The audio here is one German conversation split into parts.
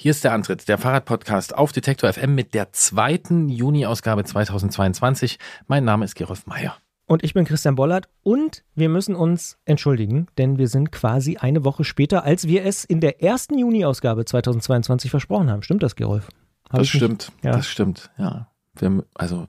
Hier ist der Antritt, der Fahrradpodcast auf Detektor FM mit der zweiten Juni-Ausgabe 2022. Mein Name ist Gerolf Meyer. Und ich bin Christian Bollert und wir müssen uns entschuldigen, denn wir sind quasi eine Woche später, als wir es in der ersten Juni-Ausgabe 2022 versprochen haben. Stimmt das, Gerolf? Hab das stimmt, ja. das stimmt, ja. Wir, also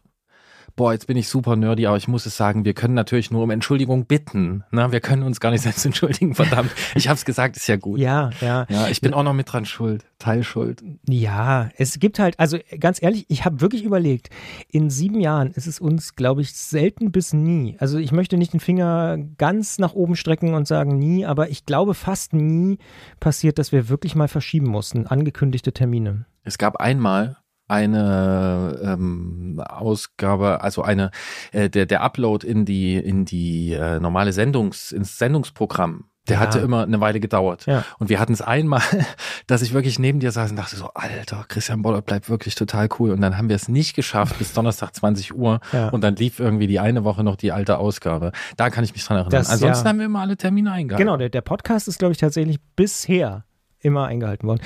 boah, jetzt bin ich super nerdy, aber ich muss es sagen, wir können natürlich nur um Entschuldigung bitten. Ne? Wir können uns gar nicht selbst entschuldigen, verdammt. Ich habe es gesagt, ist ja gut. Ja, ja. Ja, ich bin auch noch mit dran schuld, Teilschuld. Ja, es gibt halt, also ganz ehrlich, ich habe wirklich überlegt, in sieben Jahren ist es uns, glaube ich, selten bis nie. Also ich möchte nicht den Finger ganz nach oben strecken und sagen nie, aber ich glaube fast nie passiert, dass wir wirklich mal verschieben mussten, angekündigte Termine. Es gab einmal, eine ähm, Ausgabe, also eine äh, der der Upload in die in die äh, normale Sendungs ins Sendungsprogramm. Der ja. hatte immer eine Weile gedauert. Ja. Und wir hatten es einmal, dass ich wirklich neben dir saß und dachte so, Alter, Christian Bollert bleibt wirklich total cool. Und dann haben wir es nicht geschafft bis Donnerstag 20 Uhr. Ja. Und dann lief irgendwie die eine Woche noch die alte Ausgabe. Da kann ich mich dran erinnern. Das, Ansonsten haben wir immer alle Termine eingehalten. Genau, der, der Podcast ist, glaube ich, tatsächlich bisher immer eingehalten worden.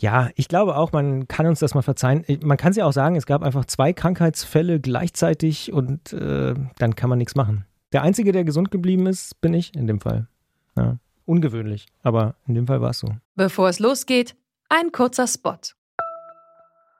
Ja, ich glaube auch, man kann uns das mal verzeihen. Man kann es ja auch sagen, es gab einfach zwei Krankheitsfälle gleichzeitig und äh, dann kann man nichts machen. Der Einzige, der gesund geblieben ist, bin ich in dem Fall. Ja, ungewöhnlich, aber in dem Fall war es so. Bevor es losgeht, ein kurzer Spot.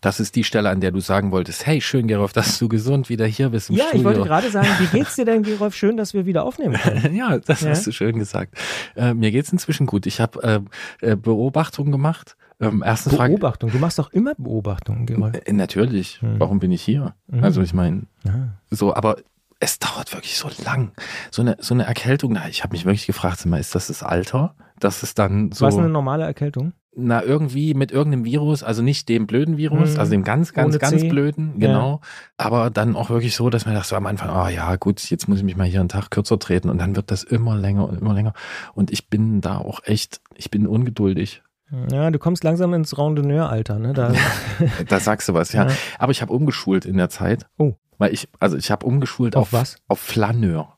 Das ist die Stelle, an der du sagen wolltest, hey, schön, Gerolf, dass du gesund wieder hier bist im Ja, Studio. ich wollte gerade sagen, wie geht's dir denn, Gerolf? Schön, dass wir wieder aufnehmen können. ja, das ja? hast du schön gesagt. Äh, mir geht's inzwischen gut. Ich habe äh, äh, Beobachtungen gemacht. Ähm, erste Beobachtung, Frage. du machst doch immer Beobachtungen, Gerolf. Äh, natürlich. Hm. Warum bin ich hier? Hm. Also ich meine, ja. so, aber es dauert wirklich so lang. So eine, so eine Erkältung, ich habe mich wirklich gefragt, ist das das Alter? Dass es dann so. Was eine normale Erkältung? Na, irgendwie mit irgendeinem Virus, also nicht dem blöden Virus, mhm. also dem ganz, ganz, Ohne ganz C. blöden, genau. Ja. Aber dann auch wirklich so, dass man dachte so am Anfang, ah oh, ja, gut, jetzt muss ich mich mal hier einen Tag kürzer treten und dann wird das immer länger und immer länger. Und ich bin da auch echt, ich bin ungeduldig. Ja, du kommst langsam ins Randonneur-Alter, ne? Da, da sagst du was, ja. ja. Aber ich habe umgeschult in der Zeit. Oh. Weil ich, also ich habe umgeschult auf, auf was? Auf Flaneur.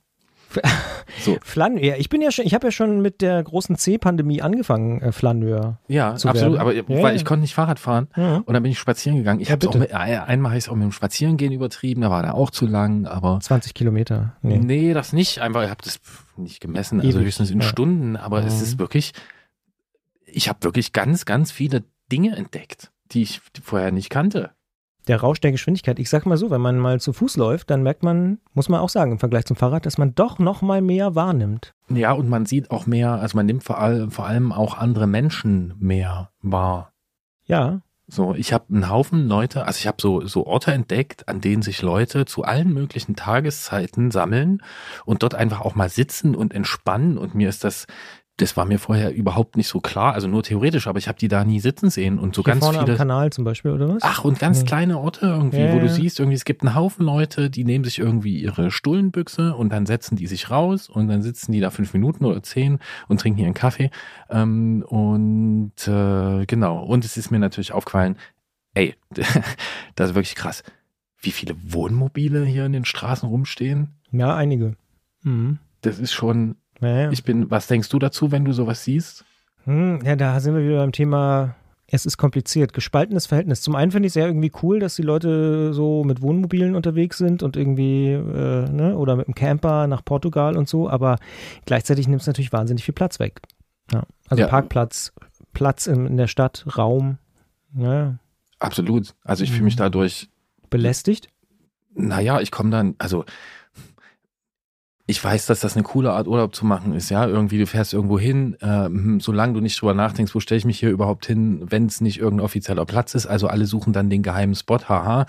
So. Flaneur. Ja, ich bin ja schon, ich habe ja schon mit der großen C-Pandemie angefangen, äh, Flaneur. Ja, absolut. Werden. Aber ja, weil ja. ich konnte nicht Fahrrad fahren ja. und dann bin ich spazieren gegangen. Ich ja, habe auch mit, einmal habe ich es auch mit dem Spazierengehen übertrieben, da war da auch zu lang, aber 20 Kilometer. Nee, nee das nicht. Einfach, ich habe das nicht gemessen, also Ewig. höchstens in Stunden, aber es ist wirklich, ich habe wirklich ganz, ganz viele Dinge entdeckt, die ich vorher nicht kannte der Rausch der Geschwindigkeit. Ich sag mal so, wenn man mal zu Fuß läuft, dann merkt man, muss man auch sagen, im Vergleich zum Fahrrad, dass man doch noch mal mehr wahrnimmt. Ja, und man sieht auch mehr, also man nimmt vor allem, vor allem auch andere Menschen mehr wahr. Ja. So, ich habe einen Haufen Leute, also ich habe so, so Orte entdeckt, an denen sich Leute zu allen möglichen Tageszeiten sammeln und dort einfach auch mal sitzen und entspannen. Und mir ist das das war mir vorher überhaupt nicht so klar, also nur theoretisch, aber ich habe die da nie sitzen sehen und so Hier ganz vorne viele. Am Kanal zum Beispiel oder was? Ach und ganz ja. kleine Orte irgendwie, ja, wo du siehst, irgendwie es gibt einen Haufen Leute, die nehmen sich irgendwie ihre Stullenbüchse und dann setzen die sich raus und dann sitzen die da fünf Minuten oder zehn und trinken ihren Kaffee ähm, und äh, genau und es ist mir natürlich aufgefallen, ey, das ist wirklich krass, wie viele Wohnmobile hier in den Straßen rumstehen. Ja, einige. Mhm. Das ist schon ja, ja. Ich bin, was denkst du dazu, wenn du sowas siehst? Hm, ja, da sind wir wieder beim Thema, es ist kompliziert, gespaltenes Verhältnis. Zum einen finde ich es ja irgendwie cool, dass die Leute so mit Wohnmobilen unterwegs sind und irgendwie, äh, ne, oder mit dem Camper nach Portugal und so, aber gleichzeitig nimmt es natürlich wahnsinnig viel Platz weg. Ja. Also ja. Parkplatz, Platz in, in, der Stadt, Raum. Ja. Absolut. Also ich fühle mich mhm. dadurch belästigt. Naja, ich komme dann, also ich weiß, dass das eine coole Art Urlaub zu machen ist, ja. Irgendwie, du fährst irgendwo hin, äh, solange du nicht drüber nachdenkst, wo stelle ich mich hier überhaupt hin, wenn es nicht irgendein offizieller Platz ist. Also alle suchen dann den geheimen Spot, haha.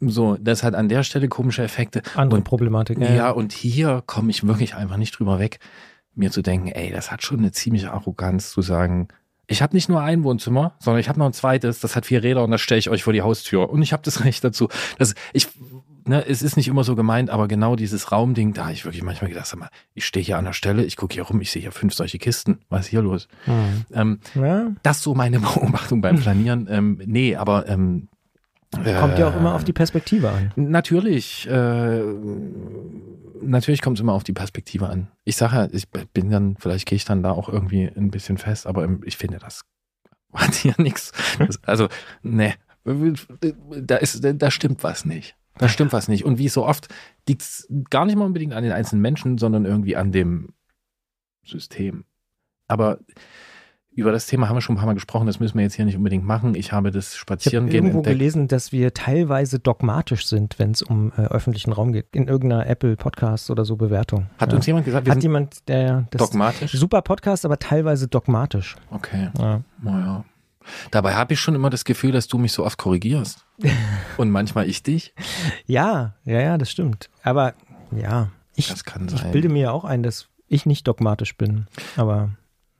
So, das hat an der Stelle komische Effekte. Andere und, Problematik. Ja, ja, und hier komme ich wirklich einfach nicht drüber weg, mir zu denken, ey, das hat schon eine ziemliche Arroganz zu sagen, ich habe nicht nur ein Wohnzimmer, sondern ich habe noch ein zweites, das hat vier Räder und das stelle ich euch vor die Haustür. Und ich habe das Recht dazu. Das, ich, ne, es ist nicht immer so gemeint, aber genau dieses Raumding, da habe ich wirklich manchmal gedacht, sag mal, ich stehe hier an der Stelle, ich gucke hier rum, ich sehe hier fünf solche Kisten. Was ist hier los? Mhm. Ähm, Ja. das so meine Beobachtung beim Planieren. ähm, nee, aber ähm, Kommt ja auch immer auf die Perspektive an. Natürlich, äh, natürlich kommt es immer auf die Perspektive an. Ich sage ja, ich bin dann, vielleicht gehe ich dann da auch irgendwie ein bisschen fest, aber im- ich finde, das hat hier nichts. Also, ne, da ist, da stimmt was nicht. Da stimmt was nicht. Und wie so oft liegt es gar nicht mal unbedingt an den einzelnen Menschen, sondern irgendwie an dem System. Aber über das Thema haben wir schon ein paar Mal gesprochen, das müssen wir jetzt hier nicht unbedingt machen. Ich habe das Ich habe Spazierengehen irgendwo entdeckt. gelesen, dass wir teilweise dogmatisch sind, wenn es um äh, öffentlichen Raum geht. In irgendeiner Apple Podcast oder so Bewertung. Hat ja. uns jemand gesagt, wir Hat jemand, der das dogmatisch? super Podcast, aber teilweise dogmatisch. Okay. Ja. Naja. Dabei habe ich schon immer das Gefühl, dass du mich so oft korrigierst. Und manchmal ich dich. ja, ja, ja, das stimmt. Aber ja, ich, ich bilde mir ja auch ein, dass ich nicht dogmatisch bin. Aber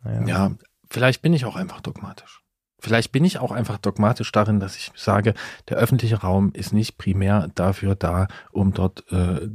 naja. Ja, vielleicht bin ich auch einfach dogmatisch. Vielleicht bin ich auch einfach dogmatisch darin, dass ich sage, der öffentliche Raum ist nicht primär dafür da, um dort äh,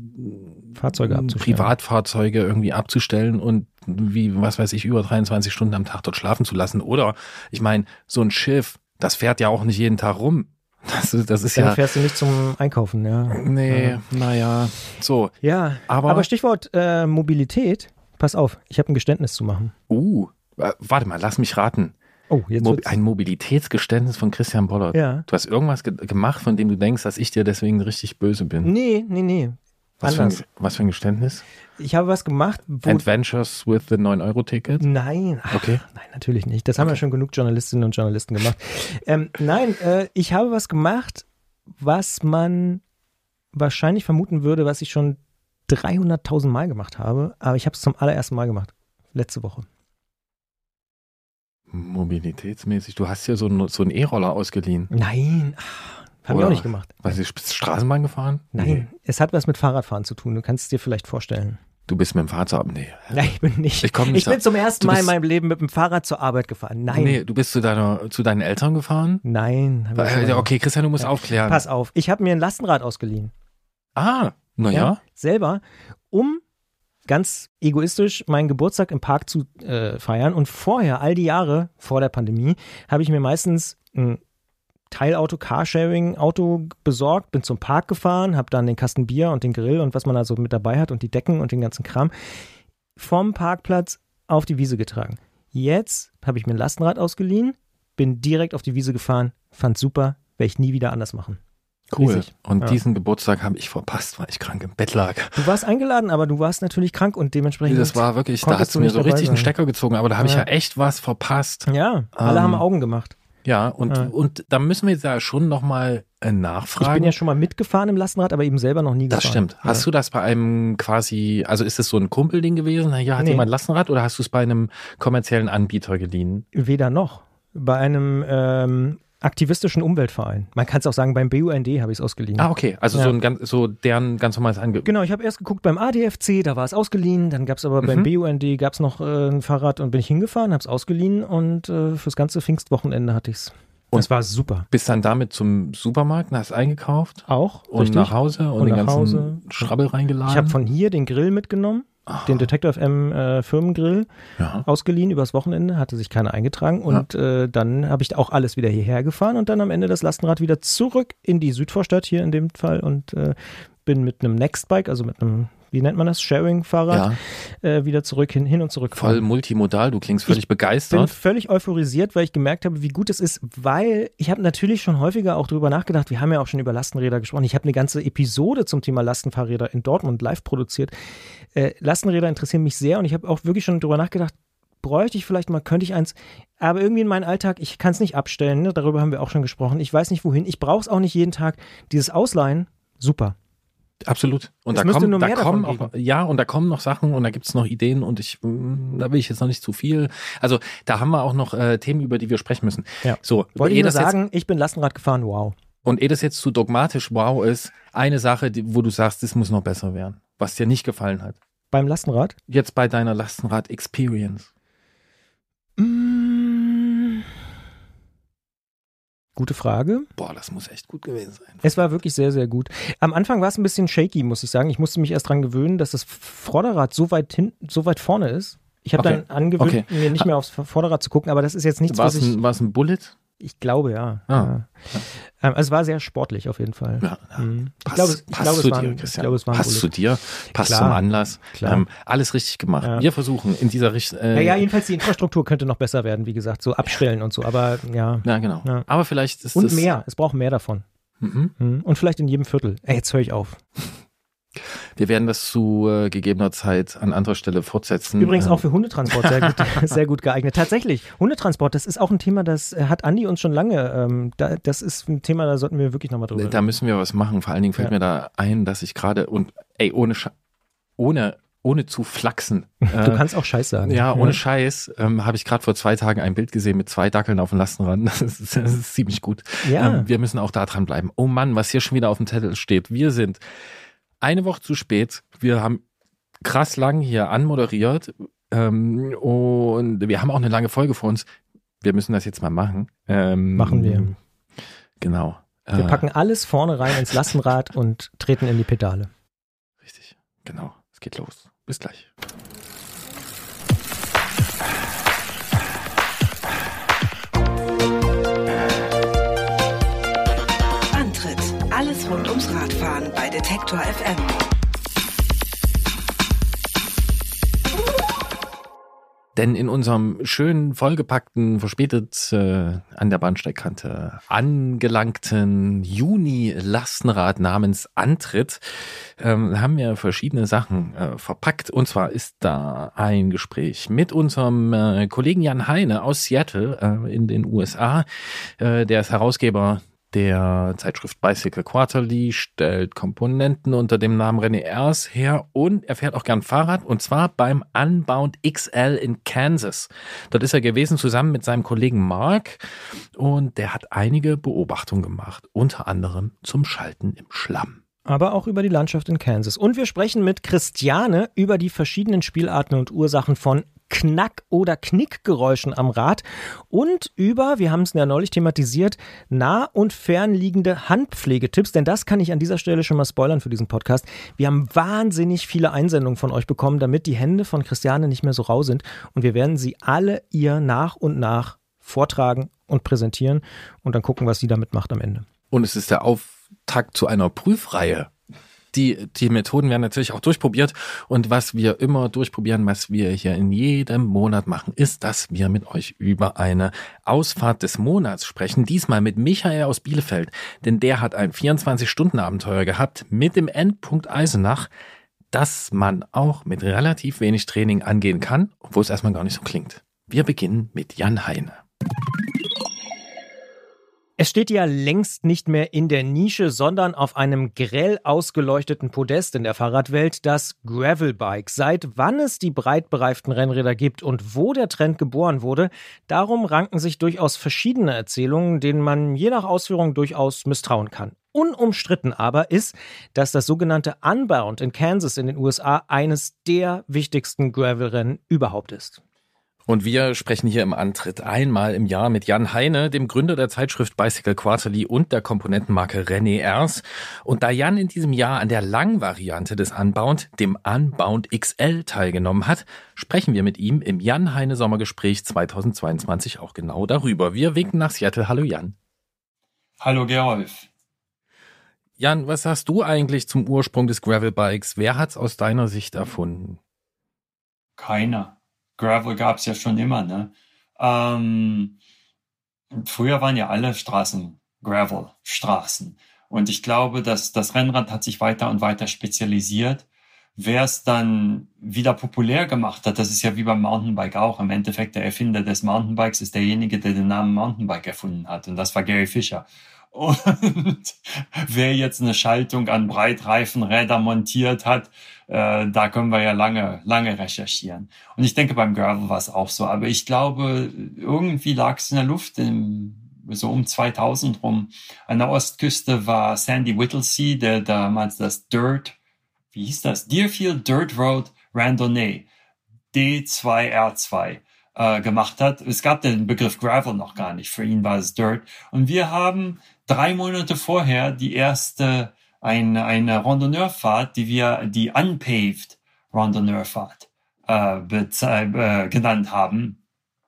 Fahrzeuge abzustellen. Privatfahrzeuge irgendwie abzustellen und wie, was weiß ich, über 23 Stunden am Tag dort schlafen zu lassen. Oder, ich meine, so ein Schiff, das fährt ja auch nicht jeden Tag rum. Das ist, das ist Dann ja. fährst du nicht zum Einkaufen, ja. Nee, Ja. naja, so. Ja, Aber- aber, Stichwort äh, Mobilität. Pass auf, ich habe ein Geständnis zu machen. Uh, warte mal, lass mich raten. Oh, jetzt Mo ein Mobilitätsgeständnis von Christian Bollert. Ja. Du hast irgendwas ge gemacht, von dem du denkst, dass ich dir deswegen richtig böse bin. Nee, nee, nee. Was für, ein, was für ein Geständnis? Ich habe was gemacht, wo. Adventures with the 9-Euro-Ticket? Nein, ach, Okay. nein, natürlich nicht. Das haben ja schon genug Journalistinnen und Journalisten gemacht. ähm, nein, äh, ich habe was gemacht, was man wahrscheinlich vermuten würde, was ich schon 300.000 Mal gemacht habe, aber ich habe es zum allerersten Mal gemacht. Letzte Woche. Mobilitätsmäßig. Du hast hier so einen so E-Roller ausgeliehen. Nein, ach, habe ich Oder auch nicht gemacht. Was ist bist du Straßenbahn gefahren? Nein, es hat was mit Fahrradfahren zu tun. Du kannst es dir vielleicht vorstellen. Du bist mit dem Fahrzeug. Nee. Nein, ich bin nicht. Ich nicht Ich bin zum ersten Du Mal in meinem Leben mit dem Fahrrad zur Arbeit gefahren. Nein. Nee, du bist zu, deiner, zu deinen Eltern gefahren? Nein. mal Okay, Christian, du musst Ja. aufklären. Pass auf, ich habe mir ein Lastenrad ausgeliehen. Ah, naja. Selber, um ganz egoistisch meinen Geburtstag im Park zu äh, feiern. Und vorher, all die Jahre vor der Pandemie, habe ich mir meistens ein Teilauto, Carsharing-Auto besorgt, bin zum Park gefahren, habe dann den Kasten Bier und den Grill und was man da so mit dabei hat und die Decken und den ganzen Kram vom Parkplatz auf die Wiese getragen. Jetzt habe ich mir ein Lastenrad ausgeliehen, bin direkt auf die Wiese gefahren, fand super, werde ich nie wieder anders machen. Cool. Riesig. Und Ja. diesen Geburtstag habe ich verpasst, weil ich krank im Bett lag. Du warst eingeladen, aber du warst natürlich krank und dementsprechend. Das war wirklich, da hat es du mir nicht so richtig einen. Stecker gezogen, aber da habe ich Ja. ja echt was verpasst. Ja, alle Ähm, haben Augen gemacht. Ja, und, Ja. und da müssen wir jetzt ja schon nochmal Ich nachfragen. bin ja schon mal mitgefahren im Lastenrad, aber eben selber noch nie das gefahren. stimmt. Hast du das bei einem quasi, also ist es so ein Kumpelding gewesen? Hier hat Nee. jemand Lastenrad oder hast du es bei einem kommerziellen Anbieter geliehen? Weder noch. Bei einem ähm, aktivistischen Umweltverein. Man kann es auch sagen, beim BUND habe ich es ausgeliehen. Ah, okay. Also Ja. so ein ganz, so deren ganz normales Angebot. Genau, ich habe erst geguckt beim ADFC, da war es ausgeliehen, dann gab es aber beim Mhm. BUND gab es noch äh, ein Fahrrad und bin ich hingefahren, habe es ausgeliehen und äh, fürs ganze Pfingstwochenende hatte ich es. Und- Das war super. Bist dann damit zum Supermarkt, hast eingekauft Auch, und richtig. nach Hause und, Und den ganzen Hause. Schrabbel reingeladen? Ich habe von hier den Grill mitgenommen, Ah, den Detector FM äh, Firmengrill. ja. ausgeliehen übers Wochenende, hatte sich keiner eingetragen und äh, dann habe ich auch alles wieder hierher gefahren und dann am Ende das Lastenrad wieder zurück in die Südvorstadt hier in dem Fall und äh, bin mit einem Nextbike, also mit einem, wie nennt man das, Sharing-Fahrrad, ja, äh, wieder zurück hin, hin und zurück. voll multimodal. Du klingst völlig bin begeistert. völlig euphorisiert, weil ich gemerkt habe, wie gut es ist, weil ich habe natürlich schon häufiger auch drüber nachgedacht, wir haben ja auch schon über Lastenräder gesprochen, ich habe eine ganze Episode zum Thema Lastenfahrräder in Dortmund live produziert. Äh, Lastenräder interessieren mich sehr und ich habe auch wirklich schon drüber nachgedacht, bräuchte ich vielleicht mal, könnte ich eins, aber irgendwie in meinen Alltag, ich kann es nicht abstellen, ne? darüber haben wir auch schon gesprochen, ich weiß nicht wohin, ich brauche es auch nicht jeden Tag. Dieses Ausleihen, super. Absolut. Und Es da kommen, da kommen davon auch, ja, und da kommen noch Sachen und da gibt's noch Ideen und ich, mm, da will ich jetzt noch nicht zu viel. Also da haben wir auch noch äh, Themen, über die wir sprechen müssen. Ja. So, Wollte ich nur das jetzt- sagen, ich bin Lastenrad gefahren, wow. Und ehe das jetzt zu dogmatisch wow ist, eine Sache, die, wo du sagst, das muss noch besser werden, was dir nicht gefallen hat. Beim Lastenrad? Jetzt bei deiner Lastenrad-Experience. Mm. Gute Frage. Boah, das muss echt gut gewesen sein. Es war wirklich sehr, sehr gut. Am Anfang war es ein bisschen shaky, muss ich sagen. Ich musste mich erst dran gewöhnen, dass das Vorderrad so weit hin, so weit vorne ist. Ich habe Okay. dann angewöhnt, Okay. mir nicht mehr aufs Vorderrad zu gucken, aber das ist jetzt nichts, War was es ich. ein, war's ein Bullet? Ich glaube, ja. Ah. ja. Ähm, Also es war sehr sportlich auf jeden Fall. Ja, ja. Mhm. Ich Passt, glaube, zu dir, Christian. glaube, passt zu dir, passt Klar. zum Anlass. Klar. Ähm, alles richtig gemacht. Ja. Wir versuchen in dieser Richtung. Äh, Naja, jedenfalls die Infrastruktur könnte noch besser werden, wie gesagt, so abstellen und so, aber ja. ja, genau. Ja. Aber vielleicht ist Und mehr, es braucht mehr davon. Mhm. Mhm. Und vielleicht in jedem Viertel. Ey, jetzt höre ich auf. Wir werden das zu äh, gegebener Zeit an anderer Stelle fortsetzen. Übrigens Ähm, auch für Hundetransport sehr gut, sehr gut geeignet. Tatsächlich, Hundetransport, das ist auch ein Thema, das äh, hat Andi uns schon lange. Ähm, da, das ist ein Thema, da sollten wir wirklich nochmal drüber Da müssen wir was machen. Vor allen Dingen fällt Ja. mir da ein, dass ich gerade und ey, ohne Scha ohne ohne zu flachsen. Du äh, kannst auch Scheiß sagen. ja, ohne Scheiß ähm, habe ich gerade vor zwei Tagen ein Bild gesehen mit zwei Dackeln auf dem Lastenrad. Das ist, das ist ziemlich gut. Ja. Ähm, wir müssen auch da dran bleiben. Oh Mann, was hier schon wieder auf dem Zettel steht. Wir sind eine Woche zu spät. Wir haben krass lang hier anmoderiert ähm, und wir haben auch eine lange Folge vor uns. Wir müssen das jetzt mal machen. Ähm, Machen wir. Genau. Wir Äh, packen alles vorne rein ins Lastenrad und treten in die Pedale. Richtig, genau. Es geht los. Bis gleich. Rund ums Radfahren bei Detektor FM. Denn in unserem schönen, vollgepackten, verspätet äh, an der Bahnsteigkante angelangten Juni-Lastenrad namens Antritt ähm, haben wir verschiedene Sachen äh, verpackt. Und zwar ist da ein Gespräch mit unserem äh, Kollegen Jan Heine aus Seattle äh, in den USA. Äh, der ist Herausgeber der Zeitschrift Bicycle Quarterly stellt Komponenten unter dem Namen René Ers her und er fährt auch gern Fahrrad und zwar beim Unbound XL in Kansas. Dort ist er gewesen zusammen mit seinem Kollegen Mark und der hat einige Beobachtungen gemacht, unter anderem zum Schalten im Schlamm. aber auch über die Landschaft in Kansas. Und wir sprechen mit Christiane über die verschiedenen Spielarten und Ursachen von Knack- oder Knickgeräuschen am Rad und über, wir haben es ja neulich thematisiert, nah und fernliegende Handpflegetipps, denn das kann ich an dieser Stelle schon mal spoilern für diesen Podcast. Wir haben wahnsinnig viele Einsendungen von euch bekommen, damit die Hände von Christiane nicht mehr so rau sind und wir werden sie alle ihr nach und nach vortragen und präsentieren und dann gucken, was sie damit macht am Ende. Und es ist der Auftakt zu einer Prüfreihe. Die, die Methoden werden natürlich auch durchprobiert. Und was wir immer durchprobieren, was wir hier in jedem Monat machen, ist, dass wir mit euch über eine Ausfahrt des Monats sprechen. Diesmal mit Michael aus Bielefeld. Denn der hat ein 24-Stunden-Abenteuer gehabt mit dem Endpunkt Eisenach, das man auch mit relativ wenig Training angehen kann, obwohl es erstmal gar nicht so klingt. Wir beginnen mit Jan Heine. Es steht ja längst nicht mehr in der Nische, sondern auf einem grell ausgeleuchteten Podest in der Fahrradwelt das Gravelbike. Seit wann es die breit bereiften Rennräder gibt und wo der Trend geboren wurde, darum ranken sich durchaus verschiedene Erzählungen, denen man je nach Ausführung durchaus misstrauen kann. Unumstritten aber ist, dass das sogenannte Unbound in Kansas in den USA eines der wichtigsten Gravelrennen überhaupt ist. Und wir sprechen hier im Antritt einmal im Jahr mit Jan Heine, dem Gründer der Zeitschrift Bicycle Quarterly und der Komponentenmarke René Ers. Und da Jan in diesem Jahr an der Langvariante des Unbound, dem Unbound XL, teilgenommen hat, sprechen wir mit ihm im Jan Heine Sommergespräch 2022 auch genau darüber. Wir winken nach Seattle. Hallo Jan. Hallo Gerolf. Jan, was sagst du eigentlich zum Ursprung des Gravelbikes? Wer hat's aus deiner Sicht erfunden? Keiner. Gravel gab's ja schon immer, ne? Ähm, früher waren ja alle Straßen Gravel-Straßen. Und ich glaube, dass das Rennrad hat sich weiter und weiter spezialisiert. Wer es dann wieder populär gemacht hat, das ist ja wie beim Mountainbike auch. Im Endeffekt der Erfinder des Mountainbikes ist derjenige, der den Namen Mountainbike erfunden hat. Und das war Gary Fisher. Und wer jetzt eine Schaltung an Breitreifenräder montiert hat, äh, da können wir ja lange, lange recherchieren. Und ich denke, beim Gravel war es auch so. Aber ich glaube, irgendwie lag es in der Luft, im, so um 2000 rum. An der Ostküste war Sandy Whittlesey, der damals das Dirt, wie hieß das? Deerfield Dirt Road Randonnée, D2R2 äh, gemacht hat. Es gab den Begriff Gravel noch gar nicht. Für ihn war es Dirt. Und wir haben drei Monate vorher die erste, eine, eine Randonneurfahrt, die wir die Unpaved Randonneurfahrt äh, äh, genannt haben,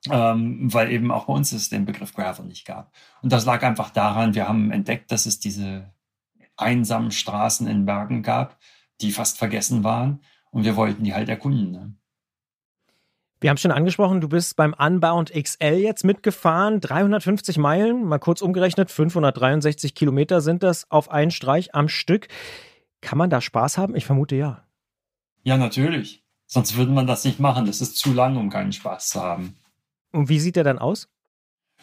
ähm, weil eben auch bei uns es den Begriff Gravel nicht gab. Und das lag einfach daran, wir haben entdeckt, dass es diese einsamen Straßen in Bergen gab, die fast vergessen waren. Und wir wollten die halt erkunden. Ne? Wir haben schon angesprochen, du bist beim Unbound XL jetzt mitgefahren. 350 Meilen, mal kurz umgerechnet, 563 Kilometer sind das auf einen Streich am Stück. Kann man da Spaß haben? Ich vermute ja. Ja, natürlich. Sonst würde man das nicht machen. Das ist zu lang, um keinen Spaß zu haben. Und wie sieht der dann aus?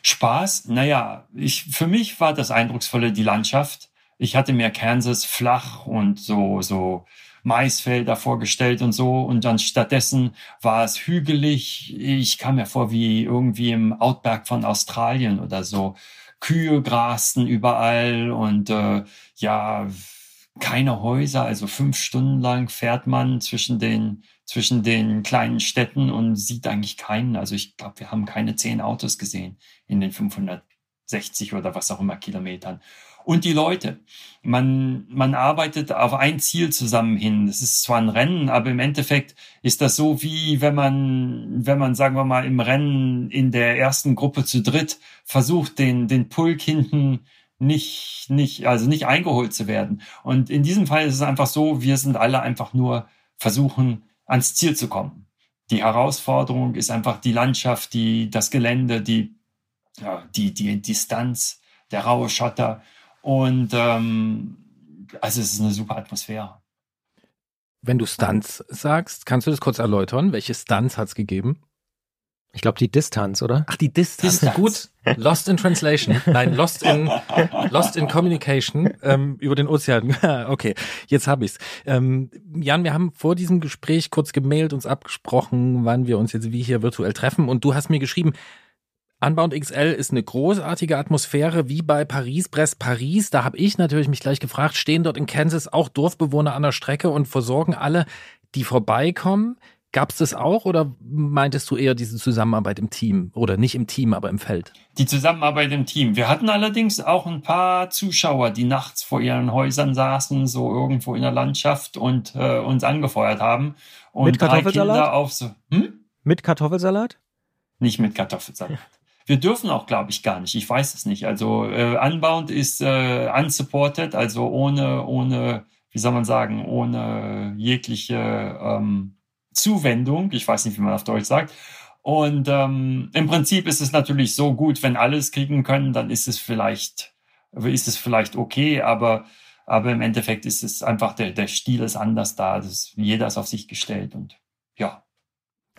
Spaß? Naja, ich, für mich war das Eindrucksvolle die Landschaft. Ich hatte mir Kansas flach und so, so Maisfelder vorgestellt und so. Und dann stattdessen war es hügelig. Ich kam mir vor wie irgendwie im Outback von Australien oder so. Kühe grasten überall und äh, ja, keine Häuser. Also fünf Stunden lang fährt man zwischen den zwischen den kleinen Städten und sieht eigentlich keinen. Also ich glaube, wir haben keine zehn Autos gesehen in den 560 oder was auch immer Kilometern und die Leute. Man, man arbeitet auf ein Ziel zusammen hin. Das ist zwar ein Rennen, aber im Endeffekt ist das so wie wenn man, wenn man, sagen wir mal, im Rennen in der ersten Gruppe zu dritt versucht, den, den Pulk hinten nicht, nicht, also nicht eingeholt zu werden. Und in diesem Fall ist es einfach so, wir sind alle einfach nur versuchen, ans Ziel zu kommen. Die Herausforderung ist einfach die Landschaft, die, das Gelände, die, ja, die, die Distanz, der raue Schotter und ähm, also es ist eine super Atmosphäre. Wenn du Stunts sagst, kannst du das kurz erläutern? Welche Stunts hat es gegeben? Ich glaube, die Distanz, oder? Ach, die Distanz. Distanz. Gut. Lost in Translation. Nein, Lost in Lost in Communication ähm, über den Ozean. okay, jetzt habe ich's. Ähm, Jan, wir haben vor diesem Gespräch kurz gemailt, uns abgesprochen, wann wir uns jetzt wie hier virtuell treffen. Und du hast mir geschrieben, Unbound XL ist eine großartige Atmosphäre wie bei Paris, Brest, Paris. Da habe ich natürlich mich gleich gefragt, stehen dort in Kansas auch Dorfbewohner an der Strecke und versorgen alle, die vorbeikommen? Gab es das auch oder meintest du eher diese Zusammenarbeit im Team oder nicht im Team, aber im Feld? Die Zusammenarbeit im Team. Wir hatten allerdings auch ein paar Zuschauer, die nachts vor ihren Häusern saßen, so irgendwo in der Landschaft und äh, uns angefeuert haben. Und mit Kartoffelsalat? auf so, hm? Mit Kartoffelsalat? Nicht mit Kartoffelsalat. Wir dürfen auch, glaube ich, gar nicht. Ich weiß es nicht. Also äh, Unbound ist äh, unsupported, also ohne, ohne, wie soll man sagen, ohne jegliche ähm, Zuwendung. Ich weiß nicht, wie man auf Deutsch sagt. Und ähm, im Prinzip ist es natürlich so gut, wenn alles kriegen können, dann ist es vielleicht, ist es vielleicht okay, aber aber im Endeffekt ist es einfach der der Stil ist anders da. Das, jeder ist auf sich gestellt und ja.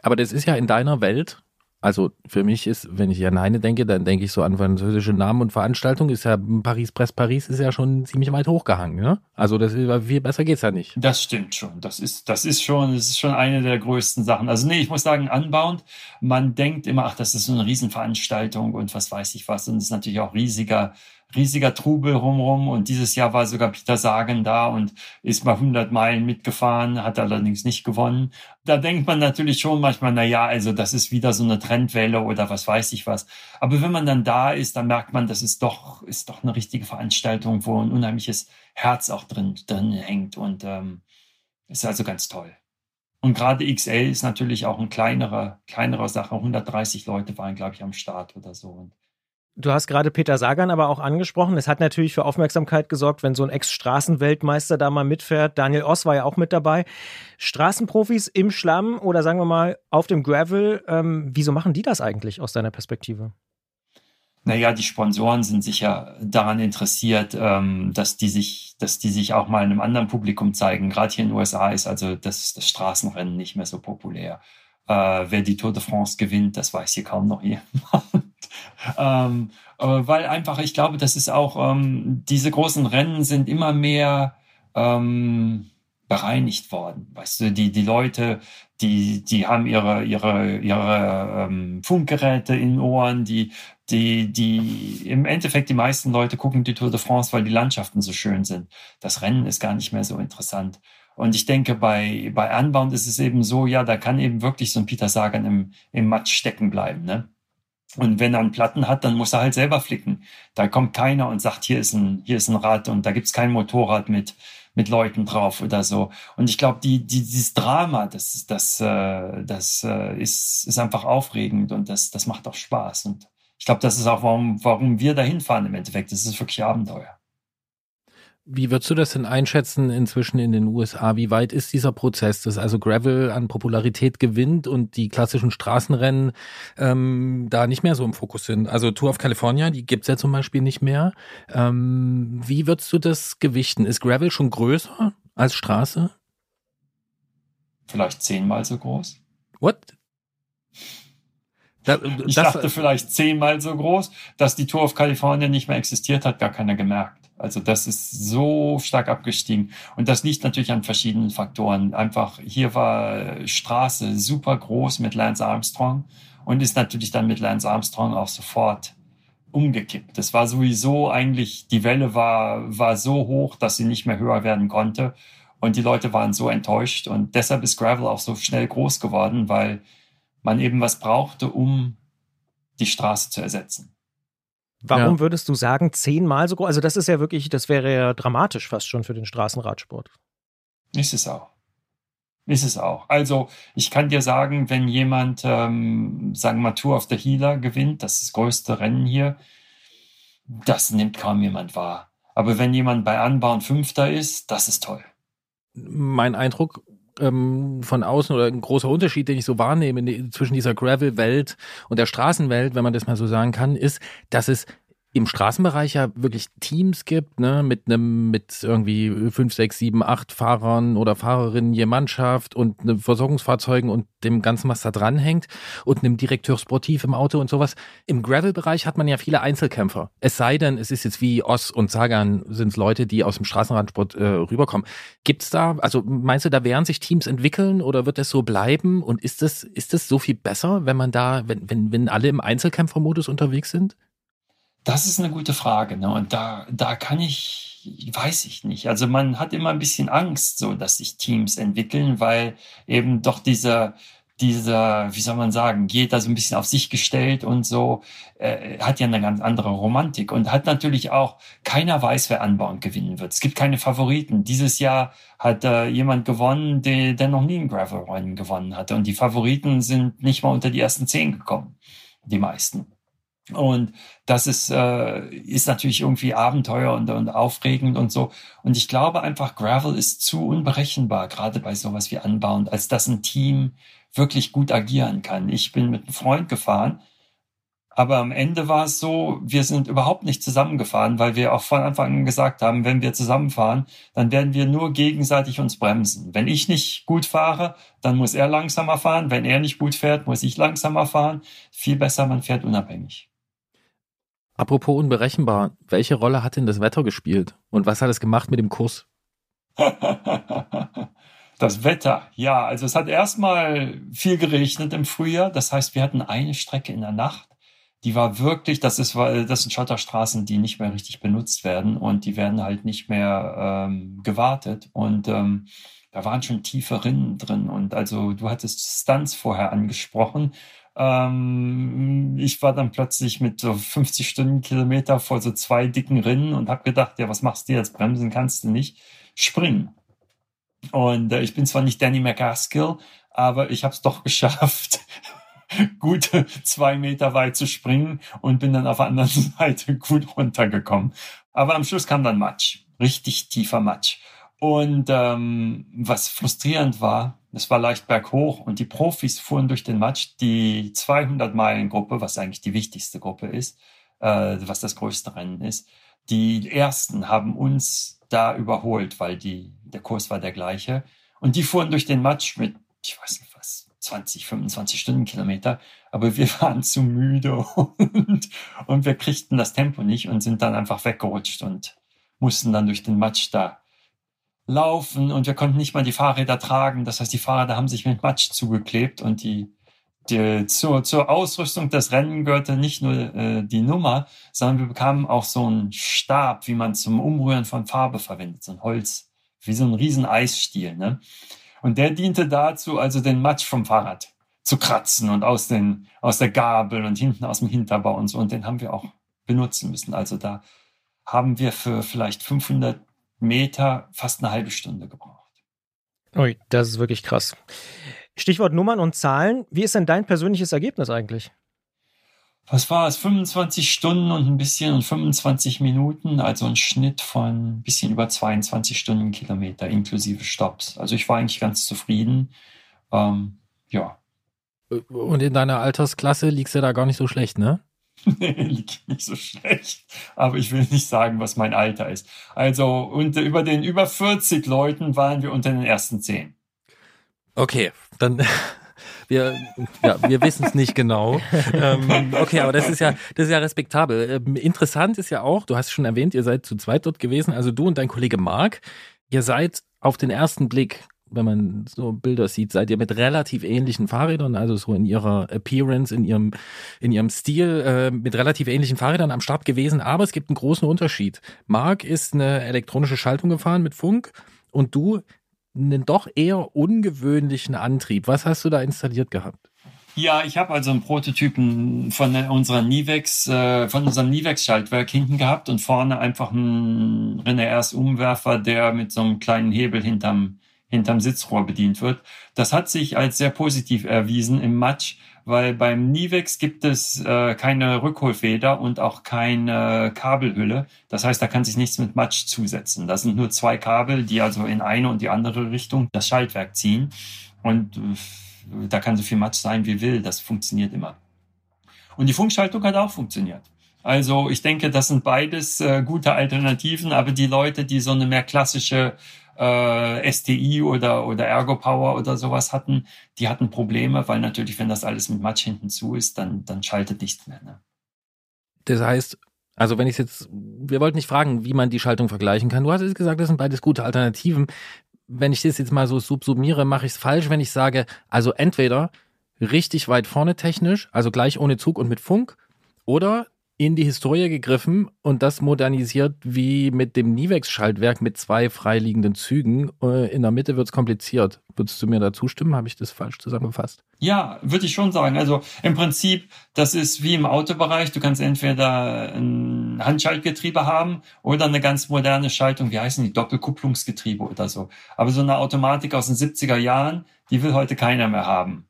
Aber das ist ja in deiner Welt also für mich ist, wenn ich an eine denke, dann denke ich so an französische Namen und Veranstaltungen, ist ja Paris Presse Paris ist ja schon ziemlich weit hochgehangen, ne? Also das viel besser geht's ja nicht. Das stimmt schon. Das ist, das ist schon, das ist schon eine der größten Sachen. Also nee, ich muss sagen, Unbound, man denkt immer, ach, das ist so eine Riesenveranstaltung und was weiß ich was. Und es ist natürlich auch riesiger, riesiger Trubel rumrum und dieses Jahr war sogar Peter Sagan da und ist mal 100 Meilen mitgefahren, hat allerdings nicht gewonnen. Da denkt man natürlich schon manchmal, na ja, also das ist wieder so eine Trendwelle oder was weiß ich was. Aber wenn man dann da ist, dann merkt man, das ist doch, ist doch eine richtige Veranstaltung, wo ein unheimliches Herz auch drin, drin hängt und ähm, ist also ganz toll. Und gerade XL ist natürlich auch ein kleinerer, kleinerer Sache. 130 Leute waren, glaube ich, am Start oder so. Und Du hast gerade Peter Sagan aber auch angesprochen. Es hat natürlich für Aufmerksamkeit gesorgt, wenn so ein Ex-Straßenweltmeister da mal mitfährt. Daniel Oss war ja auch mit dabei. Straßenprofis im Schlamm oder sagen wir mal auf dem Gravel, ähm, wieso machen die das eigentlich aus deiner Perspektive? Naja, die Sponsoren sind sicher daran interessiert, ähm, dass die sich, dass die sich auch mal einem anderen Publikum zeigen. Gerade hier in den USA ist also das, das Straßenrennen nicht mehr so populär. Äh, wer die Tour de France gewinnt, das weiß hier kaum noch jemand. Ähm, äh, weil einfach, ich glaube, das ist auch, ähm, diese großen Rennen sind immer mehr ähm, bereinigt worden. Weißt du, die, die Leute, die, die haben ihre, ihre, ihre ähm, Funkgeräte in Ohren, die, die, die, im Endeffekt die meisten Leute gucken die Tour de France, weil die Landschaften so schön sind. Das Rennen ist gar nicht mehr so interessant. Und ich denke, bei, bei Anbound ist es eben so, ja, da kann eben wirklich so ein Peter Sagan im, im Matsch stecken bleiben, ne? Und wenn er einen Platten hat, dann muss er halt selber flicken. Da kommt keiner und sagt, hier ist ein, hier ist ein Rad und da gibt's kein Motorrad mit, mit Leuten drauf oder so. Und ich glaube, die, die, dieses Drama, das, das, äh, das äh, ist, ist einfach aufregend und das, das macht auch Spaß. Und ich glaube, das ist auch, warum, warum wir dahin fahren im Endeffekt. Das ist wirklich Abenteuer. Wie würdest du das denn einschätzen inzwischen in den USA? Wie weit ist dieser Prozess, dass also Gravel an Popularität gewinnt und die klassischen Straßenrennen ähm, da nicht mehr so im Fokus sind? Also Tour of California, die gibt's ja zum Beispiel nicht mehr. Ähm, wie würdest du das gewichten? Ist Gravel schon größer als Straße? Vielleicht zehnmal so groß. What? Da, ich dachte vielleicht zehnmal so groß, dass die Tour of California nicht mehr existiert hat, gar keiner gemerkt. Also das ist so stark abgestiegen. Und das liegt natürlich an verschiedenen Faktoren. Einfach hier war Straße super groß mit Lance Armstrong und ist natürlich dann mit Lance Armstrong auch sofort umgekippt. Das war sowieso eigentlich, die Welle war, war so hoch, dass sie nicht mehr höher werden konnte. Und die Leute waren so enttäuscht. Und deshalb ist Gravel auch so schnell groß geworden, weil man eben was brauchte, um die Straße zu ersetzen. Warum ja. würdest du sagen, zehnmal so groß? Also, das ist ja wirklich, das wäre ja dramatisch fast schon für den Straßenradsport. Ist es auch. Ist es auch. Also, ich kann dir sagen, wenn jemand, ähm, sagen wir mal, Tour of the Healer gewinnt, das ist das größte Rennen hier, das nimmt kaum jemand wahr. Aber wenn jemand bei Anbau und Fünfter ist, das ist toll. Mein Eindruck ähm, von außen oder ein großer Unterschied, den ich so wahrnehme zwischen dieser Gravel-Welt und der Straßenwelt, wenn man das mal so sagen kann, ist, dass es im Straßenbereich ja wirklich Teams gibt, ne, mit einem, mit irgendwie fünf, sechs, sieben, acht Fahrern oder Fahrerinnen je Mannschaft und einem Versorgungsfahrzeugen und dem Ganzen, was da dranhängt und einem Direkteur Sportiv im Auto und sowas. Im Gravel-Bereich hat man ja viele Einzelkämpfer. Es sei denn, es ist jetzt wie Oss und Sagan sind Leute, die aus dem Straßenradsport äh, rüberkommen. Gibt's da, also meinst du, da werden sich Teams entwickeln oder wird es so bleiben? Und ist das, ist das so viel besser, wenn man da, wenn, wenn, wenn alle im Einzelkämpfermodus unterwegs sind? Das ist eine gute Frage. Ne? Und da, da kann ich, weiß ich nicht. Also man hat immer ein bisschen Angst, so dass sich Teams entwickeln, weil eben doch dieser, dieser, wie soll man sagen, geht da so ein bisschen auf sich gestellt und so, äh, hat ja eine ganz andere Romantik und hat natürlich auch, keiner weiß, wer anbauen gewinnen wird. Es gibt keine Favoriten. Dieses Jahr hat äh, jemand gewonnen, der, der noch nie ein Gravel-Rennen gewonnen hatte und die Favoriten sind nicht mal unter die ersten zehn gekommen, die meisten. Und das ist, äh, ist natürlich irgendwie Abenteuer und, und aufregend und so. Und ich glaube einfach, Gravel ist zu unberechenbar, gerade bei sowas wie Anbauen, als dass ein Team wirklich gut agieren kann. Ich bin mit einem Freund gefahren, aber am Ende war es so, wir sind überhaupt nicht zusammengefahren, weil wir auch von Anfang an gesagt haben, wenn wir zusammenfahren, dann werden wir nur gegenseitig uns bremsen. Wenn ich nicht gut fahre, dann muss er langsamer fahren. Wenn er nicht gut fährt, muss ich langsamer fahren. Viel besser, man fährt unabhängig. Apropos unberechenbar, welche Rolle hat denn das Wetter gespielt? Und was hat es gemacht mit dem Kurs? das Wetter, ja, also es hat erstmal viel geregnet im Frühjahr. Das heißt, wir hatten eine Strecke in der Nacht. Die war wirklich, das ist, das sind Schotterstraßen, die nicht mehr richtig benutzt werden und die werden halt nicht mehr ähm, gewartet. Und ähm, da waren schon tiefe Rinnen drin. Und also du hattest Stunts vorher angesprochen. Ähm, ich war dann plötzlich mit so 50 Stundenkilometer vor so zwei dicken Rinnen und habe gedacht, ja, was machst du jetzt? Bremsen kannst du nicht. Springen. Und äh, ich bin zwar nicht Danny McCaskill, aber ich habe es doch geschafft, gute zwei Meter weit zu springen und bin dann auf der anderen Seite gut runtergekommen. Aber am Schluss kam dann Matsch, richtig tiefer Matsch. Und ähm, was frustrierend war, es war leicht berghoch und die Profis fuhren durch den Matsch. Die 200-Meilen-Gruppe, was eigentlich die wichtigste Gruppe ist, äh, was das größte Rennen ist, die ersten haben uns da überholt, weil die, der Kurs war der gleiche. Und die fuhren durch den Matsch mit, ich weiß nicht was, 20, 25 Stundenkilometer, aber wir waren zu müde und, und wir kriegten das Tempo nicht und sind dann einfach weggerutscht und mussten dann durch den Matsch da laufen und wir konnten nicht mal die Fahrräder tragen. Das heißt, die Fahrräder haben sich mit Matsch zugeklebt und die, die zur, zur Ausrüstung des Rennen gehörte nicht nur äh, die Nummer, sondern wir bekamen auch so einen Stab, wie man zum Umrühren von Farbe verwendet, so ein Holz, wie so ein riesen Eisstiel. Ne? Und der diente dazu, also den Matsch vom Fahrrad zu kratzen und aus, den, aus der Gabel und hinten aus dem Hinterbau und so. Und den haben wir auch benutzen müssen. Also da haben wir für vielleicht 500 Meter fast eine halbe Stunde gebraucht. Ui, das ist wirklich krass. Stichwort Nummern und Zahlen. Wie ist denn dein persönliches Ergebnis eigentlich? was war es, 25 Stunden und ein bisschen und 25 Minuten, also ein Schnitt von ein bisschen über 22 Stundenkilometer inklusive Stops. Also ich war eigentlich ganz zufrieden. Ähm, ja. Und in deiner Altersklasse liegst du da gar nicht so schlecht, ne? Nee, liegt nicht so schlecht. Aber ich will nicht sagen, was mein Alter ist. Also unter, über den über 40 Leuten waren wir unter den ersten 10. Okay, dann wir, ja, wir wissen es nicht genau. Ähm, okay, aber das ist ja, das ist ja respektabel. Ähm, interessant ist ja auch, du hast schon erwähnt, ihr seid zu zweit dort gewesen, also du und dein Kollege Marc. Ihr seid auf den ersten Blick wenn man so Bilder sieht, seid ihr mit relativ ähnlichen Fahrrädern, also so in ihrer Appearance, in ihrem, in ihrem Stil, äh, mit relativ ähnlichen Fahrrädern am Start gewesen. Aber es gibt einen großen Unterschied. Marc ist eine elektronische Schaltung gefahren mit Funk und du einen doch eher ungewöhnlichen Antrieb. Was hast du da installiert gehabt? Ja, ich habe also einen Prototypen von unserer Nivex, äh, von unserem Nivex-Schaltwerk hinten gehabt und vorne einfach einen René-Ers-Umwerfer, der mit so einem kleinen Hebel hinterm, hinterm Sitzrohr bedient wird. Das hat sich als sehr positiv erwiesen im Match, weil beim Nivex gibt es äh, keine Rückholfeder und auch keine Kabelhülle. Das heißt, da kann sich nichts mit Matsch zusetzen. Das sind nur zwei Kabel, die also in eine und die andere Richtung das Schaltwerk ziehen. Und äh, da kann so viel Matsch sein, wie will. Das funktioniert immer. Und die Funkschaltung hat auch funktioniert. Also ich denke, das sind beides äh, gute Alternativen, aber die Leute, die so eine mehr klassische äh, STI oder, oder Ergo Power oder sowas hatten, die hatten Probleme, weil natürlich, wenn das alles mit Matsch hinten zu ist, dann, dann schaltet nichts mehr. Ne? Das heißt, also wenn ich jetzt, wir wollten nicht fragen, wie man die Schaltung vergleichen kann. Du hast jetzt gesagt, das sind beides gute Alternativen. Wenn ich das jetzt mal so subsumiere, mache ich es falsch, wenn ich sage, also entweder richtig weit vorne technisch, also gleich ohne Zug und mit Funk, oder in die Historie gegriffen und das modernisiert wie mit dem Nivex-Schaltwerk mit zwei freiliegenden Zügen. Äh, in der Mitte wird es kompliziert. Würdest du mir da zustimmen? Habe ich das falsch zusammengefasst? Ja, würde ich schon sagen. Also im Prinzip, das ist wie im Autobereich. Du kannst entweder ein Handschaltgetriebe haben oder eine ganz moderne Schaltung. Wie heißen die? Doppelkupplungsgetriebe oder so. Aber so eine Automatik aus den 70er Jahren, die will heute keiner mehr haben.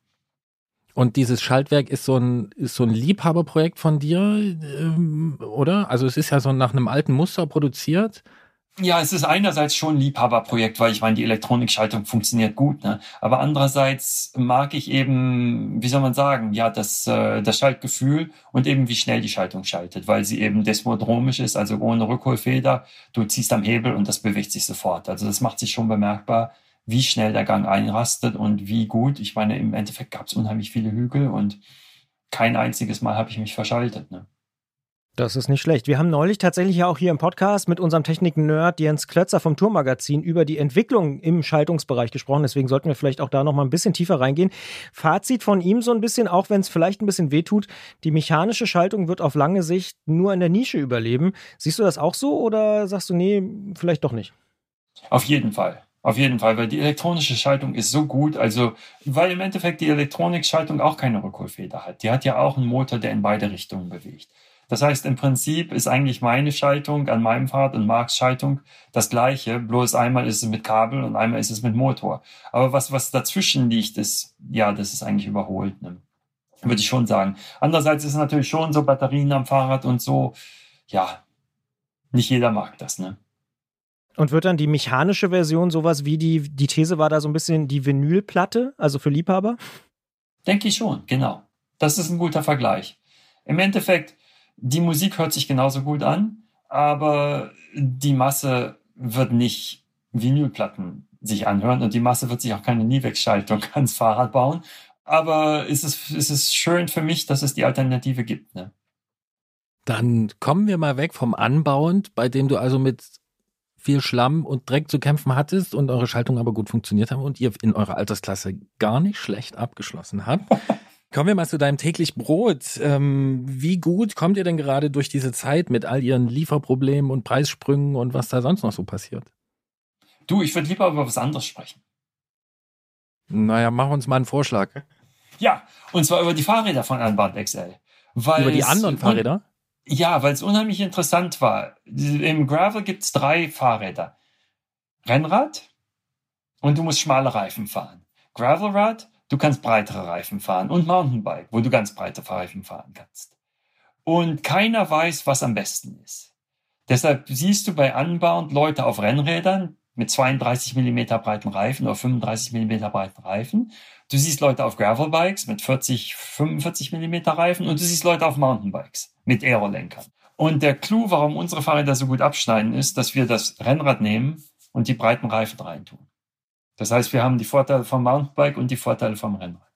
Und dieses Schaltwerk ist so ein, ist so ein Liebhaberprojekt von dir, ähm, oder? Also es ist ja so nach einem alten Muster produziert. Ja, es ist einerseits schon ein Liebhaberprojekt, weil ich meine, die Elektronikschaltung funktioniert gut, ne? Aber andererseits mag ich eben, wie soll man sagen, ja, das, äh, das Schaltgefühl und eben wie schnell die Schaltung schaltet, weil sie eben desmodromisch ist, also ohne Rückholfeder. Du ziehst am Hebel und das bewegt sich sofort. Also das macht sich schon bemerkbar wie schnell der Gang einrastet und wie gut. Ich meine, im Endeffekt gab es unheimlich viele Hügel und kein einziges Mal habe ich mich verschaltet. Ne? Das ist nicht schlecht. Wir haben neulich tatsächlich ja auch hier im Podcast mit unserem Technik-Nerd Jens Klötzer vom Tourmagazin über die Entwicklung im Schaltungsbereich gesprochen. Deswegen sollten wir vielleicht auch da noch mal ein bisschen tiefer reingehen. Fazit von ihm so ein bisschen, auch wenn es vielleicht ein bisschen wehtut, die mechanische Schaltung wird auf lange Sicht nur in der Nische überleben. Siehst du das auch so oder sagst du, nee, vielleicht doch nicht? Auf jeden Fall. Auf jeden Fall, weil die elektronische Schaltung ist so gut, also weil im Endeffekt die Elektronikschaltung auch keine Rückholfeder hat. Die hat ja auch einen Motor, der in beide Richtungen bewegt. Das heißt, im Prinzip ist eigentlich meine Schaltung an meinem Fahrrad und Marks Schaltung das gleiche, bloß einmal ist es mit Kabel und einmal ist es mit Motor. Aber was, was dazwischen liegt, ist, ja, das ist eigentlich überholt, ne? würde ich schon sagen. Andererseits ist natürlich schon so Batterien am Fahrrad und so, ja, nicht jeder mag das, ne? Und wird dann die mechanische Version sowas wie die, die These war da so ein bisschen die Vinylplatte, also für Liebhaber? Denke ich schon, genau. Das ist ein guter Vergleich. Im Endeffekt, die Musik hört sich genauso gut an, aber die Masse wird nicht Vinylplatten sich anhören und die Masse wird sich auch keine Nivex-Schaltung ans Fahrrad bauen. Aber es ist, es ist schön für mich, dass es die Alternative gibt. Ne? Dann kommen wir mal weg vom Anbauend, bei dem du also mit viel Schlamm und Dreck zu kämpfen hattest und eure Schaltung aber gut funktioniert haben und ihr in eurer Altersklasse gar nicht schlecht abgeschlossen habt. Kommen wir mal zu deinem täglich Brot. Ähm, wie gut kommt ihr denn gerade durch diese Zeit mit all ihren Lieferproblemen und Preissprüngen und was da sonst noch so passiert? Du, ich würde lieber über was anderes sprechen. Naja, mach uns mal einen Vorschlag. Ja, und zwar über die Fahrräder von Anbahn XL. Über die anderen Fahrräder? Ja, weil es unheimlich interessant war. Im Gravel gibt's drei Fahrräder. Rennrad und du musst schmale Reifen fahren. Gravelrad, du kannst breitere Reifen fahren. Und Mountainbike, wo du ganz breite Reifen fahren kannst. Und keiner weiß, was am besten ist. Deshalb siehst du bei Unbound Leute auf Rennrädern mit 32 Millimeter breiten Reifen oder 35 Millimeter breiten Reifen. Du siehst Leute auf Gravelbikes mit 40, 45 Millimeter Reifen und du siehst Leute auf Mountainbikes mit Aerolenkern. Und der Clou, warum unsere Fahrräder so gut abschneiden, ist, dass wir das Rennrad nehmen und die breiten Reifen reintun. Das heißt, wir haben die Vorteile vom Mountainbike und die Vorteile vom Rennrad.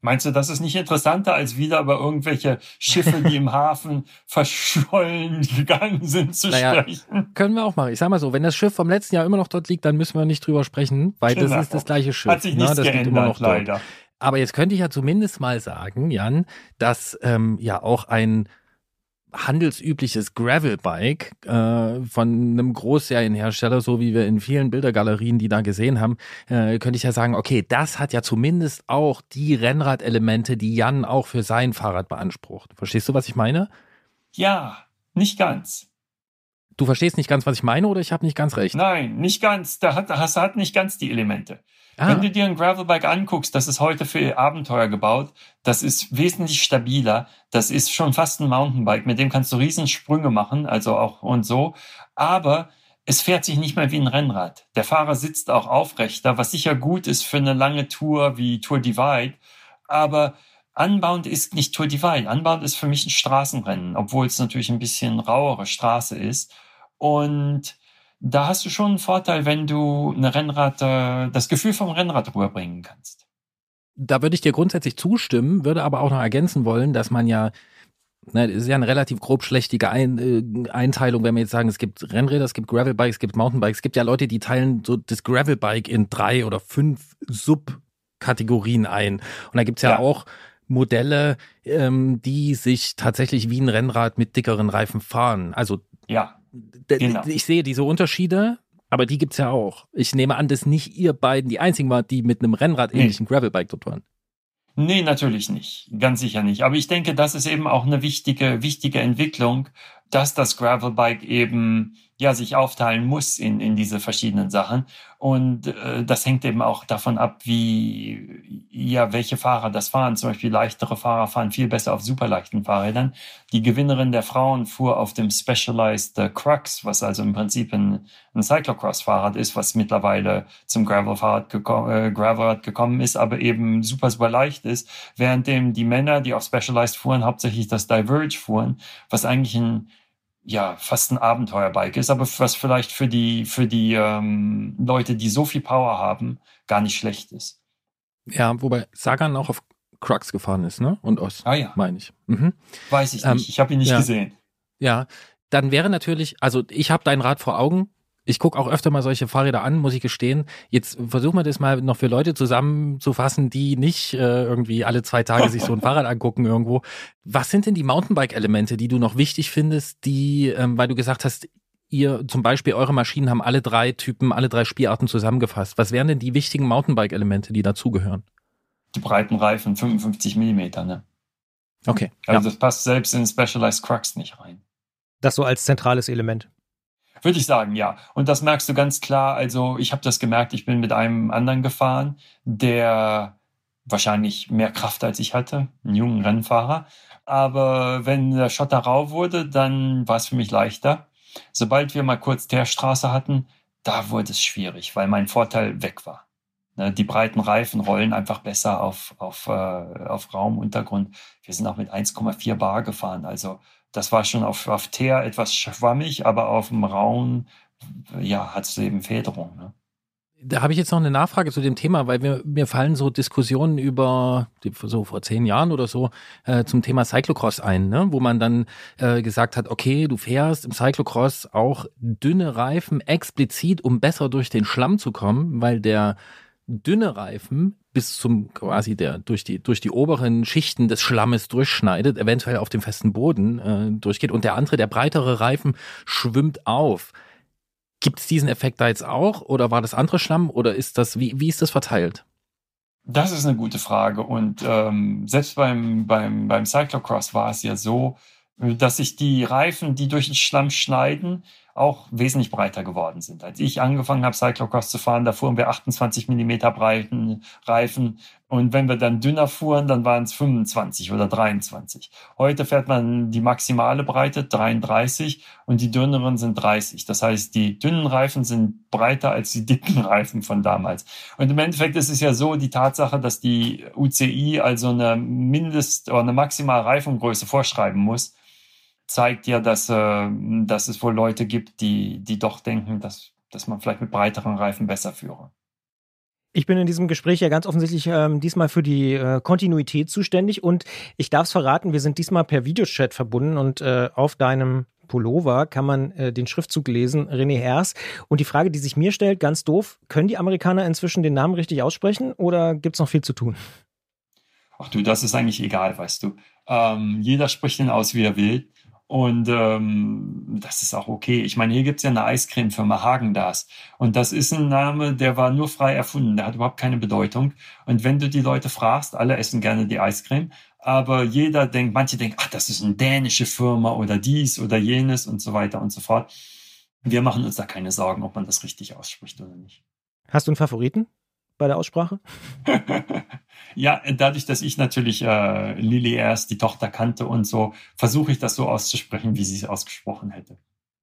Meinst du, das ist nicht interessanter, als wieder über irgendwelche Schiffe, die im Hafen verschollen gegangen sind, zu naja, sprechen? Können wir auch machen. Ich sag mal so, wenn das Schiff vom letzten Jahr immer noch dort liegt, dann müssen wir nicht drüber sprechen, weil genau. das ist das gleiche Schiff. Hat sich ne? nichts das geändert, immer noch leider. Dort. Aber jetzt könnte ich ja zumindest mal sagen, Jan, dass ähm, ja auch ein handelsübliches Gravelbike äh, von einem Großserienhersteller, so wie wir in vielen Bildergalerien die da gesehen haben, äh, könnte ich ja sagen, okay, das hat ja zumindest auch die Rennradelemente, die Jan auch für sein Fahrrad beansprucht. Verstehst du, was ich meine? Ja, nicht ganz. Du verstehst nicht ganz, was ich meine, oder ich habe nicht ganz recht? Nein, nicht ganz. Da hat, das hat nicht ganz die Elemente. Ah. Wenn du dir ein Gravelbike anguckst, das ist heute für Abenteuer gebaut, das ist wesentlich stabiler, das ist schon fast ein Mountainbike, mit dem kannst du Riesensprünge machen, also auch und so, aber es fährt sich nicht mehr wie ein Rennrad. Der Fahrer sitzt auch aufrechter, was sicher gut ist für eine lange Tour wie Tour Divide, aber Unbound ist nicht Tour Divide. Unbound ist für mich ein Straßenrennen, obwohl es natürlich ein bisschen rauere Straße ist. Und da hast du schon einen Vorteil, wenn du eine Rennrad, äh, das Gefühl vom Rennrad rüberbringen kannst. Da würde ich dir grundsätzlich zustimmen, würde aber auch noch ergänzen wollen, dass man ja Ne, ist ja eine relativ grob schlechtige Ein, äh, Einteilung, wenn wir jetzt sagen, es gibt Rennräder, es gibt Gravelbikes, es gibt Mountainbikes. Es gibt ja Leute, die teilen so das Gravelbike in drei oder fünf Subkategorien ein. Und da gibt's ja, ja. auch Modelle, ähm, die sich tatsächlich wie ein Rennrad mit dickeren Reifen fahren. Also ja. Genau. Ich sehe diese Unterschiede, aber die gibt's ja auch. Ich nehme an, dass nicht ihr beiden die einzigen waren, die mit einem Rennrad-ähnlichen nee. Gravelbike dort waren. Nee, natürlich nicht. Ganz sicher nicht. Aber ich denke, das ist eben auch eine wichtige, wichtige Entwicklung, dass das Gravelbike eben ja sich aufteilen muss in, in diese verschiedenen Sachen. Und äh, das hängt eben auch davon ab, wie ja welche Fahrer das fahren. Zum Beispiel leichtere Fahrer fahren viel besser auf superleichten Fahrrädern. Die Gewinnerin der Frauen fuhr auf dem Specialized äh, Crux, was also im Prinzip ein, ein Cyclocross-Fahrrad ist, was mittlerweile zum Gravel-Fahrrad geko äh, Gravelrad gekommen ist, aber eben super, super leicht ist. Währenddem die Männer, die auf Specialized fuhren, hauptsächlich das Diverge fuhren, was eigentlich ein ja fast ein Abenteuerbike ist, aber was vielleicht für die für die ähm, Leute, die so viel Power haben, gar nicht schlecht ist. Ja, wobei Sagan auch auf Crux gefahren ist, ne? Und Ost, ah, ja. meine ich. Mhm. Weiß ich nicht, ähm, ich habe ihn nicht ja. gesehen. Ja, dann wäre natürlich, also ich habe dein Rad vor Augen, ich gucke auch öfter mal solche Fahrräder an, muss ich gestehen. Jetzt versuchen wir das mal noch für Leute zusammenzufassen, die nicht äh, irgendwie alle zwei Tage sich so ein Fahrrad angucken irgendwo. Was sind denn die Mountainbike-Elemente, die du noch wichtig findest, die, ähm, weil du gesagt hast, ihr zum Beispiel eure Maschinen haben alle drei Typen, alle drei Spielarten zusammengefasst. Was wären denn die wichtigen Mountainbike-Elemente, die dazugehören? Die breiten Reifen, 55 Millimeter, ne? Okay. Also ja. das passt selbst in Specialized Crux nicht rein. Das so als zentrales Element. Würde ich sagen, ja. Und das merkst du ganz klar. Also ich habe das gemerkt, ich bin mit einem anderen gefahren, der wahrscheinlich mehr Kraft als ich hatte, einen jungen Rennfahrer. Aber wenn der Schotter rau wurde, dann war es für mich leichter. Sobald wir mal kurz Teerstraße hatten, da wurde es schwierig, weil mein Vorteil weg war. Ne, die breiten Reifen rollen einfach besser auf, auf, äh, auf Raumuntergrund. Wir sind auch mit 1,4 Bar gefahren. Also das war schon auf, auf Teer etwas schwammig, aber auf dem Raum, ja, hat es eben Federung. Ne? Da habe ich jetzt noch eine Nachfrage zu dem Thema, weil mir, mir fallen so Diskussionen über, so vor zehn Jahren oder so, äh, zum Thema Cyclocross ein, ne? wo man dann äh, gesagt hat, okay, du fährst im Cyclocross auch dünne Reifen explizit, um besser durch den Schlamm zu kommen, weil der dünne Reifen bis zum quasi der durch die durch die oberen Schichten des Schlammes durchschneidet, eventuell auf dem festen Boden äh, durchgeht und der andere, der breitere Reifen schwimmt auf. Gibt es diesen Effekt da jetzt auch oder war das andere Schlamm oder ist das, wie, wie ist das verteilt? Das ist eine gute Frage. Und ähm, selbst beim, beim, beim Cyclocross war es ja so, dass sich die Reifen, die durch den Schlamm schneiden, auch wesentlich breiter geworden sind. Als ich angefangen habe, Cyclocross zu fahren, da fuhren wir 28 Millimeter breiten Reifen. Und wenn wir dann dünner fuhren, dann waren es 25 oder 23. Heute fährt man die maximale Breite 33 und die dünneren sind 30. Das heißt, die dünnen Reifen sind breiter als die dicken Reifen von damals. Und im Endeffekt ist es ja so, die Tatsache, dass die UCI also eine Mindest- oder eine maximale Reifengröße vorschreiben muss, zeigt ja, dass, äh, dass es wohl Leute gibt, die, die doch denken, dass, dass man vielleicht mit breiteren Reifen besser führe. Ich bin in diesem Gespräch ja ganz offensichtlich ähm, diesmal für die äh, Kontinuität zuständig und ich darf es verraten, wir sind diesmal per Videochat verbunden und äh, auf deinem Pullover kann man äh, den Schriftzug lesen, René Hers. Und die Frage, die sich mir stellt, ganz doof, können die Amerikaner inzwischen den Namen richtig aussprechen oder gibt es noch viel zu tun? Ach du, das ist eigentlich egal, weißt du. Ähm, jeder spricht den aus, wie er will. Und ähm, das ist auch okay. Ich meine, hier gibt's ja eine Eiscremefirma Hagen das. Und das ist ein Name, der war nur frei erfunden. Der hat überhaupt keine Bedeutung. Und wenn du die Leute fragst, alle essen gerne die Eiscreme, aber jeder denkt, manche denken, ach, das ist eine dänische Firma oder dies oder jenes und so weiter und so fort. Wir machen uns da keine Sorgen, ob man das richtig ausspricht oder nicht. Hast du einen Favoriten bei der Aussprache? Ja, dadurch, dass ich natürlich äh, Lily erst die Tochter kannte und so, versuche ich das so auszusprechen, wie sie es ausgesprochen hätte.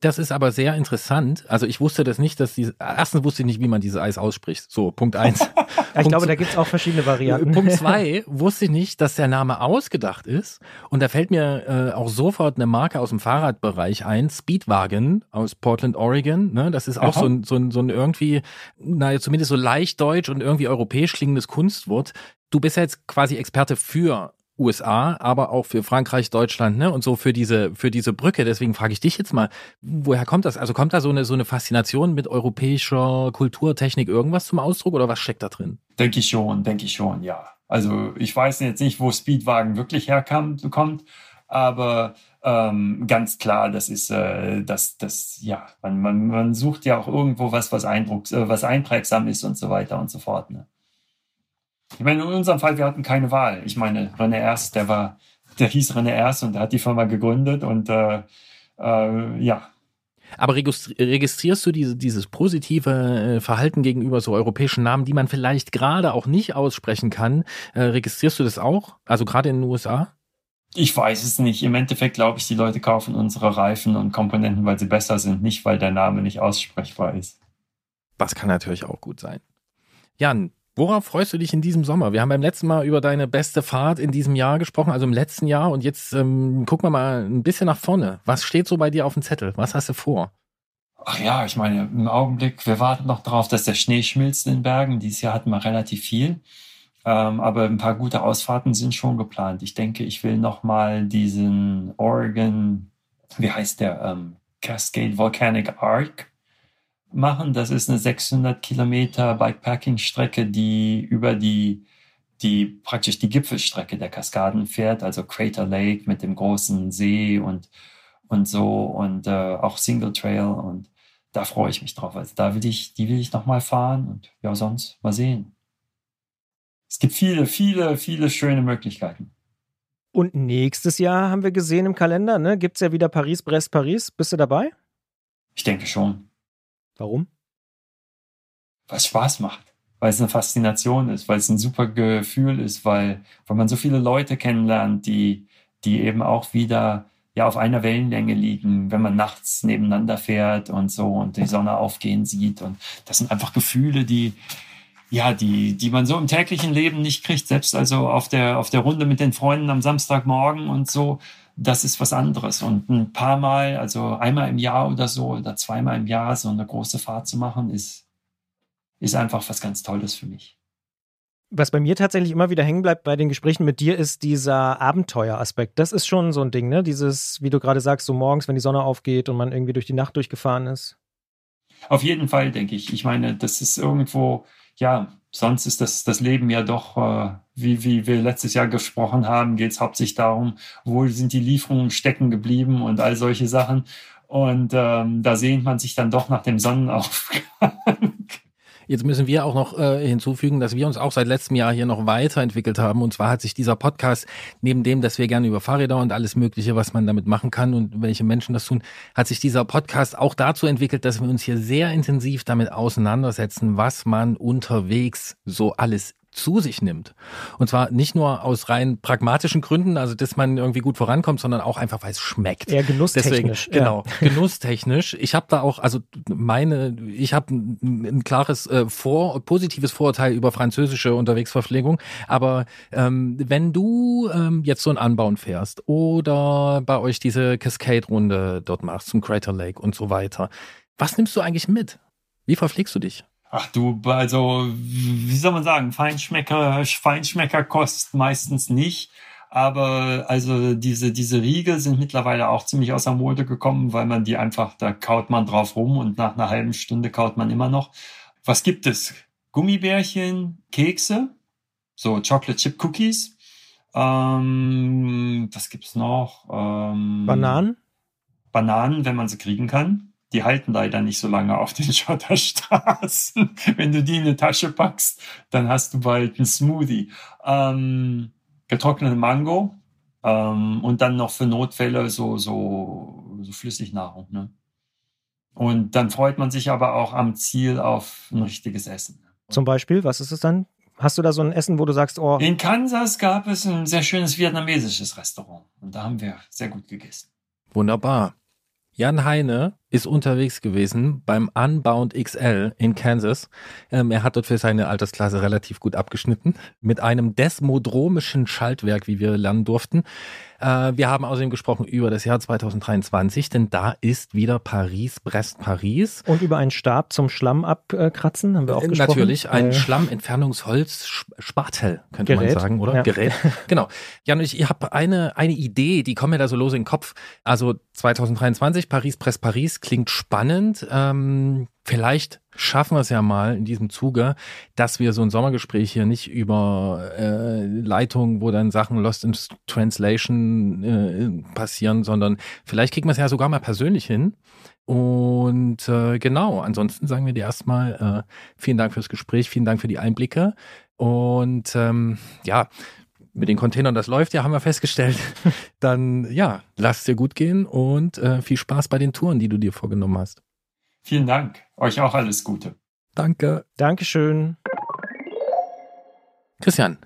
Das ist aber sehr interessant. Also ich wusste das nicht, dass die. Erstens wusste ich nicht, wie man dieses Eis ausspricht. So, Punkt eins. ich Punkt glaube, da gibt es auch verschiedene Varianten. Punkt zwei wusste ich nicht, dass der Name ausgedacht ist. Und da fällt mir äh, auch sofort eine Marke aus dem Fahrradbereich ein, Speedwagen aus Portland, Oregon. Ne? Das ist auch so ein, so, ein, so ein irgendwie, naja, zumindest so leicht deutsch und irgendwie europäisch klingendes Kunstwort. Du bist ja jetzt quasi Experte für USA, aber auch für Frankreich, Deutschland, ne? Und so für diese, für diese Brücke. Deswegen frage ich dich jetzt mal, woher kommt das? Also kommt da so eine, so eine Faszination mit europäischer Kulturtechnik irgendwas zum Ausdruck oder was steckt da drin? Denke ich schon, denke ich schon, ja. Also ich weiß jetzt nicht, wo Speedwagen wirklich herkommt, kommt, aber ähm, ganz klar, das ist, äh, das, das, ja, man, man, man sucht ja auch irgendwo was, was Eindrucks, äh, was einprägsam ist und so weiter und so fort. Ne? Ich meine, in unserem Fall, wir hatten keine Wahl. Ich meine, René Erst, der war, der hieß René Erst und der hat die Firma gegründet und äh, äh, ja. Aber registrierst du diese, dieses positive äh, Verhalten gegenüber so europäischen Namen, die man vielleicht gerade auch nicht aussprechen kann? Äh, registrierst du das auch? Also gerade in den USA? Ich weiß es nicht. Im Endeffekt glaube ich, die Leute kaufen unsere Reifen und Komponenten, weil sie besser sind, nicht weil der Name nicht aussprechbar ist. Das kann natürlich auch gut sein. Jan, Worauf freust du dich in diesem Sommer? Wir haben beim letzten Mal über deine beste Fahrt in diesem Jahr gesprochen, also im letzten Jahr. Und jetzt ähm, gucken wir mal ein bisschen nach vorne. Was steht so bei dir auf dem Zettel? Was hast du vor? Ach ja, ich meine, im Augenblick, wir warten noch darauf, dass der Schnee schmilzt in den Bergen. Dieses Jahr hatten wir relativ viel. Ähm, aber ein paar gute Ausfahrten sind schon geplant. Ich denke, ich will noch mal diesen Oregon, wie heißt der, ähm, Cascade Volcanic Arc machen. Das ist eine 600 Kilometer Bikepacking-Strecke, die über die, die praktisch die Gipfelstrecke der Kaskaden fährt, also Crater Lake mit dem großen See und, und so und äh, auch Single Trail und da freue ich mich drauf. Also da will ich, die will ich nochmal fahren und ja, sonst mal sehen. Es gibt viele, viele, viele schöne Möglichkeiten. Und nächstes Jahr haben wir gesehen im Kalender, ne? Gibt es ja wieder Paris, Brest, Paris. Bist du dabei? Ich denke schon. Warum? Weil es Spaß macht, weil es eine Faszination ist, weil es ein super Gefühl ist, weil, weil man so viele Leute kennenlernt, die, die eben auch wieder ja auf einer Wellenlänge liegen, wenn man nachts nebeneinander fährt und so und die Sonne aufgehen sieht. Und das sind einfach Gefühle, die, ja, die, die man so im täglichen Leben nicht kriegt, selbst also auf der, auf der Runde mit den Freunden am Samstagmorgen und so das ist was anderes. Und ein paar Mal, also einmal im Jahr oder so oder zweimal im Jahr so eine große Fahrt zu machen, ist, ist einfach was ganz Tolles für mich. Was bei mir tatsächlich immer wieder hängen bleibt bei den Gesprächen mit dir, ist dieser Abenteueraspekt. Das ist schon so ein Ding, ne? Dieses, wie du gerade sagst, so morgens, wenn die Sonne aufgeht und man irgendwie durch die Nacht durchgefahren ist. Auf jeden Fall, denke ich. Ich meine, das ist irgendwo, ja, sonst ist das, das Leben ja doch, äh, wie, wie wir letztes Jahr gesprochen haben, geht es hauptsächlich darum, wo sind die Lieferungen stecken geblieben und all solche Sachen. Und ähm, da sehnt man sich dann doch nach dem Sonnenaufgang. Jetzt müssen wir auch noch äh, hinzufügen, dass wir uns auch seit letztem Jahr hier noch weiterentwickelt haben. Und zwar hat sich dieser Podcast, neben dem, dass wir gerne über Fahrräder und alles Mögliche, was man damit machen kann und welche Menschen das tun, hat sich dieser Podcast auch dazu entwickelt, dass wir uns hier sehr intensiv damit auseinandersetzen, was man unterwegs so alles zu sich nimmt. Und zwar nicht nur aus rein pragmatischen Gründen, also dass man irgendwie gut vorankommt, sondern auch einfach, weil es schmeckt. Ja, genusstechnisch. Deswegen, genau, ja. genusstechnisch. Ich habe da auch, also meine, ich habe ein, ein, klares äh, vor, positives Vorurteil über französische Unterwegsverpflegung. Aber ähm, wenn du ähm, jetzt so ein Anbauen fährst oder bei euch diese Cascade-Runde dort machst zum Crater Lake und so weiter, was nimmst du eigentlich mit? Wie verpflegst du dich? Ach du, also, wie soll man sagen, Feinschmecker, Feinschmecker kostet meistens nicht. Aber also diese, diese Riegel sind mittlerweile auch ziemlich aus der Mode gekommen, weil man die einfach, da kaut man drauf rum und nach einer halben Stunde kaut man immer noch. Was gibt es? Gummibärchen, Kekse, so Chocolate Chip Cookies. Ähm, was gibt's noch? Ähm, Bananen? Bananen, wenn man sie kriegen kann die halten leider nicht so lange auf den Schotterstraßen. Wenn du die in eine Tasche packst, dann hast du bald einen Smoothie. Ähm, getrocknete Mango ähm, und dann noch für Notfälle so, so, so Flüssignahrung. Ne? Und dann freut man sich aber auch am Ziel auf ein richtiges Essen. Zum Beispiel, was ist es dann? Hast du da so ein Essen, wo du sagst, oh. In Kansas gab es ein sehr schönes vietnamesisches Restaurant. Und da haben wir sehr gut gegessen. Wunderbar. Jan Heine ist unterwegs gewesen beim Unbound XL in Kansas. Ähm, er hat dort für seine Altersklasse relativ gut abgeschnitten mit einem desmodromischen Schaltwerk, wie wir lernen durften. Äh, wir haben außerdem gesprochen über das Jahr 2023, denn da ist wieder Paris, Brest, Paris. Und über einen Stab zum Schlamm abkratzen haben wir auch äh, gesprochen. Natürlich, ein äh. Schlammentfernungsholz-Spatel, könnte Gerät. man sagen, oder? Ja. Gerät. genau. Jan, ich, ich habe eine, eine Idee, die kommt mir da so los in den Kopf. Also 2023, Paris, Brest, Paris klingt spannend. Ähm, vielleicht schaffen wir es ja mal in diesem Zuge, dass wir so ein Sommergespräch hier nicht über äh, Leitungen, wo dann Sachen Lost in Translation äh, passieren, sondern vielleicht kriegen wir es ja sogar mal persönlich hin. Und äh, genau, ansonsten sagen wir dir erstmal äh, vielen Dank fürs Gespräch, vielen Dank für die Einblicke. Und ähm, ja, mit den Containern, das läuft ja, haben wir festgestellt. Dann ja, lass es dir gut gehen und äh, viel Spaß bei den Touren, die du dir vorgenommen hast. Vielen Dank. Euch auch alles Gute. Danke. Dankeschön. Christian,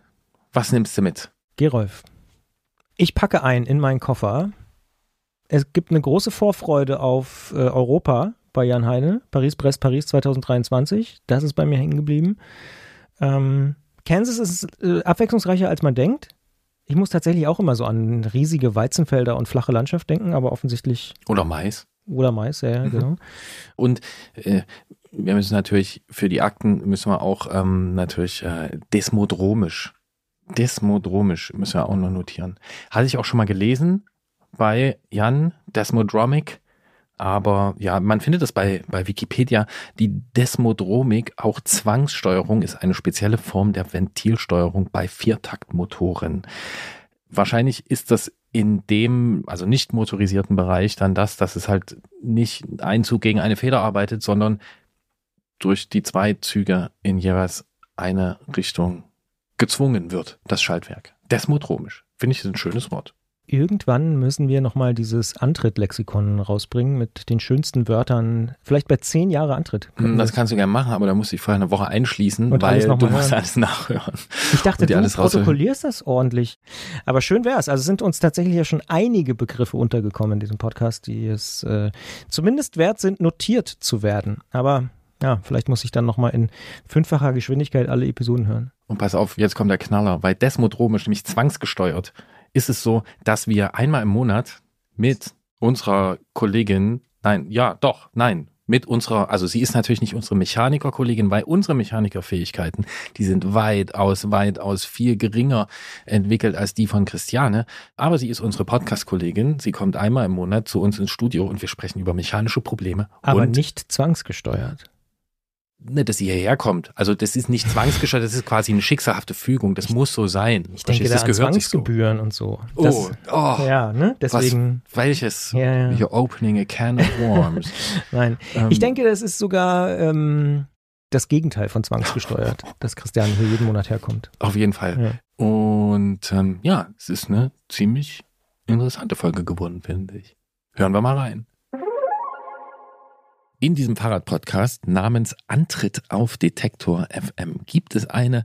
was nimmst du mit? Gerolf. Ich packe ein in meinen Koffer. Es gibt eine große Vorfreude auf äh, Europa bei Jan Heine. Paris, Brest, Paris 2023. Das ist bei mir hängen geblieben. Ähm, Kansas ist äh, abwechslungsreicher, als man denkt. Ich muss tatsächlich auch immer so an riesige Weizenfelder und flache Landschaft denken, aber offensichtlich. Oder Mais. Oder Mais, ja, mhm. genau. Und äh, wir müssen natürlich für die Akten müssen wir auch ähm, natürlich äh, desmodromisch. Desmodromisch müssen wir auch noch notieren. Hatte ich auch schon mal gelesen bei Jan, Desmodromic. Aber ja, man findet es bei, bei Wikipedia. Die Desmodromik, auch Zwangssteuerung, ist eine spezielle Form der Ventilsteuerung bei Viertaktmotoren. Wahrscheinlich ist das in dem, also nicht motorisierten Bereich dann das, dass es halt nicht ein Zug gegen eine Feder arbeitet, sondern durch die zwei Züge in jeweils eine Richtung gezwungen wird, das Schaltwerk. Desmodromisch. Finde ich ein schönes Wort irgendwann müssen wir nochmal dieses Antritt-Lexikon rausbringen mit den schönsten Wörtern. Vielleicht bei zehn Jahre Antritt. Hm, das kannst du gerne machen, aber da musst du dich vorher eine Woche einschließen, und weil du musst alles nachhören. Ich dachte, du alles protokollierst das ordentlich. Aber schön wäre es. Also sind uns tatsächlich ja schon einige Begriffe untergekommen in diesem Podcast, die es äh, zumindest wert sind, notiert zu werden. Aber ja, vielleicht muss ich dann nochmal in fünffacher Geschwindigkeit alle Episoden hören. Und pass auf, jetzt kommt der Knaller, weil Desmodromisch nämlich zwangsgesteuert ist es so, dass wir einmal im Monat mit unserer Kollegin, nein, ja, doch, nein, mit unserer, also sie ist natürlich nicht unsere Mechanikerkollegin, weil unsere Mechanikerfähigkeiten, die sind weitaus, weitaus viel geringer entwickelt als die von Christiane. Aber sie ist unsere Podcast-Kollegin. Sie kommt einmal im Monat zu uns ins Studio und wir sprechen über mechanische Probleme. Aber und nicht zwangsgesteuert. Ne, dass sie hierher kommt. Also das ist nicht zwangsgesteuert, das ist quasi eine schicksalhafte Fügung. Das muss so sein. Ich denke Verstehst da an das gehört sich so. Zwangsgebühren und so. Oh, Das, oh, ja, ne? Deswegen. was, welches? Ja, ja. You're opening a can of worms. Nein. Ähm, Ich denke, das ist sogar ähm, das Gegenteil von zwangsgesteuert, dass Christian hier jeden Monat herkommt. Auf jeden Fall. Und ähm, ja, es ist eine ziemlich interessante Folge geworden, finde ich. Hören wir mal rein. In diesem Fahrradpodcast namens Antritt auf Detektor FM gibt es eine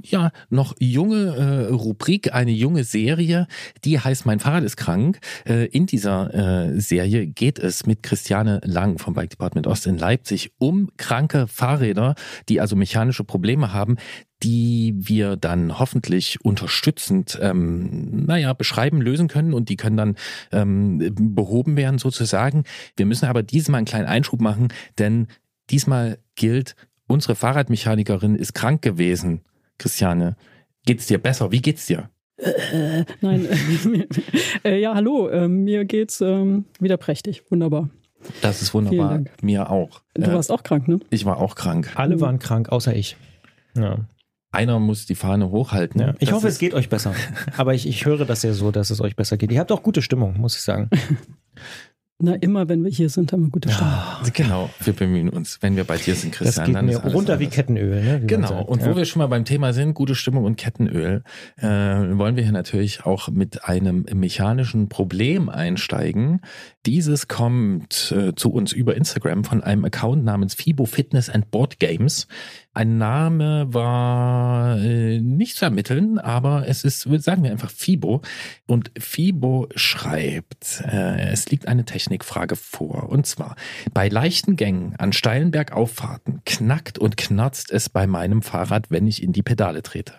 ja, noch junge äh, Rubrik, eine junge Serie, die heißt Mein Fahrrad ist krank. Äh, in dieser äh, Serie geht es mit Christiane Lang vom Bike Department Ost in Leipzig um kranke Fahrräder, die also mechanische Probleme haben, die wir dann hoffentlich unterstützend, ähm, naja, beschreiben, lösen können und die können dann ähm, behoben werden sozusagen. Wir müssen aber diesmal einen kleinen Einschub machen, denn diesmal gilt, unsere Fahrradmechanikerin ist krank gewesen. Christiane, geht's dir besser? Wie geht's dir? Äh, nein, äh, ja, hallo, äh, mir geht's ähm, wieder prächtig, wunderbar. Das ist wunderbar. Mir auch. Du Äh, warst auch krank, ne? ich war auch krank. Alle waren krank, außer ich. Ja. Einer muss die Fahne hochhalten. Ja. Ich Das hoffe, es geht euch besser. Aber ich, ich höre das ja so, dass es euch besser geht. Ihr habt auch gute Stimmung, muss ich sagen. Na, immer wenn wir hier sind, haben wir gute Stimmung. Genau, wir bemühen uns, wenn wir bei dir sind, Das Christian. geht dann mir runter wie anders. Kettenöl. Ne, wie Genau, und ja. wo wir schon mal beim Thema sind, gute Stimmung und Kettenöl, äh, wollen wir hier natürlich auch mit einem mechanischen Problem einsteigen. Dieses kommt äh, zu uns über Instagram von einem Account namens Fibo Fitness and Board Games. Ein Name war äh, nicht zu ermitteln, aber es ist, sagen wir einfach Fibo. Und Fibo schreibt, äh, es liegt eine Technikfrage vor. Und zwar, bei leichten Gängen an steilen Bergauffahrten knackt und knarzt es bei meinem Fahrrad, wenn ich in die Pedale trete.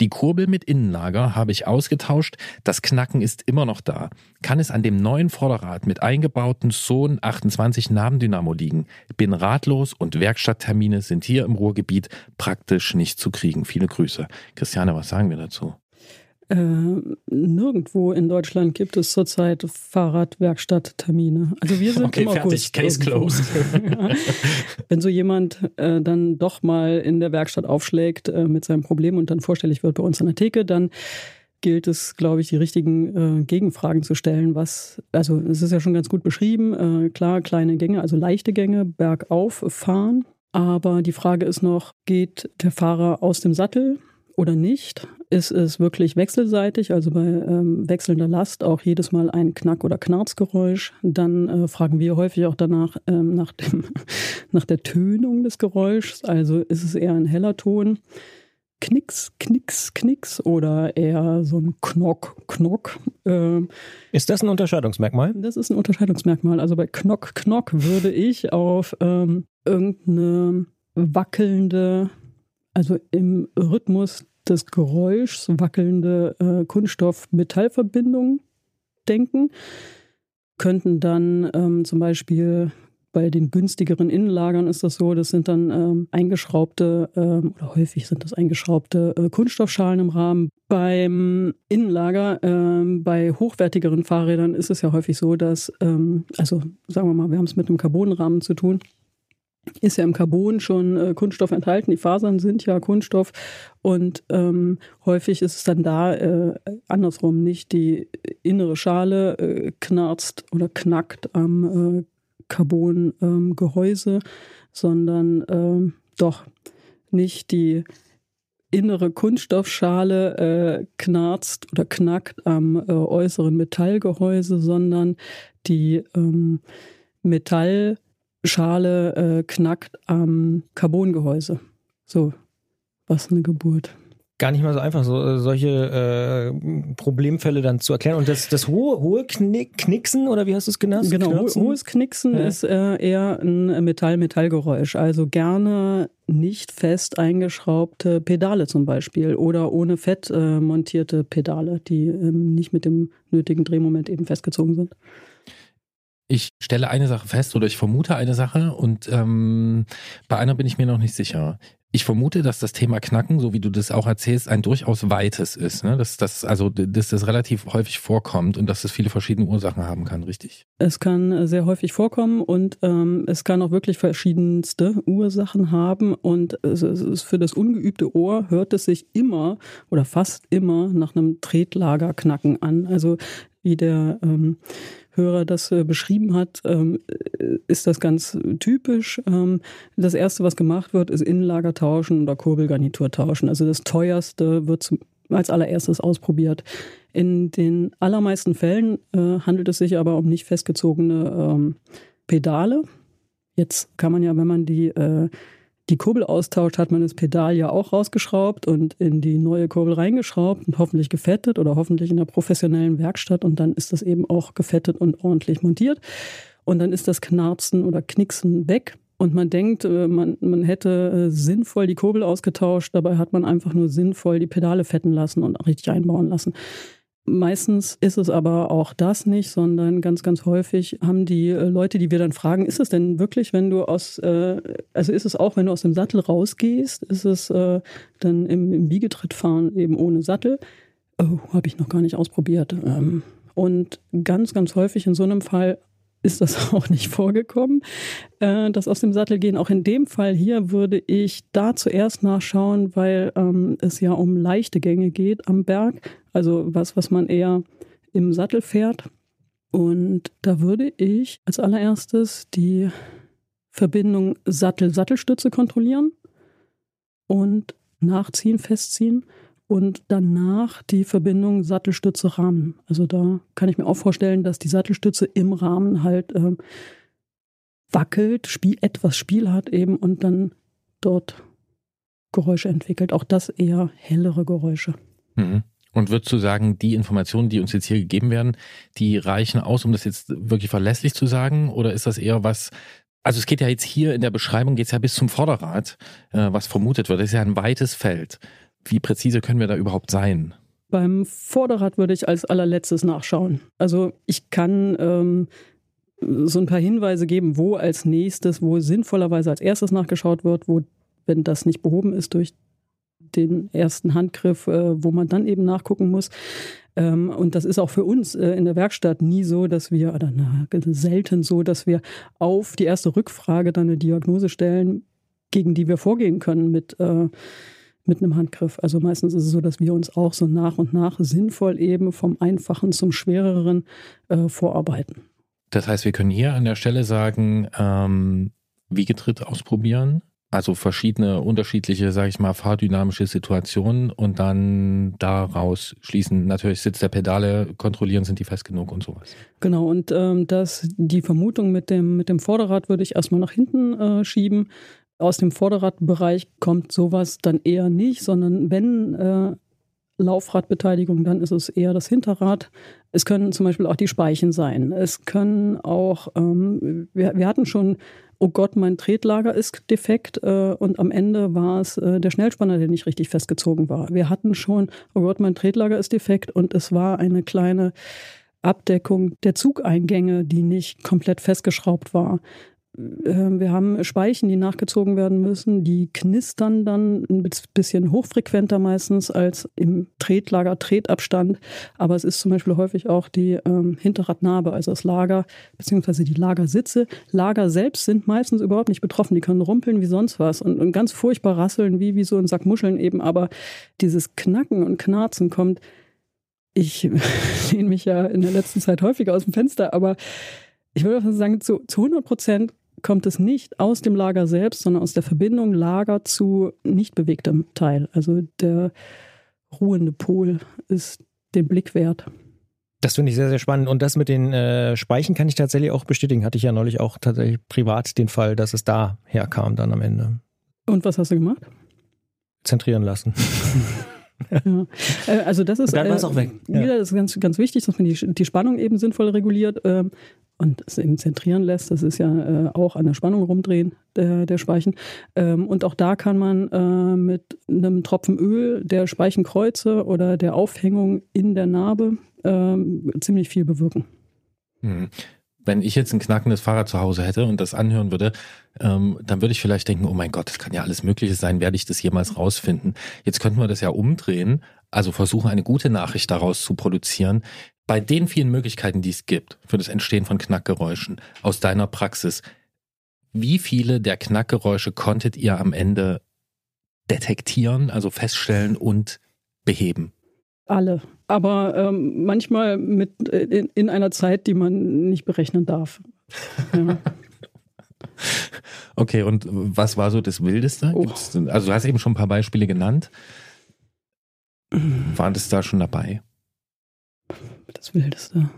Die Kurbel mit Innenlager habe ich ausgetauscht, das Knacken ist immer noch da. Kann es an dem neuen Vorderrad mit eingebauten Sohn 28 Nabendynamo liegen? Bin ratlos und Werkstatttermine sind hier im Ruhrgebiet praktisch nicht zu kriegen. Viele Grüße. Christiane, was sagen wir dazu? Äh, nirgendwo in Deutschland gibt es zurzeit Fahrradwerkstatttermine. Also wir sind Okay, im fertig. August. Case closed. ja. Wenn so jemand äh, dann doch mal in der Werkstatt aufschlägt äh, mit seinem Problem und dann vorstellig wird bei uns an der Theke, dann gilt es, glaube ich, die richtigen äh, Gegenfragen zu stellen. Was, also es ist ja schon ganz gut beschrieben, äh, klar, kleine Gänge, also leichte Gänge, bergauf fahren. Aber die Frage ist noch, geht der Fahrer aus dem Sattel oder nicht? Ist es wirklich wechselseitig, also bei ähm, wechselnder Last auch jedes Mal ein Knack- oder Knarzgeräusch? Dann äh, fragen wir häufig auch danach ähm, nach, dem, nach der Tönung des Geräuschs. Also ist es eher ein heller Ton? Knicks, Knicks, Knicks oder eher so ein Knock, Knock. Ähm, Ist das ein Unterscheidungsmerkmal? das ist ein Unterscheidungsmerkmal. Also bei Knock, Knock würde ich auf ähm, irgendeine wackelnde, also im Rhythmus des Geräuschs wackelnde äh, Kunststoff-Metall-Verbindung denken. Könnten dann ähm, zum Beispiel bei den günstigeren Innenlagern ist das so, das sind dann ähm, eingeschraubte, ähm, oder häufig sind das eingeschraubte äh, Kunststoffschalen im Rahmen. Beim Innenlager, ähm, bei hochwertigeren Fahrrädern ist es ja häufig so, dass, ähm, also sagen wir mal, wir haben es mit einem Carbonrahmen zu tun, ist ja im Carbon schon äh, Kunststoff enthalten. Die Fasern sind ja Kunststoff und ähm, häufig ist es dann da äh, andersrum nicht die innere Schale äh, knarzt oder knackt am äh, Carbon-Gehäuse, sondern ähm, doch nicht die innere Kunststoffschale äh, knarzt oder knackt am äh, äußeren Metallgehäuse, sondern die ähm, Metallschale äh, knackt am Carbongehäuse. So, was eine Geburt. Gar nicht mal so einfach, so äh, solche äh, Problemfälle dann zu erklären. Und das, das hohe, hohe Knick, Knicksen, oder wie hast du es genannt? Genau, Knirpsen? hohes Knicksen Ja. ist äh, eher ein Metall-Metall-Geräusch. Also gerne nicht fest eingeschraubte Pedale zum Beispiel oder ohne fett äh, montierte Pedale, die ähm, nicht mit dem nötigen Drehmoment eben festgezogen sind. Ich stelle eine Sache fest oder ich vermute eine Sache und ähm, bei einer bin ich mir noch nicht sicher. Ich vermute, dass das Thema Knacken, so wie du das auch erzählst, ein durchaus weites ist. Ne? Dass, das, also, dass das relativ häufig vorkommt und dass es viele verschiedene Ursachen haben kann, richtig? Es kann sehr häufig vorkommen und ähm, es kann auch wirklich verschiedenste Ursachen haben. Und es ist für das ungeübte Ohr hört es sich immer oder fast immer nach einem Tretlagerknacken an. Also wie der ähm, Hörer das äh, beschrieben hat, ähm, ist das ganz typisch. Ähm, das erste, was gemacht wird, ist Innenlager tauschen oder Kurbelgarnitur tauschen. Also das teuerste wird zum, als allererstes ausprobiert. In den allermeisten Fällen äh, handelt es sich aber um nicht festgezogene ähm, Pedale. Jetzt kann man ja, wenn man die äh, die Kurbel austauscht, hat man das Pedal ja auch rausgeschraubt und in die neue Kurbel reingeschraubt und hoffentlich gefettet oder hoffentlich in der professionellen Werkstatt und dann ist das eben auch gefettet und ordentlich montiert. Und dann ist das Knarzen oder Knicksen weg. Und man denkt, äh, man, man hätte äh, sinnvoll die Kurbel ausgetauscht, dabei hat man einfach nur sinnvoll die Pedale fetten lassen und richtig einbauen lassen. Meistens ist es aber auch das nicht, sondern ganz, ganz häufig haben die äh, Leute, die wir dann fragen, ist es denn wirklich, wenn du aus, äh, also ist es auch, wenn du aus dem Sattel rausgehst, ist es äh, dann im, im Biegetrittfahren eben ohne Sattel? Oh, habe ich noch gar nicht ausprobiert. Ähm, und ganz, ganz häufig in so einem Fall ist das auch nicht vorgekommen, äh, das aus dem Sattel gehen. Auch in dem Fall hier würde ich da zuerst nachschauen, weil ähm, es ja um leichte Gänge geht am Berg. Also was, was man eher im Sattel fährt. Und da würde ich als allererstes die Verbindung Sattel-Sattelstütze kontrollieren und nachziehen, festziehen und danach die Verbindung Sattelstütze-Rahmen. Also da kann ich mir auch vorstellen, dass die Sattelstütze im Rahmen halt ähm, wackelt, Spiel, etwas Spiel hat eben und dann dort Geräusche entwickelt. Auch das eher hellere Geräusche. Mhm. Und würdest du sagen, die Informationen, die uns jetzt hier gegeben werden, die reichen aus, um das jetzt wirklich verlässlich zu sagen? Oder ist das eher was, also es geht ja jetzt hier in der Beschreibung, geht es ja bis zum Vorderrad, äh, was vermutet wird. Das ist ja ein weites Feld. Wie präzise können wir da überhaupt sein? Beim Vorderrad würde ich als allerletztes nachschauen. Also ich kann ähm, so ein paar Hinweise geben, wo als nächstes, wo sinnvollerweise als erstes nachgeschaut wird, wo, wenn das nicht behoben ist durch den ersten Handgriff, äh, wo man dann eben nachgucken muss. Ähm, und das ist auch für uns äh, in der Werkstatt nie so, dass wir, oder na, selten so, dass wir auf die erste Rückfrage dann eine Diagnose stellen, gegen die wir vorgehen können mit äh, mit einem Handgriff. Also meistens ist es so, dass wir uns auch so nach und nach sinnvoll eben vom Einfachen zum Schwereren äh, vorarbeiten. Das heißt, wir können hier an der Stelle sagen, ähm, Wiegetritt ausprobieren, also verschiedene unterschiedliche, sage ich mal, fahrdynamische Situationen und dann daraus schließen, natürlich Sitz der Pedale kontrollieren, sind die fest genug und sowas. Genau, und ähm, das, die Vermutung mit dem, mit dem Vorderrad würde ich erstmal nach hinten äh, schieben. Aus dem Vorderradbereich kommt sowas dann eher nicht, sondern wenn äh, Laufradbeteiligung, dann ist es eher das Hinterrad. Es können zum Beispiel auch die Speichen sein. Es können auch, ähm, wir, wir hatten schon, oh Gott, mein Tretlager ist defekt äh, und am Ende war es äh, der Schnellspanner, der nicht richtig festgezogen war. Wir hatten schon, oh Gott, mein Tretlager ist defekt und es war eine kleine Abdeckung der Zugeingänge, die nicht komplett festgeschraubt war. Ähm, wir haben Speichen, die nachgezogen werden müssen, die knistern dann ein bisschen hochfrequenter meistens als im Tretlager, Tretabstand. Aber es ist zum Beispiel häufig auch die ähm, Hinterradnarbe, also das Lager, beziehungsweise die Lagersitze. Lager selbst sind meistens überhaupt nicht betroffen. Die können rumpeln wie sonst was und, und ganz furchtbar rasseln, wie, wie so ein Sack Muscheln eben. Aber dieses Knacken und Knarzen kommt, ich lehne mich ja in der letzten Zeit häufiger aus dem Fenster, aber ich würde sagen, zu, zu 100 Prozent kommt es nicht aus dem Lager selbst, sondern aus der Verbindung Lager zu nicht bewegtem Teil. Also der ruhende Pol ist den Blick wert. Das finde ich sehr, sehr spannend. Und das mit den äh, Speichen kann ich tatsächlich auch bestätigen. Hatte ich ja neulich auch tatsächlich privat den Fall, dass es da herkam dann am Ende. Und was hast du gemacht? Zentrieren lassen. ja. Äh, also das ist, Und dann war es auch weg. Ja. Wieder, das ist ganz, ganz wichtig, dass man die, die Spannung eben sinnvoll reguliert. Ähm, und es eben zentrieren lässt. Das ist ja äh, auch an der Spannung rumdrehen der, der Speichen. Ähm, und auch da kann man äh, mit einem Tropfen Öl der Speichenkreuze oder der Aufhängung in der Narbe äh, ziemlich viel bewirken. Hm. Wenn ich jetzt ein knackendes Fahrrad zu Hause hätte und das anhören würde, ähm, dann würde ich vielleicht denken, oh mein Gott, das kann ja alles Mögliche sein, werde ich das jemals rausfinden? Jetzt könnten wir das ja umdrehen, also versuchen, eine gute Nachricht daraus zu produzieren. Bei den vielen Möglichkeiten, die es gibt für das Entstehen von Knackgeräuschen aus deiner Praxis, wie viele der Knackgeräusche konntet ihr am Ende detektieren, also feststellen und beheben? Alle. Aber ähm, manchmal mit äh, in, in, einer Zeit, die man nicht berechnen darf. Ja. okay, und was war so das Wildeste? Oh. also du hast eben schon ein paar Beispiele genannt. Waren das da schon dabei? Das Wildeste.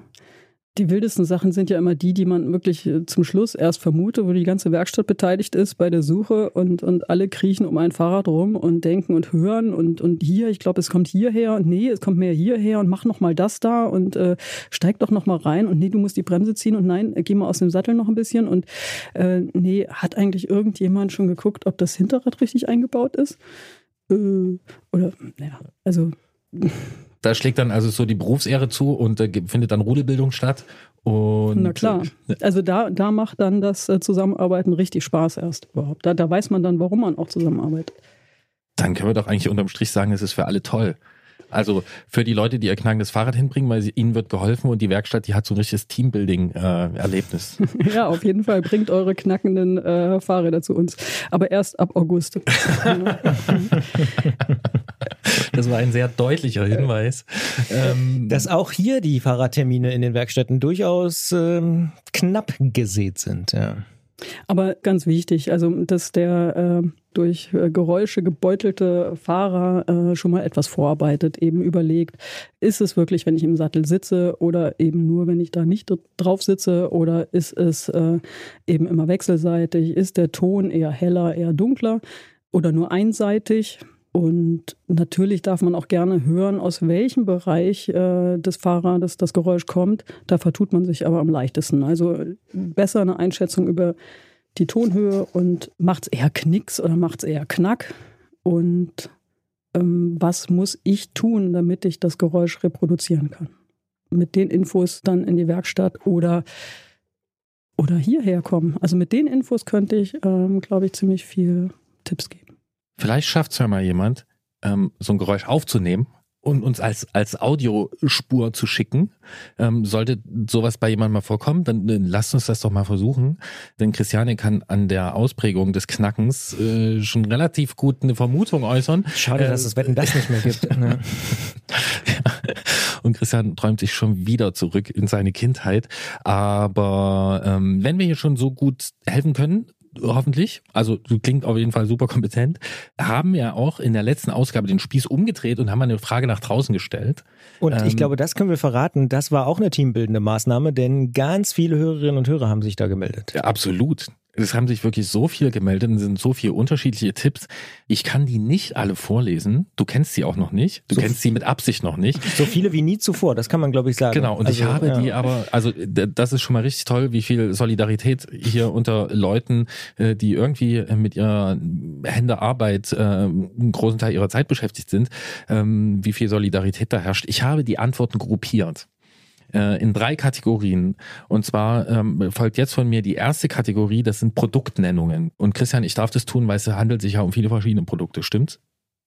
Die wildesten Sachen sind ja immer die, die man wirklich äh, zum Schluss erst vermutet, wo die ganze Werkstatt beteiligt ist bei der Suche und, und alle kriechen um ein Fahrrad rum und denken und hören und, und hier, ich glaube, es kommt hierher und nee, es kommt mehr hierher und mach noch mal das da und äh, steig doch noch mal rein und nee, du musst die Bremse ziehen und nein, geh mal aus dem Sattel noch ein bisschen und äh, nee, hat eigentlich irgendjemand schon geguckt, ob das Hinterrad richtig eingebaut ist? Äh, oder, ja, also da schlägt dann also so die Berufsehre zu und äh, findet dann Rudelbildung statt. Und, Na klar. Äh, also da, da macht dann das äh, Zusammenarbeiten richtig Spaß erst überhaupt. Da, da weiß man dann, warum man auch zusammenarbeitet. Dann können wir doch eigentlich unterm Strich sagen, es ist für alle toll. Also für die Leute, die ihr knackendes Fahrrad hinbringen, weil sie, ihnen wird geholfen und die Werkstatt, die hat so ein richtiges Teambuilding-Erlebnis. Äh, ja, auf jeden Fall bringt eure knackenden äh, Fahrräder zu uns. Aber erst ab August. das war ein sehr deutlicher Hinweis. Ähm, Dass auch hier die Fahrradtermine in den Werkstätten durchaus ähm, knapp gesät sind, ja. Aber ganz wichtig, also dass der äh, durch äh, Geräusche gebeutelte Fahrer äh, schon mal etwas vorarbeitet, eben überlegt, ist es wirklich, wenn ich im Sattel sitze oder eben nur, wenn ich da nicht drauf sitze oder ist es äh, eben immer wechselseitig, ist der Ton eher heller, eher dunkler oder nur einseitig. Und natürlich darf man auch gerne hören, aus welchem Bereich äh, des Fahrrades das Geräusch kommt. Da vertut man sich aber am leichtesten. Also besser eine Einschätzung über die Tonhöhe und macht es eher Knicks oder macht es eher Knack? Und ähm, was muss ich tun, damit ich das Geräusch reproduzieren kann? Mit den Infos dann in die Werkstatt oder, oder hierher kommen. Also mit den Infos könnte ich, ähm, glaube ich, ziemlich viel Tipps geben. Vielleicht schafft es ja mal jemand, ähm, so ein Geräusch aufzunehmen und uns als, als Audiospur zu schicken. Ähm, sollte sowas bei jemandem mal vorkommen, dann, dann lasst uns das doch mal versuchen. Denn Christiane kann an der Ausprägung des Knackens äh, schon relativ gut eine Vermutung äußern. Schade, äh, dass es Wetten das nicht mehr gibt. ja. Und Christian träumt sich schon wieder zurück in seine Kindheit. Aber ähm, wenn wir hier schon so gut helfen können, hoffentlich, also du klingt auf jeden Fall super kompetent, haben ja auch in der letzten Ausgabe den Spieß umgedreht und haben eine Frage nach draußen gestellt. Und ähm, ich glaube, das können wir verraten, das war auch eine teambildende Maßnahme, denn ganz viele Hörerinnen und Hörer haben sich da gemeldet. Ja, absolut es haben sich wirklich so viel gemeldet und sind so viele unterschiedliche Tipps. Ich kann die nicht alle vorlesen. Du kennst sie auch noch nicht. Du so kennst sie mit Absicht noch nicht. So viele wie nie zuvor, das kann man, glaube ich, sagen. Genau, und also, ich habe ja. die aber, also das ist schon mal richtig toll, wie viel Solidarität hier unter Leuten, äh, die irgendwie mit ihrer Händearbeit äh, einen großen Teil ihrer Zeit beschäftigt sind, ähm, wie viel Solidarität da herrscht. Ich habe die Antworten gruppiert äh, in drei Kategorien. Und zwar ähm, folgt jetzt von mir die erste Kategorie, das sind Produktnennungen. Und Christian, ich darf das tun, weil es handelt sich ja um viele verschiedene Produkte, stimmt's?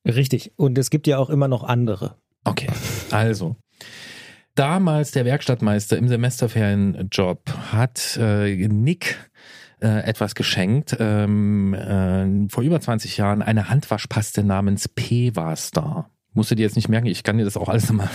Richtig. Und es gibt ja auch immer noch andere. Okay, also. Damals der Werkstattmeister im Semesterferienjob hat äh, Nick äh, etwas geschenkt. Ähm, äh, vor über 20 Jahren eine Handwaschpaste namens P-Wastar musst du dir jetzt nicht merken, ich kann dir das auch alles nochmal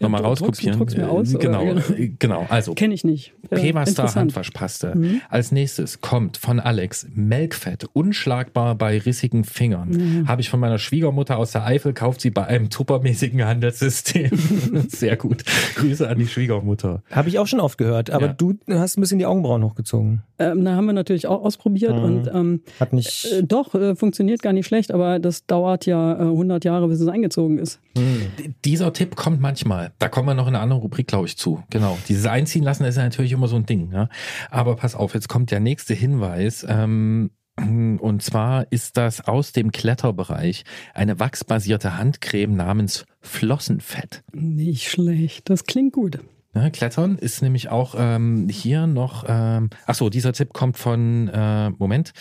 noch mal rauskopieren. Druck's, mir aus, genau, oder? genau. Also kenne ich nicht. Pewastar Handwaschpaste. Mhm. Als nächstes kommt von Alex Melkfett, unschlagbar bei rissigen Fingern. Mhm. Habe ich von meiner Schwiegermutter aus der Eifel, kauft sie bei einem tuppermäßigen Handelssystem. Sehr gut. Grüße an die Schwiegermutter. Habe ich auch schon oft gehört, aber ja. du hast ein bisschen die Augenbrauen hochgezogen. Ähm, da haben wir natürlich auch ausprobiert mhm. und ähm, hat nicht. Äh, doch, äh, funktioniert gar nicht schlecht, aber das dauert ja äh, 100 Jahre, bis es eingezogen ist ist. Hm. Dieser Tipp kommt manchmal. Da kommen wir noch in einer anderen Rubrik, glaube ich, zu. Genau. Dieses Einziehen lassen ist ja natürlich immer so ein Ding. Ja? Aber pass auf, jetzt kommt der nächste Hinweis. Ähm, und zwar ist das aus dem Kletterbereich eine wachsbasierte Handcreme namens Flossenfett. Nicht schlecht. Das klingt gut. Ne, Klettern ist nämlich auch ähm, hier noch, ähm, ach so, dieser Tipp kommt von, äh, Moment,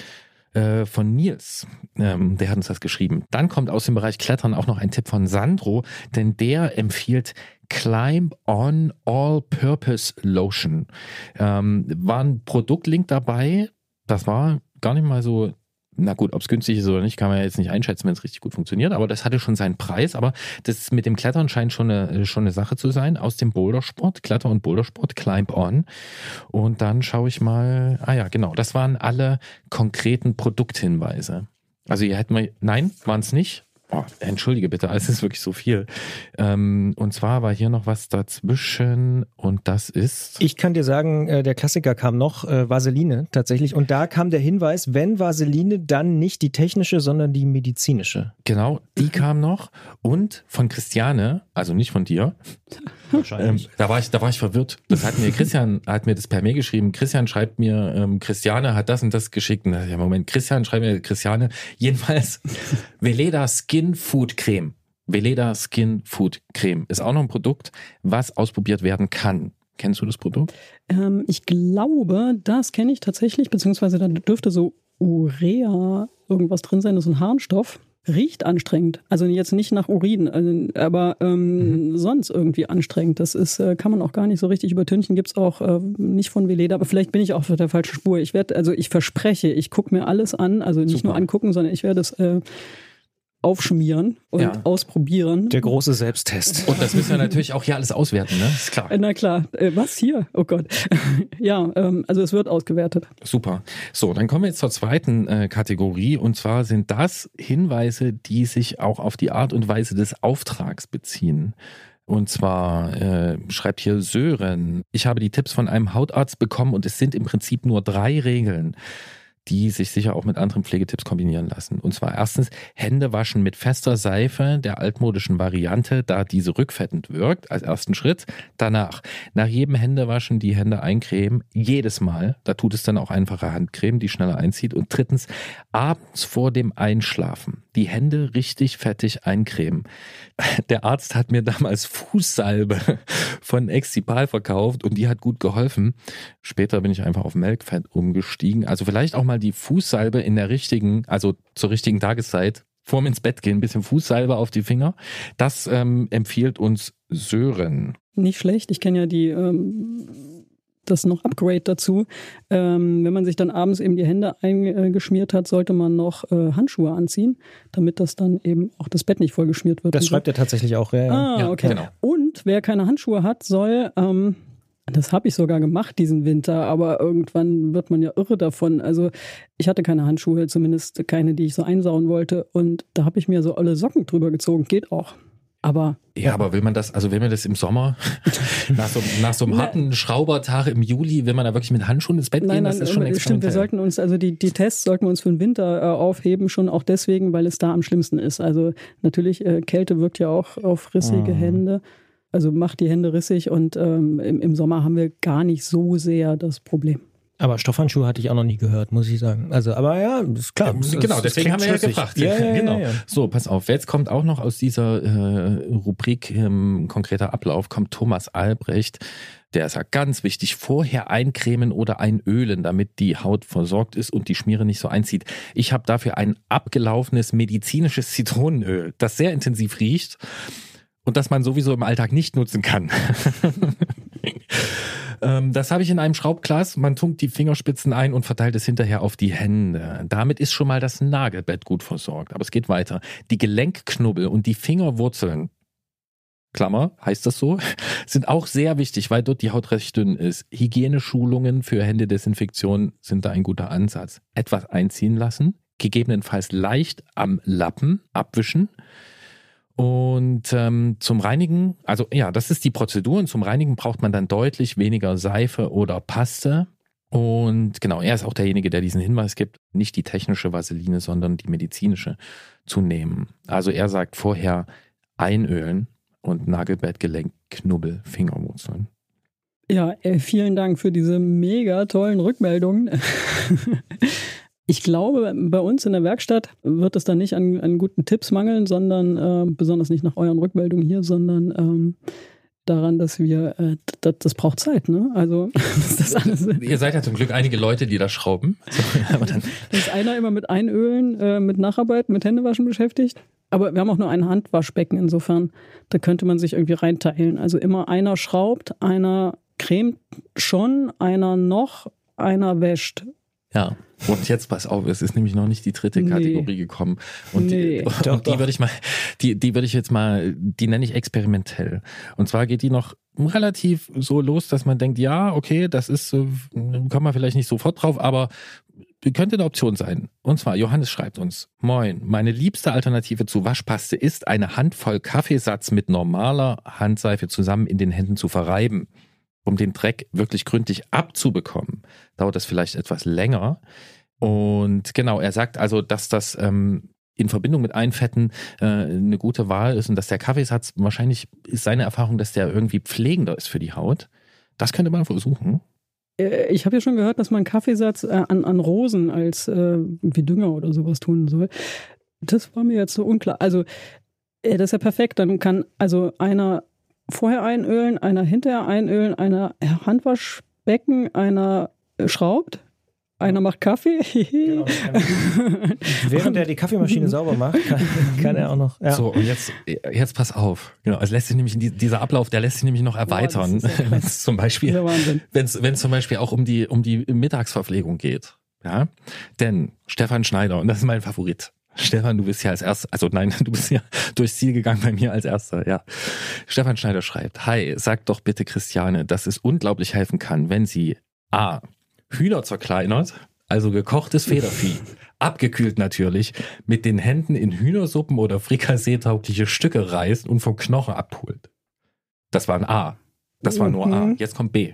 äh, von Nils. Ähm, der hat uns das geschrieben. Dann kommt aus dem Bereich Klettern auch noch ein Tipp von Sandro, denn der empfiehlt Climb On All Purpose Lotion. Ähm, war ein Produktlink dabei. Das war gar nicht mal so na gut, ob es günstig ist oder nicht, kann man ja jetzt nicht einschätzen, wenn es richtig gut funktioniert. Aber das hatte schon seinen Preis. Aber das mit dem Klettern scheint schon eine, schon eine Sache zu sein aus dem Bouldersport, Kletter- und Bouldersport, Climb On. Und dann schaue ich mal, ah ja, genau, das waren alle konkreten Produkthinweise. Also ihr hättet mal, nein, waren es nicht. Oh, entschuldige bitte, es ist wirklich so viel. Ähm, und zwar war hier noch was dazwischen und das ist. Ich kann dir sagen, äh, der Klassiker kam noch, äh, Vaseline tatsächlich. Und da kam der Hinweis, wenn Vaseline, dann nicht die technische, sondern die medizinische. Genau, die kam noch. Und von Christiane, also nicht von dir. Wahrscheinlich. Ähm, da, war ich, da war ich verwirrt. Das hat mir Christian, hat mir das per Mail geschrieben. Christian schreibt mir, ähm, Christiane hat das und das geschickt. Und da, ja, Moment, Christian schreibt mir, Christiane. Jedenfalls, Veleda Skin Food Creme. Veleda Skin Food Creme ist auch noch ein Produkt, was ausprobiert werden kann. Kennst du das Produkt? Ähm, ich glaube, das kenne ich tatsächlich, beziehungsweise da dürfte so Urea irgendwas drin sein, das ist ein Harnstoff. Riecht anstrengend. Also jetzt nicht nach Urin, also, aber ähm, mhm. sonst irgendwie anstrengend. Das ist, äh, kann man auch gar nicht so richtig übertünchen. Gibt es auch äh, nicht von Veleda, aber vielleicht bin ich auch auf der falschen Spur. Ich werde, also ich verspreche, ich gucke mir alles an, also nicht Super. nur angucken, sondern ich werde es äh, aufschmieren und Ja. ausprobieren. Der große Selbsttest. Und das müssen wir natürlich auch hier alles auswerten, ne? Ist klar. Äh, Na klar, äh, was hier? Oh Gott. ja, ähm, also es wird ausgewertet. Super. So, dann kommen wir jetzt zur zweiten äh, Kategorie und zwar sind das Hinweise, die sich auch auf die Art und Weise des Auftrags beziehen. Und zwar äh, schreibt hier Sören, ich habe die Tipps von einem Hautarzt bekommen und es sind im Prinzip nur drei Regeln, die sich sicher auch mit anderen Pflegetipps kombinieren lassen. Und zwar erstens Hände waschen mit fester Seife der altmodischen Variante, da diese rückfettend wirkt, als ersten Schritt. Danach nach jedem Händewaschen die Hände eincremen, jedes Mal. Da tut es dann auch einfache Handcreme, die schneller einzieht. Und drittens abends vor dem Einschlafen die Hände richtig fettig eincremen. Der Arzt hat mir damals Fußsalbe von Exipal verkauft und die hat gut geholfen. Später bin ich einfach auf Melkfett umgestiegen. Also vielleicht auch mal die Fußsalbe in der richtigen, also zur richtigen Tageszeit vorm ins Bett gehen, ein bisschen Fußsalbe auf die Finger. Das ähm, empfiehlt uns Sören. Nicht schlecht. Ich kenne ja die ähm, das noch Upgrade dazu. Ähm, wenn man sich dann abends eben die Hände eingeschmiert hat, sollte man noch äh, Handschuhe anziehen, damit das dann eben auch das Bett nicht voll geschmiert wird. Das und so. schreibt er tatsächlich auch. Ja. Ah, Ja, okay. genau. Und wer keine Handschuhe hat, soll, ähm, das habe ich sogar gemacht diesen Winter, aber irgendwann wird man ja irre davon. Also ich hatte keine Handschuhe, zumindest keine, die ich so einsauen wollte. Und da habe ich mir so alle Socken drüber gezogen. Geht auch. Aber Ja, aber will man das, also will man das im Sommer, nach so, nach so einem harten Schraubertag im Juli, will man da wirklich mit Handschuhen ins Bett gehen? Nein, nein, das ist schon äh, stimmt. Wir sollten uns, also die, die Tests sollten wir uns für den Winter äh, aufheben, schon auch deswegen, weil es da am schlimmsten ist. Also natürlich, äh, Kälte wirkt ja auch auf rissige Mhm. Hände. Also macht die Hände rissig und ähm, im, im Sommer haben wir gar nicht so sehr das Problem. Aber Stoffhandschuhe hatte ich auch noch nie gehört, muss ich sagen. Also, aber ja, ist klar. Ja, genau, deswegen haben wir ja gefragt. Ja, ja, genau. ja, ja. So, pass auf. Jetzt kommt auch noch aus dieser äh, Rubrik ähm, konkreter Ablauf, kommt Thomas Albrecht. Der ist ja ganz wichtig. Vorher eincremen oder einölen, damit die Haut versorgt ist und die Schmiere nicht so einzieht. Ich habe dafür ein abgelaufenes medizinisches Zitronenöl, das sehr intensiv riecht und das man sowieso im Alltag nicht nutzen kann. Ähm, Das habe ich in einem Schraubglas. Man tunkt die Fingerspitzen ein und verteilt es hinterher auf die Hände. Damit ist schon mal das Nagelbett gut versorgt. Aber es geht weiter. Die Gelenkknubbel und die Fingerwurzeln, Klammer, heißt das so, sind auch sehr wichtig, weil dort die Haut recht dünn ist. Hygieneschulungen für Händedesinfektion sind da ein guter Ansatz. Etwas einziehen lassen, gegebenenfalls leicht am Lappen abwischen. Und ähm, zum Reinigen, also ja, das ist die Prozedur. Und zum Reinigen braucht man dann deutlich weniger Seife oder Paste. Und genau, er ist auch derjenige, der diesen Hinweis gibt, nicht die technische Vaseline, sondern die medizinische zu nehmen. Also er sagt vorher einölen und Nagelbett, Gelenk, Knubbel, Fingerwurzeln. Ja, äh, vielen Dank für diese mega tollen Rückmeldungen. Ich glaube, bei uns in der Werkstatt wird es dann nicht an, an guten Tipps mangeln, sondern äh, besonders nicht nach euren Rückmeldungen hier, sondern ähm, daran, dass wir, äh, das, das braucht Zeit, ne? Also das alles. Ihr seid ja zum Glück einige Leute, die da schrauben. Aber dann da ist einer immer mit Einölen, äh, mit Nacharbeit, mit Händewaschen beschäftigt. Aber wir haben auch nur ein Handwaschbecken, insofern, da könnte man sich irgendwie reinteilen. Also immer einer schraubt, einer cremt schon, einer noch, einer wäscht. Ja. Und jetzt pass auf, es ist nämlich noch nicht die dritte nee. Kategorie gekommen. Und nee. die, und doch, die würde ich mal, die, die würde ich jetzt mal, die nenne ich experimentell. Und zwar geht die noch relativ so los, dass man denkt, ja, okay, das ist, kommt man vielleicht nicht sofort drauf, aber könnte eine Option sein. Und zwar, Johannes schreibt uns, Moin, meine liebste Alternative zu Waschpaste ist, eine Handvoll Kaffeesatz mit normaler Handseife zusammen in den Händen zu verreiben um den Dreck wirklich gründlich abzubekommen, dauert das vielleicht etwas länger. Und genau, er sagt also, dass das ähm, in Verbindung mit Einfetten äh, eine gute Wahl ist und dass der Kaffeesatz wahrscheinlich ist seine Erfahrung, dass der irgendwie pflegender ist für die Haut. Das könnte man versuchen. Äh, ich habe ja schon gehört, dass man Kaffeesatz äh, an, an Rosen als äh, wie Dünger oder sowas tun soll. Das war mir jetzt so unklar. Also, äh, das ist ja perfekt. Dann kann also einer vorher einölen, einer hinterher einölen, einer Handwaschbecken, einer äh, schraubt, einer macht Kaffee. genau, während er die Kaffeemaschine sauber macht, kann, kann er auch noch. Ja. So, und jetzt, jetzt pass auf. Genau, es lässt sich nämlich, dieser Ablauf, der lässt sich nämlich noch erweitern. Wenn es zum Beispiel, wenn es zum Beispiel auch um die, um die Mittagsverpflegung geht. Ja, denn Stefan Schneider, und das ist mein Favorit, Stefan, du bist ja als erster, also nein, du bist ja durchs Ziel gegangen bei mir als erster, ja. Stefan Schneider schreibt, hi, sag doch bitte Christiane, dass es unglaublich helfen kann, wenn sie A. Hühner zerkleinert, also gekochtes Federvieh, abgekühlt natürlich, mit den Händen in Hühnersuppen oder Frikassee-taugliche Stücke reißt und vom Knochen abholt. Das war ein A. Das war nur A. Mhm. Jetzt kommt B.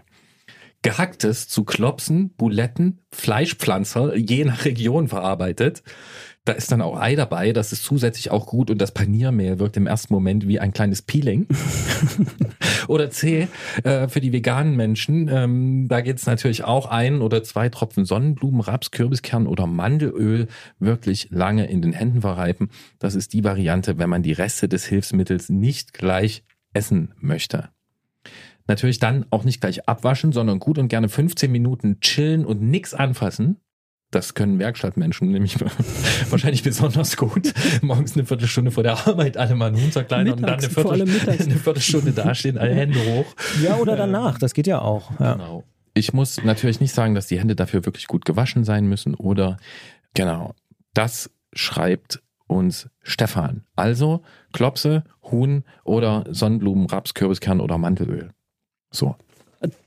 Gehacktes zu Klopsen, Buletten, Fleischpflanzer, je nach Region verarbeitet, da ist dann auch Ei dabei, das ist zusätzlich auch gut und das Paniermehl wirkt im ersten Moment wie ein kleines Peeling. oder C, äh, für die veganen Menschen, ähm, da geht es natürlich auch ein oder zwei Tropfen Sonnenblumen, Raps, Kürbiskern oder Mandelöl wirklich lange in den Händen verreiben. Das ist die Variante, wenn man die Reste des Hilfsmittels nicht gleich essen möchte. Natürlich dann auch nicht gleich abwaschen, sondern gut und gerne 15 Minuten chillen und nichts anfassen. Das können Werkstattmenschen nämlich wahrscheinlich besonders gut. Morgens eine Viertelstunde vor der Arbeit alle mal einen Hund zerkleinern und dann eine, Viertel, eine Viertelstunde dastehen, alle Hände hoch. Ja, oder danach, das geht ja auch. Ja. Genau. Ich muss natürlich nicht sagen, dass die Hände dafür wirklich gut gewaschen sein müssen oder genau. Das schreibt uns Stefan. Also Klopse, Huhn oder Sonnenblumen, Raps, Kürbiskern oder Mandelöl. So.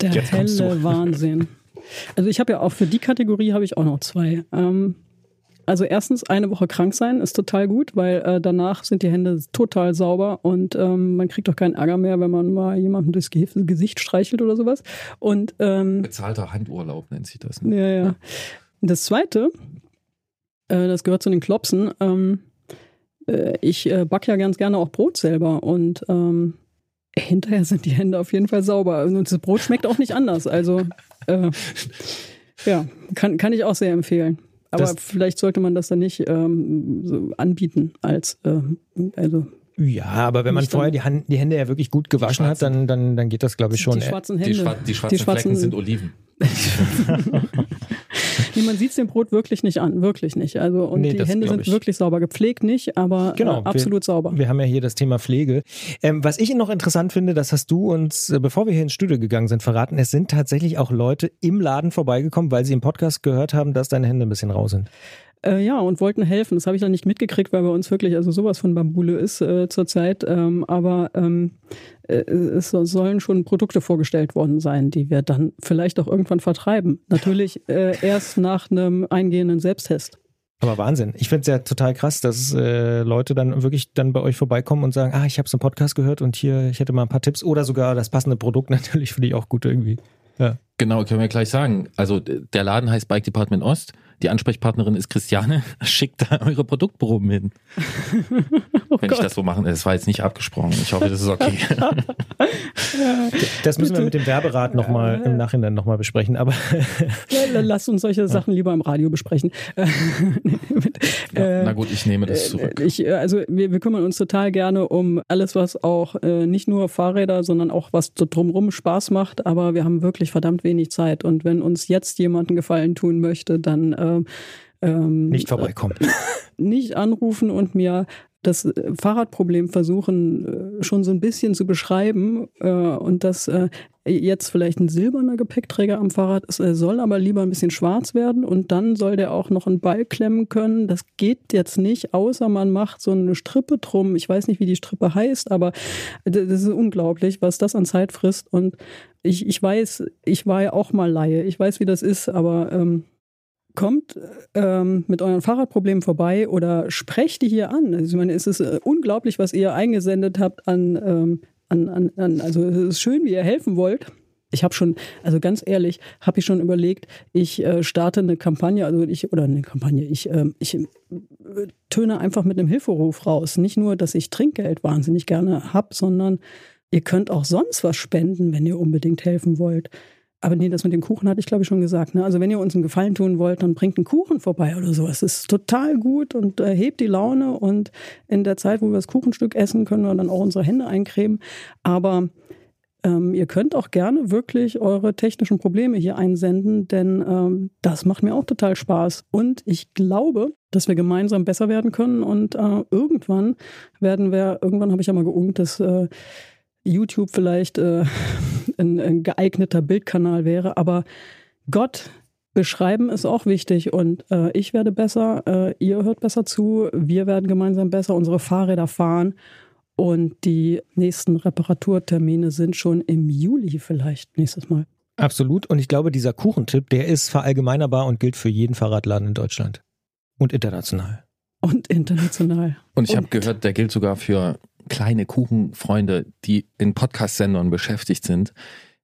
Der Jetzt helle Wahnsinn. Also ich habe ja auch für die Kategorie habe ich auch noch zwei. Ähm, also erstens, eine Woche krank sein ist total gut, weil äh, danach sind die Hände total sauber und ähm, man kriegt doch keinen Ärger mehr, wenn man mal jemandem durchs Gesicht streichelt oder sowas. Und, ähm, Bezahlter Handurlaub nennt sich das. Ne? Ja, ja. Das zweite, äh, das gehört zu den Klopsen. Ähm, äh, ich äh, backe ja ganz gerne auch Brot selber und ähm, hinterher sind die Hände auf jeden Fall sauber. Und das Brot schmeckt auch nicht anders. Also äh, ja, kann, kann ich auch sehr empfehlen. Aber das, vielleicht sollte man das dann nicht ähm, so anbieten als äh, also ja, aber wenn man vorher die, Hand, die, Hände ja wirklich gut gewaschen hat, dann, dann, dann geht das, glaube ich, schon. Die schwarzen Hände. Die, schwa die schwarzen, die schwarzen Flecken sind Oliven. nee, man sieht es dem Brot wirklich nicht an, wirklich nicht. Also und nee, die Hände sind ich. wirklich sauber, gepflegt nicht, aber äh, genau, äh, absolut wir, sauber. Wir haben ja hier das Thema Pflege. Ähm, was ich noch interessant finde, das hast du uns, äh, bevor wir hier ins Studio gegangen sind, verraten. Es sind tatsächlich auch Leute im Laden vorbeigekommen, weil sie im Podcast gehört haben, dass deine Hände ein bisschen rau sind. Äh, ja, und wollten helfen. Das habe ich dann nicht mitgekriegt, weil bei uns wirklich also sowas von Bambule ist äh, zurzeit. Ähm, aber ähm, äh, es sollen schon Produkte vorgestellt worden sein, die wir dann vielleicht auch irgendwann vertreiben. Natürlich äh, erst nach einem eingehenden Selbsttest. Aber Wahnsinn. Ich finde es ja total krass, dass äh, Leute dann wirklich dann bei euch vorbeikommen und sagen, ah, ich habe so einen Podcast gehört und hier, ich hätte mal ein paar Tipps oder sogar das passende Produkt natürlich finde ich auch gut irgendwie. Ja. Genau, können wir gleich sagen. Also der Laden heißt Bike Department Ost. Die Ansprechpartnerin ist Christiane. Schickt da eure Produktproben hin. oh Wenn Gott. ich das so machen, das war jetzt nicht abgesprochen. Ich hoffe, das ist okay. das müssen wir mit dem Werberat nochmal im Nachhinein nochmal besprechen. Aber ja, lass uns solche Sachen lieber im Radio besprechen. Ja, Äh, na gut, ich nehme das zurück. Äh, Ich, äh, also wir, wir kümmern uns total gerne um alles, was auch äh, nicht nur Fahrräder, sondern auch was so drumherum Spaß macht. Aber wir haben wirklich verdammt wenig Zeit. Und wenn uns jetzt jemand einen Gefallen tun möchte, dann ähm, ähm, Nicht vorbeikommen. nicht anrufen und mir das äh, Fahrradproblem versuchen, äh, schon so ein bisschen zu beschreiben äh, und dass äh, jetzt vielleicht ein silberner Gepäckträger am Fahrrad ist, er soll aber lieber ein bisschen schwarz werden und dann soll der auch noch einen Ball klemmen können. Das geht jetzt nicht, außer man macht so eine Strippe drum. Ich weiß nicht, wie die Strippe heißt, aber das ist unglaublich, was das an Zeit frisst und ich, ich weiß, ich war ja auch mal Laie. Ich weiß, wie das ist, aber ähm, kommt ähm, mit euren Fahrradproblemen vorbei oder sprecht die hier an. Also ich meine, es ist äh, unglaublich, was ihr eingesendet habt an, ähm, an, an, an, also es ist schön, wie ihr helfen wollt. Ich habe schon, also ganz ehrlich, habe ich schon überlegt, ich äh, starte eine Kampagne, also ich, oder eine Kampagne, ich, ähm, ich äh, töne einfach mit einem Hilferuf raus. Nicht nur, dass ich Trinkgeld wahnsinnig gerne hab, sondern ihr könnt auch sonst was spenden, wenn ihr unbedingt helfen wollt. Aber nee, das mit dem Kuchen hatte ich, glaube ich, schon gesagt. Ne? Also wenn ihr uns einen Gefallen tun wollt, dann bringt einen Kuchen vorbei oder so. Es ist total gut und äh, hebt die Laune. Und in der Zeit, wo wir das Kuchenstück essen, können wir dann auch unsere Hände eincremen. Aber ähm, ihr könnt auch gerne wirklich eure technischen Probleme hier einsenden, denn ähm, das macht mir auch total Spaß. Und ich glaube, dass wir gemeinsam besser werden können. Und äh, irgendwann werden wir, irgendwann habe ich ja mal geungt, dass äh, YouTube vielleicht äh, ein, ein geeigneter Bildkanal wäre. Aber Gott beschreiben ist auch wichtig und äh, ich werde besser, äh, ihr hört besser zu, wir werden gemeinsam besser, unsere Fahrräder fahren und die nächsten Reparaturtermine sind schon im Juli vielleicht nächstes Mal. Absolut. Und ich glaube, dieser Kuchentipp, der ist verallgemeinerbar und gilt für jeden Fahrradladen in Deutschland. Und international. Und international. Und ich habe gehört, der gilt sogar für kleine Kuchenfreunde, die in Podcast-Sendern beschäftigt sind.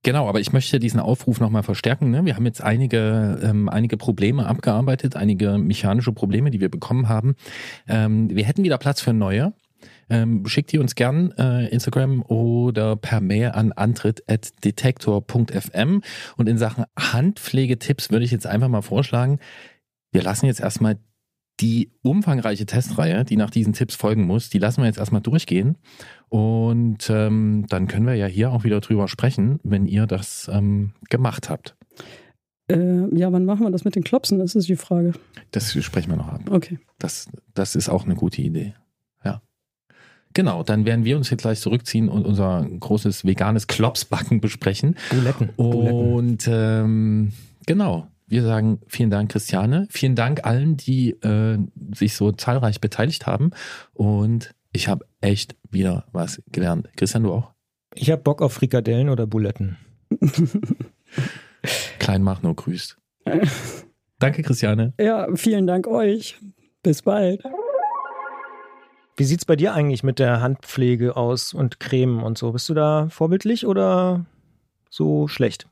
Genau, aber ich möchte diesen Aufruf nochmal verstärken. Ne? Wir haben jetzt einige, ähm, einige Probleme abgearbeitet, einige mechanische Probleme, die wir bekommen haben. Ähm, wir hätten wieder Platz für neue. Ähm, schickt die uns gern äh, Instagram oder per Mail an antritt.detektor.fm. Und in Sachen Handpflegetipps würde ich jetzt einfach mal vorschlagen, wir lassen jetzt erstmal die umfangreiche Testreihe, die nach diesen Tipps folgen muss, die lassen wir jetzt erstmal durchgehen. Und ähm, dann können wir ja hier auch wieder drüber sprechen, wenn ihr das ähm, gemacht habt. Äh, ja, wann machen wir das mit den Klopsen? Das ist die Frage. Das sprechen wir noch ab. Okay. Das, das ist auch eine gute Idee. Ja. Genau, dann werden wir uns jetzt gleich zurückziehen und unser großes veganes Klopsbacken besprechen. Buletten. Buletten. Und ähm, genau, wir sagen vielen Dank, Christiane. Vielen Dank allen, die äh, sich so zahlreich beteiligt haben. Und ich habe echt wieder was gelernt. Christian, du auch? Ich habe Bock auf Frikadellen oder Buletten. Klein mach nur grüßt. Danke, Christiane. Ja, vielen Dank euch. Bis bald. Wie sieht's bei dir eigentlich mit der Handpflege aus und Cremen und so? Bist du da vorbildlich oder so schlecht?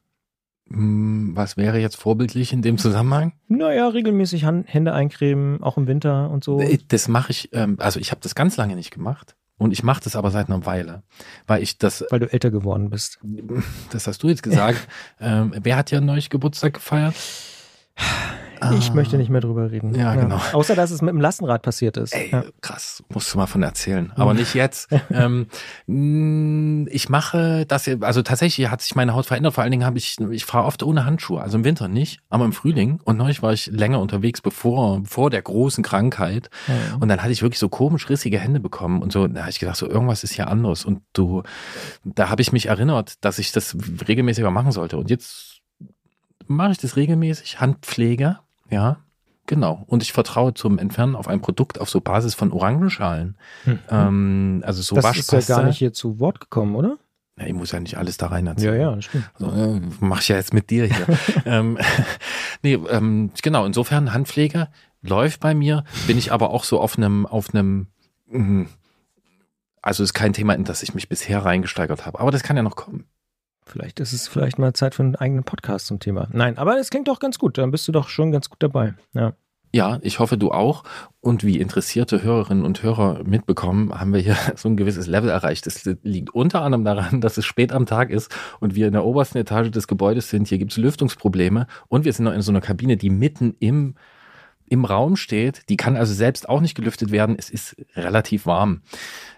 Hm, Was wäre jetzt vorbildlich in dem Zusammenhang? Naja, regelmäßig Hände eincremen, auch im Winter und so. Das mache ich, ähm, also ich habe das ganz lange nicht gemacht. Und ich mache das aber seit einer Weile, weil ich das, Weil du älter geworden bist. das hast du jetzt gesagt. ähm, wer hat ja neulich Geburtstag gefeiert? Ich Ah. möchte nicht mehr drüber reden. Ja, genau. Außer, dass es mit dem Lastenrad passiert ist. Ey, Ja. krass, musst du mal von erzählen. Aber nicht jetzt. ähm, ich mache das, also tatsächlich hat sich meine Haut verändert. Vor allen Dingen habe ich, ich fahre oft ohne Handschuhe. Also im Winter nicht, aber im Frühling. Und neulich war ich länger unterwegs, bevor, vor der großen Krankheit. Ja. Und dann hatte ich wirklich so komisch rissige Hände bekommen. Und so, da habe ich gedacht, so irgendwas ist hier anders. Und du, da habe ich mich erinnert, dass ich das regelmäßiger machen sollte. Und jetzt mache ich das regelmäßig. Handpflege, ja. Genau. Und ich vertraue zum Entfernen auf ein Produkt auf so Basis von Orangenschalen. Hm. Ähm, also so das ist Waschpaste. ja gar nicht hier zu Wort gekommen, oder? Ja, ich muss ja nicht alles da rein Ja, erzählen. ja, das stimmt. Also, äh, mach ich ja jetzt mit dir hier. ähm, nee, ähm, genau, insofern Handpflege läuft bei mir, bin ich aber auch so auf einem, auf einem, mm, also ist kein Thema, in das ich mich bisher reingesteigert habe. Aber das kann ja noch kommen. Vielleicht ist es vielleicht mal Zeit für einen eigenen Podcast zum Thema. Nein, aber es klingt doch ganz gut. Dann bist du doch schon ganz gut dabei. Ja. Ja, ich hoffe, du auch. Und wie interessierte Hörerinnen und Hörer mitbekommen, haben wir hier so ein gewisses Level erreicht. Das liegt unter anderem daran, dass es spät am Tag ist und wir in der obersten Etage des Gebäudes sind. Hier gibt es Lüftungsprobleme und wir sind noch in so einer Kabine, die mitten im im Raum steht. Die kann also selbst auch nicht gelüftet werden. Es ist relativ warm.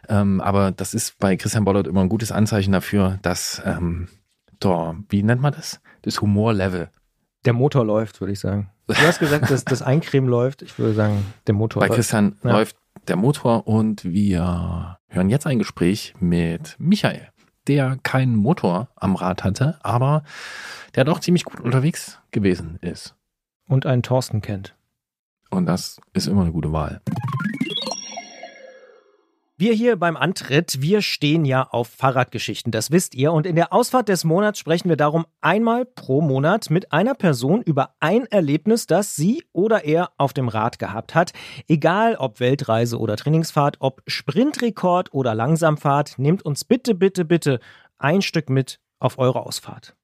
Ähm, aber das ist bei Christian Bollert immer ein gutes Anzeichen dafür, dass, ähm, da, wie nennt man das? Das Humorlevel. Der Motor läuft, würde ich sagen. Du hast gesagt, dass das Eincremen läuft. Ich würde sagen, der Motor Bei läuft. Christian Ja. läuft der Motor und wir hören jetzt ein Gespräch mit Michael, der keinen Motor am Rad hatte, aber der doch ziemlich gut unterwegs gewesen ist. Und einen Thorsten kennt. Und das ist immer eine gute Wahl. Wir hier beim Antritt, wir stehen ja auf Fahrradgeschichten, das wisst ihr. Und in der Ausfahrt des Monats sprechen wir darum einmal pro Monat mit einer Person über ein Erlebnis, das sie oder er auf dem Rad gehabt hat. Egal ob Weltreise oder Trainingsfahrt, ob Sprintrekord oder Langsamfahrt, nehmt uns bitte, bitte, bitte ein Stück mit auf eure Ausfahrt.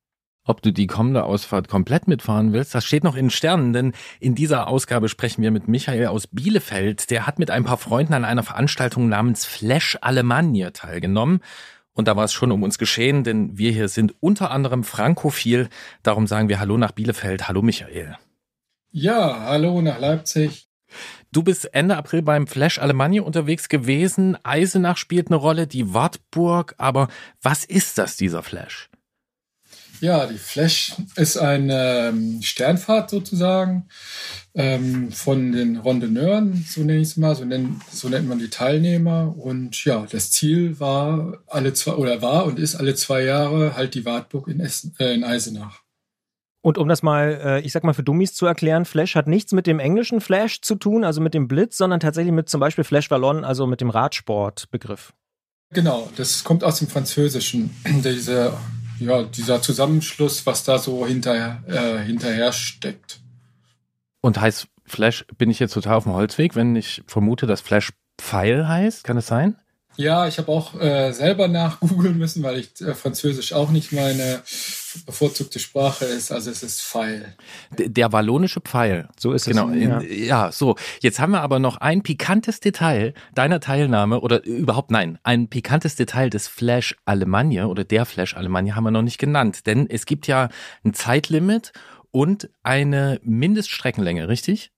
Ob du die kommende Ausfahrt komplett mitfahren willst, das steht noch in den Sternen, denn in dieser Ausgabe sprechen wir mit Michael aus Bielefeld. Der hat mit ein paar Freunden an einer Veranstaltung namens Flash Alemannia teilgenommen. Und da war es schon um uns geschehen, denn wir hier sind unter anderem frankophil. Darum sagen wir Hallo nach Bielefeld. Hallo Michael. Ja, hallo nach Leipzig. Du bist Ende April beim Flash Alemannia unterwegs gewesen. Eisenach spielt eine Rolle, die Wartburg. Aber was ist das, dieser Flash? Ja, die Flash ist eine ähm, Sternfahrt sozusagen ähm, von den Randonneuren, so nenne ich es mal, so, nennen, so nennt man die Teilnehmer. Und ja, das Ziel war alle zwei oder war und ist alle zwei Jahre halt die Wartburg in, Essen, äh, in Eisenach. Und um das mal, äh, ich sag mal, für Dummies zu erklären, Flash hat nichts mit dem englischen Flash zu tun, also mit dem Blitz, sondern tatsächlich mit zum Beispiel Flash Ballon, also mit dem Radsportbegriff. Genau, das kommt aus dem Französischen, diese, ja, dieser Zusammenschluss, was da so hinterher, äh, hinterher steckt. Und heißt Flash, bin ich jetzt total auf dem Holzweg, wenn ich vermute, dass Flash Pfeil heißt? Kann es sein? Ja, ich habe auch äh, selber nachgoogeln müssen, weil ich äh, Französisch auch nicht meine bevorzugte Sprache ist. Also es ist Pfeil. Der wallonische Pfeil. So ist Genau. es. In, Ja. ja. so. Jetzt haben wir aber noch ein pikantes Detail deiner Teilnahme oder überhaupt nein, ein pikantes Detail des Flash Alemannia oder der Flash Alemannia haben wir noch nicht genannt, denn es gibt ja ein Zeitlimit und eine Mindeststreckenlänge, richtig?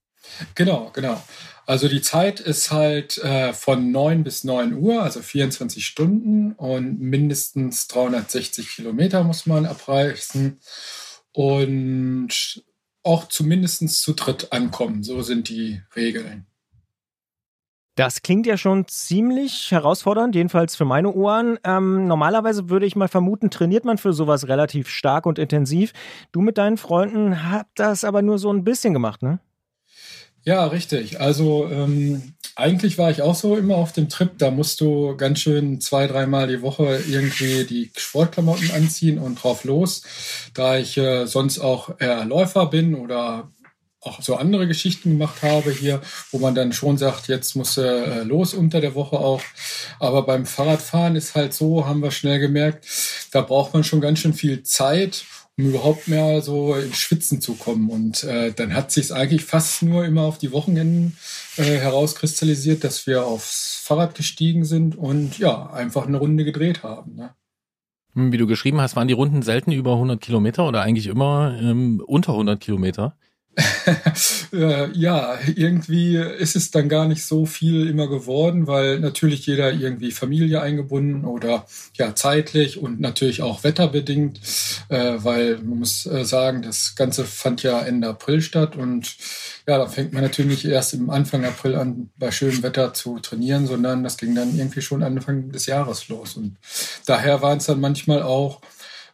Genau, genau. Also die Zeit ist halt äh, von 9 bis 9 Uhr, also 24 Stunden und mindestens 360 Kilometer muss man abreißen und auch zumindest zu dritt ankommen. So sind die Regeln. Das klingt ja schon ziemlich herausfordernd, jedenfalls für meine Ohren. Ähm, normalerweise würde ich mal vermuten, trainiert man für sowas relativ stark und intensiv. Du mit deinen Freunden habt das aber nur so ein bisschen gemacht, ne? Ja, richtig. Also ähm, eigentlich war ich auch so immer auf dem Trip. Da musst du ganz schön zwei, dreimal die Woche irgendwie die Sportklamotten anziehen und drauf los. Da ich äh, sonst auch eher Läufer bin oder auch so andere Geschichten gemacht habe hier, wo man dann schon sagt, jetzt muss äh, los unter der Woche auch. Aber beim Fahrradfahren ist halt so, haben wir schnell gemerkt, da braucht man schon ganz schön viel Zeit, um überhaupt mehr so ins Schwitzen zu kommen. Und äh, dann hat sich eigentlich fast nur immer auf die Wochenenden äh, herauskristallisiert, dass wir aufs Fahrrad gestiegen sind und ja, einfach eine Runde gedreht haben. Ne? Hm, Wie du geschrieben hast, waren die Runden selten über 100 Kilometer oder eigentlich immer ähm, unter 100 Kilometer? äh, ja, irgendwie ist es dann gar nicht so viel immer geworden, weil natürlich jeder irgendwie Familie eingebunden oder ja zeitlich und natürlich auch wetterbedingt, äh, weil man muss äh, sagen, das Ganze fand ja Ende April statt und ja, da fängt man natürlich erst im Anfang April an, bei schönem Wetter zu trainieren, sondern das ging dann irgendwie schon Anfang des Jahres los. Und daher waren es dann manchmal auch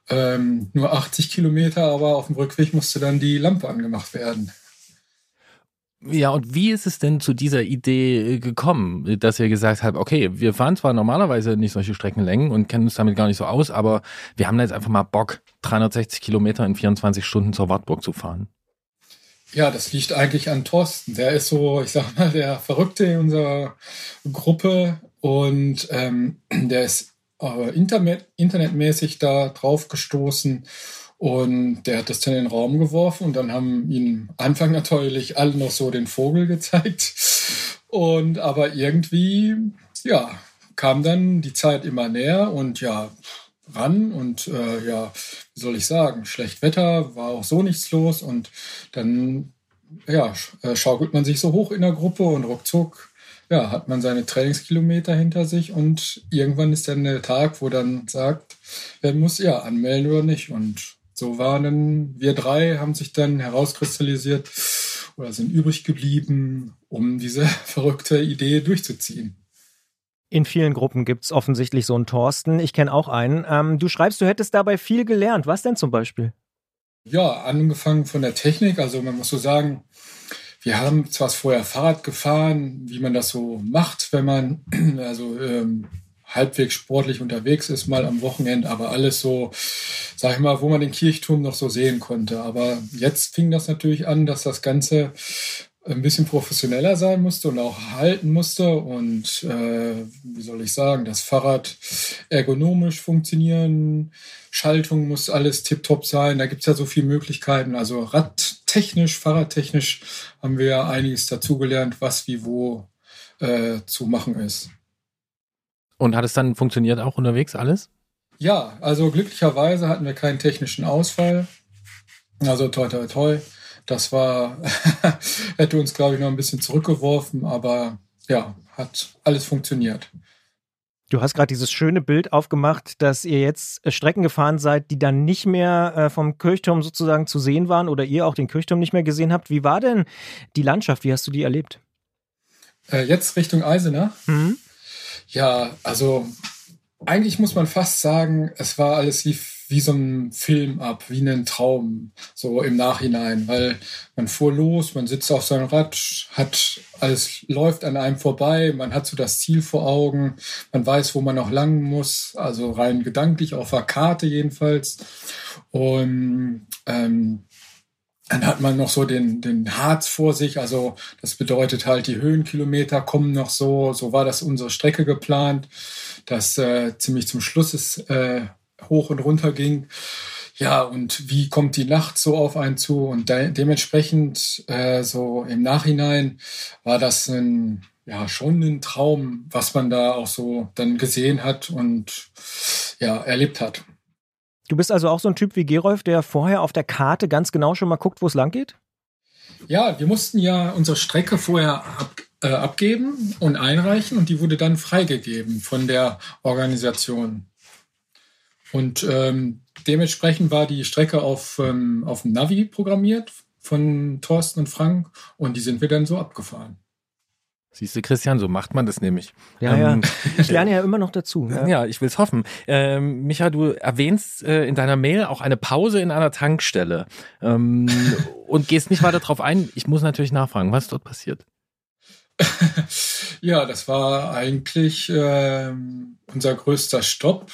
ähm, nur 80 Kilometer, aber auf dem Rückweg musste dann die Lampe angemacht werden. Ja, und wie ist es denn zu dieser Idee äh, gekommen, dass ihr gesagt habt, okay, wir fahren zwar normalerweise nicht solche Streckenlängen und kennen uns damit gar nicht so aus, aber wir haben da jetzt einfach mal Bock, 360 Kilometer in 24 Stunden zur Wartburg zu fahren. Ja, das liegt eigentlich an Thorsten. Der ist so, ich sag mal, der Verrückte in unserer Gruppe und ähm, der ist äh, Internet, internetmäßig da drauf gestoßen und der hat das dann in den Raum geworfen und dann haben am Anfang natürlich alle noch so den Vogel gezeigt. Und aber irgendwie, ja, kam dann die Zeit immer näher und ja, ran und äh, ja, wie soll ich sagen, schlecht Wetter, war auch so nichts los und dann ja, äh, schaukelt man sich so hoch in der Gruppe und ruckzuck ja, hat man seine Trainingskilometer hinter sich und irgendwann ist dann der Tag, wo dann sagt, wer muss ja anmelden oder nicht. Und so waren dann wir drei, haben sich dann herauskristallisiert oder sind übrig geblieben, um diese verrückte Idee durchzuziehen. In vielen Gruppen gibt es offensichtlich so einen Thorsten. Ich kenne auch einen. Ähm, du schreibst, du hättest dabei viel gelernt. Was denn zum Beispiel? Ja, angefangen von der Technik. Also man muss so sagen, wir haben zwar vorher Fahrrad gefahren, wie man das so macht, wenn man also ähm, halbwegs sportlich unterwegs ist, mal am Wochenende, aber alles so, sag ich mal, wo man den Kirchturm noch so sehen konnte. Aber jetzt fing das natürlich an, dass das Ganze ein bisschen professioneller sein musste und auch halten musste und äh, wie soll ich sagen, das Fahrrad ergonomisch funktionieren, Schaltung muss alles tiptop sein, da gibt's ja so viele Möglichkeiten. Also radtechnisch, fahrradtechnisch haben wir einiges dazugelernt, was wie wo äh, zu machen ist. Und hat es dann funktioniert auch unterwegs alles? Ja, also glücklicherweise hatten wir keinen technischen Ausfall. Also toi toi toi. Das war, hätte uns, glaube ich, noch ein bisschen zurückgeworfen, aber ja, hat alles funktioniert. Du hast gerade dieses schöne Bild aufgemacht, dass ihr jetzt äh, Strecken gefahren seid, die dann nicht mehr äh, vom Kirchturm sozusagen zu sehen waren oder ihr auch den Kirchturm nicht mehr gesehen habt. Wie war denn die Landschaft? Wie hast du die erlebt? Äh, jetzt Richtung Eisenach? Mhm. Ja, also eigentlich muss man fast sagen, es war alles lief wie so ein Film ab, wie ein Traum, so im Nachhinein, weil man fuhr los, man sitzt auf seinem Rad, hat alles läuft an einem vorbei, man hat so das Ziel vor Augen, man weiß, wo man noch lang muss, also rein gedanklich auf der Karte jedenfalls. Und ähm, dann hat man noch so den, den Harz vor sich, also das bedeutet halt, die Höhenkilometer kommen noch so, so war das unsere Strecke geplant, dass äh, ziemlich zum Schluss ist äh, hoch und runter ging. Ja, und wie kommt die Nacht so auf einen zu? Und de dementsprechend äh, so im Nachhinein war das ein, ja, schon ein Traum, was man da auch so dann gesehen hat und ja, erlebt hat. Du bist also auch so ein Typ wie Gerolf, der vorher auf der Karte ganz genau schon mal guckt, wo es lang geht? Ja, wir mussten ja unsere Strecke vorher ab, äh, abgeben und einreichen und die wurde dann freigegeben von der Organisation. Und ähm, dementsprechend war die Strecke auf, ähm, auf dem Navi programmiert von Thorsten und Frank und die sind wir dann so abgefahren. Siehst du, Christian, so macht man das nämlich. Ja, ähm, ja. Ich lerne ja immer noch dazu. Ja, ja ich will's hoffen. Ähm, Micha, du erwähnst äh, in deiner Mail auch eine Pause in einer Tankstelle ähm, und gehst nicht weiter darauf ein. Ich muss natürlich nachfragen, was dort passiert. ja, das war eigentlich äh, unser größter Stopp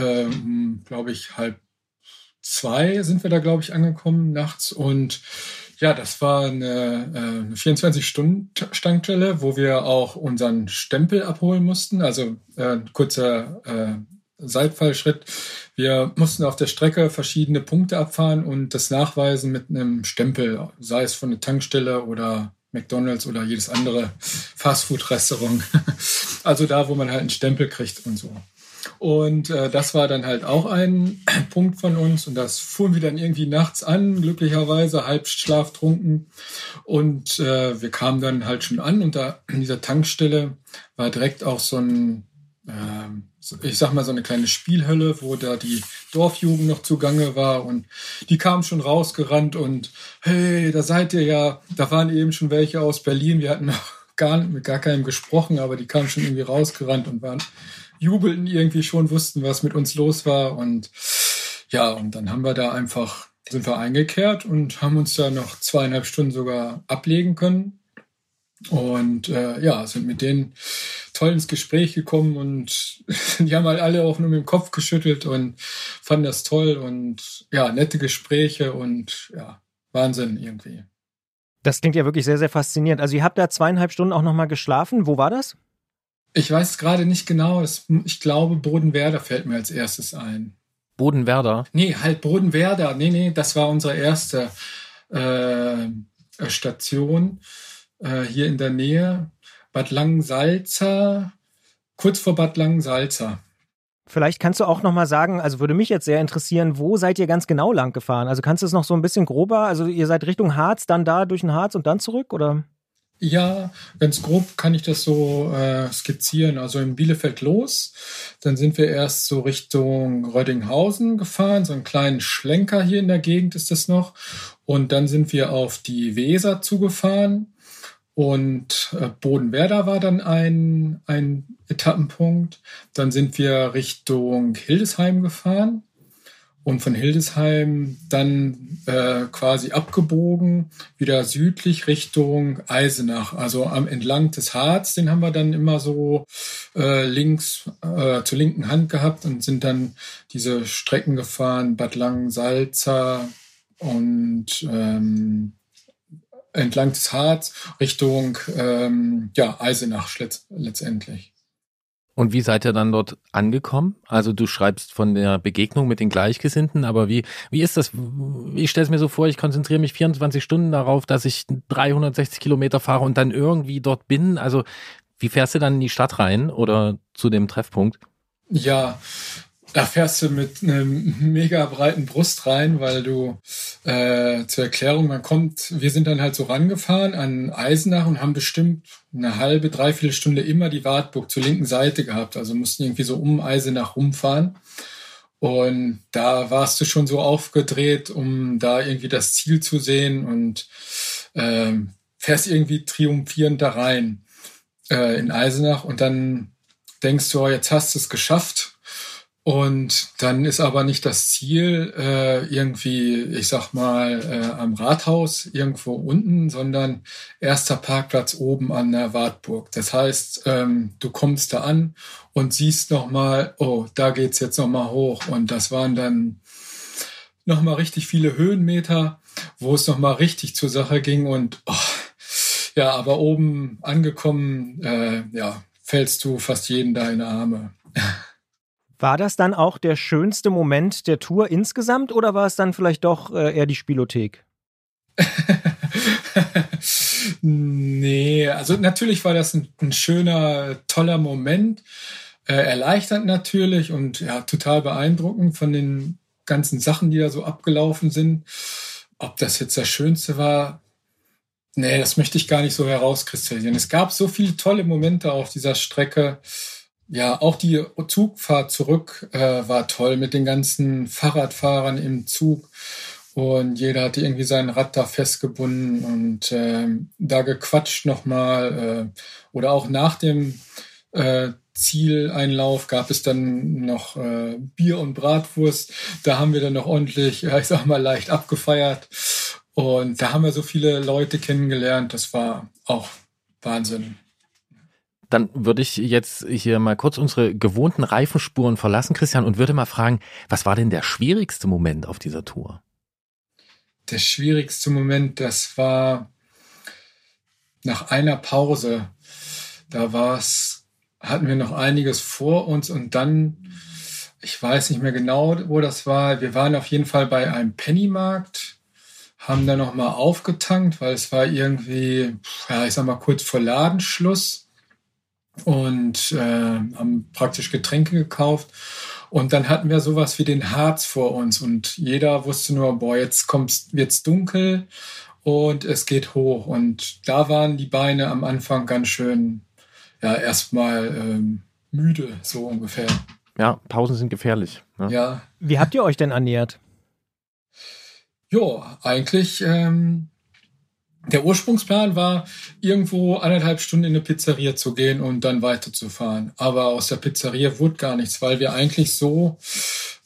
ähm, glaube ich, halb zwei sind wir da, glaube ich, angekommen nachts. Und ja, das war eine, äh, eine 24-Stunden-Tankstelle, wo wir auch unseren Stempel abholen mussten. Also äh, kurzer äh, Seitfallschritt. Wir mussten auf der Strecke verschiedene Punkte abfahren und das nachweisen mit einem Stempel, sei es von der Tankstelle oder McDonalds oder jedes andere Fastfood-Restaurant. Also da, wo man halt einen Stempel kriegt und so. Und äh, das war dann halt auch ein Punkt von uns. Und das fuhren wir dann irgendwie nachts an, glücklicherweise halb schlaftrunken. Und äh, wir kamen dann halt schon an. Und da in dieser Tankstelle war direkt auch so ein, äh, ich sag mal, so eine kleine Spielhölle, wo da die Dorfjugend noch zugange war. Und die kamen schon rausgerannt und hey, da seid ihr ja. Da waren eben schon welche aus Berlin. Wir hatten noch gar, mit gar keinem gesprochen, aber die kamen schon irgendwie rausgerannt und waren jubelten irgendwie schon, wussten, was mit uns los war. Und ja, und dann haben wir da einfach, sind wir eingekehrt und haben uns da noch zweieinhalb Stunden sogar ablegen können. Und äh, ja, sind mit denen toll ins Gespräch gekommen und die haben halt alle auch nur mit dem Kopf geschüttelt und fanden das toll und ja, nette Gespräche und ja, Wahnsinn irgendwie. Das klingt ja wirklich sehr, sehr faszinierend. Also ihr habt da zweieinhalb Stunden auch nochmal geschlafen. Wo war das? Ich weiß gerade nicht genau. Ich glaube, Bodenwerder fällt mir als erstes ein. Bodenwerder? Nee, halt Bodenwerder. Nee, nee, das war unsere erste äh, Station äh, hier in der Nähe. Bad Langensalza, kurz vor Bad Langensalza. Vielleicht kannst du auch noch mal sagen, also würde mich jetzt sehr interessieren, wo seid ihr ganz genau lang gefahren? Also kannst du es noch so ein bisschen grober, also ihr seid Richtung Harz, dann da durch den Harz und dann zurück oder? Ja, ganz grob kann ich das so äh, skizzieren. Also in Bielefeld los, dann sind wir erst so Richtung Rödinghausen gefahren, so einen kleinen Schlenker hier in der Gegend ist das noch. Und dann sind wir auf die Weser zugefahren und äh, Bodenwerder war dann ein, ein Etappenpunkt. Dann sind wir Richtung Hildesheim gefahren und von Hildesheim dann äh, quasi abgebogen, wieder südlich Richtung Eisenach, also am entlang des Harz, den haben wir dann immer so äh, links äh, zur linken Hand gehabt und sind dann diese Strecken gefahren, Bad Langen, Salza und ähm, entlang des Harz Richtung ähm, ja, Eisenach letztendlich. Und wie seid ihr dann dort angekommen? Also du schreibst von der Begegnung mit den Gleichgesinnten, aber wie, wie ist das? Ich stelle es mir so vor, ich konzentriere mich 24 Stunden darauf, dass ich 360 Kilometer fahre und dann irgendwie dort bin. Also wie fährst du dann in die Stadt rein oder zu dem Treffpunkt? Ja, da fährst du mit einem mega breiten Brust rein, weil du äh, zur Erklärung, man kommt, wir sind dann halt so rangefahren an Eisenach und haben bestimmt eine halbe, dreiviertel Stunde immer die Wartburg zur linken Seite gehabt. Also mussten irgendwie so um Eisenach rumfahren. Und da warst du schon so aufgedreht, um da irgendwie das Ziel zu sehen und ähm, fährst irgendwie triumphierend da rein äh, in Eisenach und dann denkst du, oh, jetzt hast du es geschafft und dann ist aber nicht das Ziel äh, irgendwie, ich sag mal, äh, am Rathaus irgendwo unten, sondern erster Parkplatz oben an der Wartburg. Das heißt, ähm, du kommst da an und siehst nochmal, oh, da geht's jetzt nochmal hoch. Und das waren dann nochmal richtig viele Höhenmeter, wo es nochmal richtig zur Sache ging. Und oh, ja, aber oben angekommen, äh, ja, fällst du fast jeden da in Arme. War das dann auch der schönste Moment der Tour insgesamt oder war es dann vielleicht doch äh, eher die Spielothek? nee, also natürlich war das ein, ein schöner, toller Moment. Äh, erleichternd natürlich und ja, total beeindruckend von den ganzen Sachen, die da so abgelaufen sind. Ob das jetzt das Schönste war, nee, das möchte ich gar nicht so herauskristallisieren. Es gab so viele tolle Momente auf dieser Strecke. Ja, auch die Zugfahrt zurück äh, war toll mit den ganzen Fahrradfahrern im Zug. Und jeder hatte irgendwie sein Rad da festgebunden und äh, da gequatscht nochmal. Äh, oder auch nach dem äh, Zieleinlauf gab es dann noch äh, Bier und Bratwurst. Da haben wir dann noch ordentlich, ich sag mal, leicht abgefeiert. Und da haben wir so viele Leute kennengelernt. Das war auch Wahnsinn. Dann würde ich jetzt hier mal kurz unsere gewohnten Reifenspuren verlassen, Christian, und würde mal fragen, was war denn der schwierigste Moment auf dieser Tour? Der schwierigste Moment, das war nach einer Pause. Da war es, hatten wir noch einiges vor uns und dann, ich weiß nicht mehr genau, wo das war. Wir waren auf jeden Fall bei einem Pennymarkt, haben da nochmal aufgetankt, weil es war irgendwie, ja, ich sag mal kurz vor Ladenschluss und äh, haben praktisch Getränke gekauft. Und dann hatten wir sowas wie den Harz vor uns und jeder wusste nur, boah, jetzt kommt's, wird's dunkel und es geht hoch. Und da waren die Beine am Anfang ganz schön, ja, erstmal ähm, müde, so ungefähr. Ja, Pausen sind gefährlich. Ne? Ja. Wie habt ihr euch denn ernährt? Jo, eigentlich ähm, der Ursprungsplan war, irgendwo anderthalb Stunden in eine Pizzeria zu gehen und dann weiterzufahren. Aber aus der Pizzeria wurde gar nichts, weil wir eigentlich so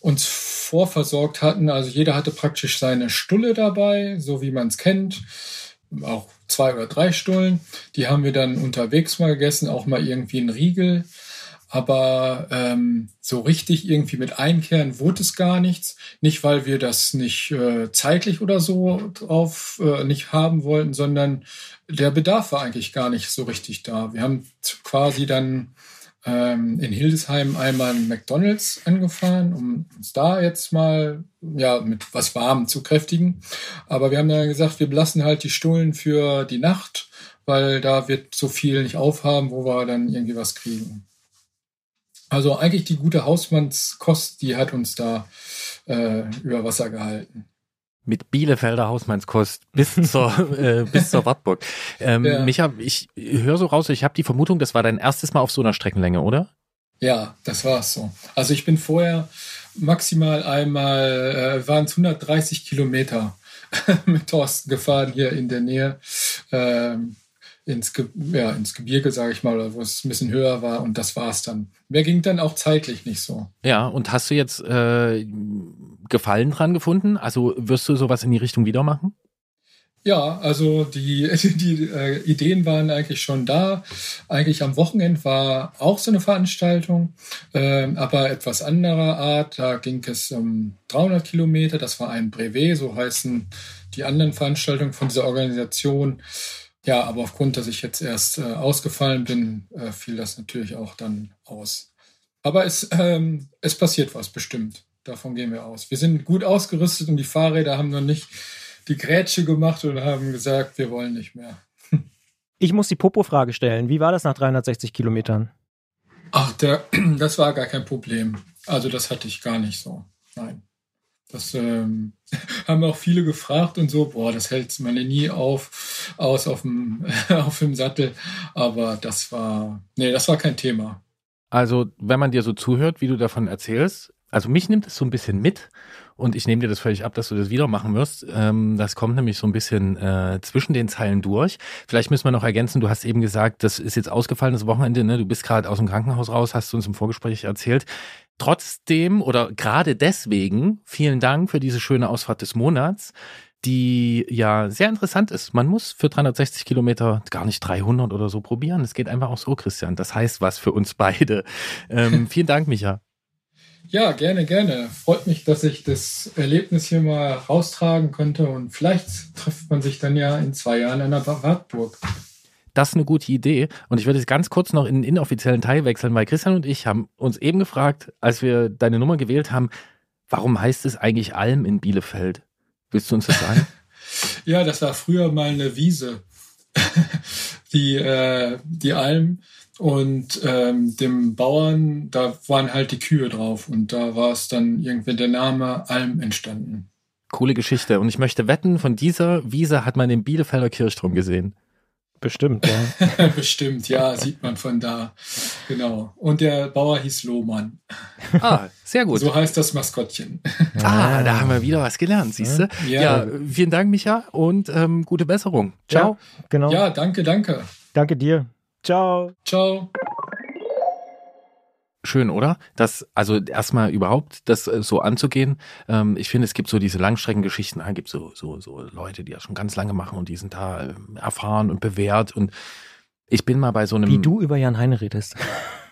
uns vorversorgt hatten. Also jeder hatte praktisch seine Stulle dabei, so wie man es kennt. Auch zwei oder drei Stullen. Die haben wir dann unterwegs mal gegessen, auch mal irgendwie ein Riegel aber ähm, so richtig irgendwie mit Einkehren wurde es gar nichts. Nicht, weil wir das nicht äh, zeitlich oder so drauf äh, nicht haben wollten, sondern der Bedarf war eigentlich gar nicht so richtig da. Wir haben quasi dann ähm, in Hildesheim einmal ein McDonalds angefahren, um uns da jetzt mal ja mit was Warmem zu kräftigen. Aber wir haben dann gesagt, wir belassen halt die Stullen für die Nacht, weil da wird so viel nicht aufhaben, wo wir dann irgendwie was kriegen. Also eigentlich die gute Hausmannskost, die hat uns da äh, über Wasser gehalten. Mit Bielefelder Hausmannskost bis zur, äh, bis zur Wartburg. Ähm, Ja. Micha, ich höre so raus, ich habe die Vermutung, das war dein erstes Mal auf so einer Streckenlänge, oder? Ja, das war's so. Also ich bin vorher maximal einmal, äh, waren es 130 Kilometer mit Thorsten gefahren hier in der Nähe. Ähm, ins, Ge ja, ins Gebirge, sage ich mal, wo es ein bisschen höher war und das war's dann. Mehr ging dann auch zeitlich nicht so. Ja, und hast du jetzt äh, Gefallen dran gefunden? Also wirst du sowas in die Richtung wieder machen? Ja, also die, die äh, Ideen waren eigentlich schon da. Eigentlich am Wochenende war auch so eine Veranstaltung, ähm, aber etwas anderer Art. Da ging es um 300 Kilometer. Das war ein Brevet, so heißen die anderen Veranstaltungen von dieser Organisation. Ja, aber aufgrund, dass ich jetzt erst äh, ausgefallen bin, äh, fiel das natürlich auch dann aus. Aber es, ähm, es passiert was bestimmt. Davon gehen wir aus. Wir sind gut ausgerüstet und die Fahrräder haben noch nicht die Grätsche gemacht und haben gesagt, wir wollen nicht mehr. Ich muss die Popo-Frage stellen. Wie war das nach 360 Kilometern? Ach, der, das war gar kein Problem. Also das hatte ich gar nicht so. Nein. Das ähm, haben auch viele gefragt und so, boah, das hält man nie auf, aus auf dem, auf dem Sattel. Aber das war, nee, das war kein Thema. Also, wenn man dir so zuhört, wie du davon erzählst, also mich nimmt es so ein bisschen mit und ich nehme dir das völlig ab, dass du das wieder machen wirst. Ähm, das kommt nämlich so ein bisschen äh, zwischen den Zeilen durch. Vielleicht müssen wir noch ergänzen, du hast eben gesagt, das ist jetzt ausgefallenes Wochenende, ne? du bist gerade aus dem Krankenhaus raus, hast du uns im Vorgespräch erzählt. Trotzdem oder gerade deswegen, vielen Dank für diese schöne Ausfahrt des Monats die ja sehr interessant ist. Man muss für 360 Kilometer gar nicht 300 oder so probieren. Es geht einfach auch so, Christian. Das heißt was für uns beide. Ähm, vielen Dank, Micha. Ja, gerne, gerne. Freut mich, dass ich das Erlebnis hier mal raustragen konnte und vielleicht trifft man sich dann ja in zwei Jahren an der Wartburg. Das ist eine gute Idee. Und ich würde jetzt ganz kurz noch in den inoffiziellen Teil wechseln, weil Christian und ich haben uns eben gefragt, als wir deine Nummer gewählt haben, warum heißt es eigentlich Alm in Bielefeld? Willst du uns das sagen? Ja, das war früher mal eine Wiese. die, äh, die Alm und ähm, dem Bauern, da waren halt die Kühe drauf und da war es dann irgendwie der Name Alm entstanden. Coole Geschichte. Und ich möchte wetten, von dieser Wiese hat man den Bielefelder Kirchturm gesehen. Bestimmt, ja. Bestimmt, ja, sieht man von da. Genau. Und der Bauer hieß Lohmann. Ah, sehr gut. So heißt das Maskottchen. Ah, da haben wir wieder was gelernt, siehst du? Ja, Ja. vielen Dank, Micha, und ähm, gute Besserung. Ciao. Ja, genau. Ja, danke, danke. Danke dir. Ciao. Ciao. Schön, oder? Das, also erstmal überhaupt das äh, so anzugehen. Ähm, ich finde, es gibt so diese Langstreckengeschichten, da gibt so, so, so Leute, die das schon ganz lange machen und die sind da ähm, erfahren und bewährt. Und ich bin mal bei so einem. Wie du über Jan Heine redest.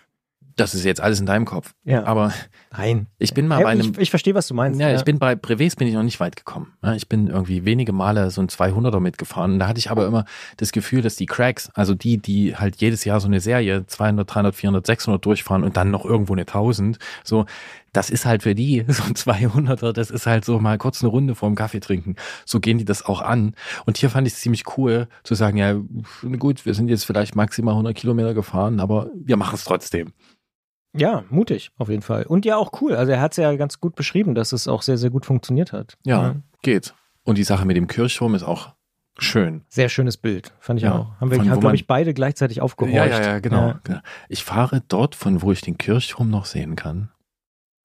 Das ist jetzt alles in deinem Kopf. Ja. Aber Nein. ich bin mal Ja, bei einem. ich, ich verstehe, was du meinst. Ja, ich bin bei Brevets bin ich noch nicht weit gekommen. Ja, Ich bin irgendwie wenige Male so ein 200er mitgefahren. Und da hatte ich aber immer das Gefühl, dass die Cracks, also die, die halt jedes Jahr so eine Serie 200, 300, 400, 600 durchfahren und dann noch irgendwo eine 1000, so, das ist halt für die so ein 200er, das ist halt so mal kurz eine Runde vorm Kaffee trinken. So gehen die das auch an. Und hier fand ich es ziemlich cool zu sagen, ja, gut, wir sind jetzt vielleicht maximal 100 Kilometer gefahren, aber wir machen es trotzdem. Ja, mutig, auf jeden Fall. Und ja, auch cool. Also er hat es ja ganz gut beschrieben, dass es auch sehr, sehr gut funktioniert hat. Ja, geht. Und die Sache mit dem Kirchturm ist auch schön. Sehr schönes Bild, fand ich Ja, auch. Haben wir, haben, glaube ich, beide gleichzeitig aufgehorcht. Ja, ja, ja, genau. Ja, genau. Ich fahre dort, von wo ich den Kirchturm noch sehen kann.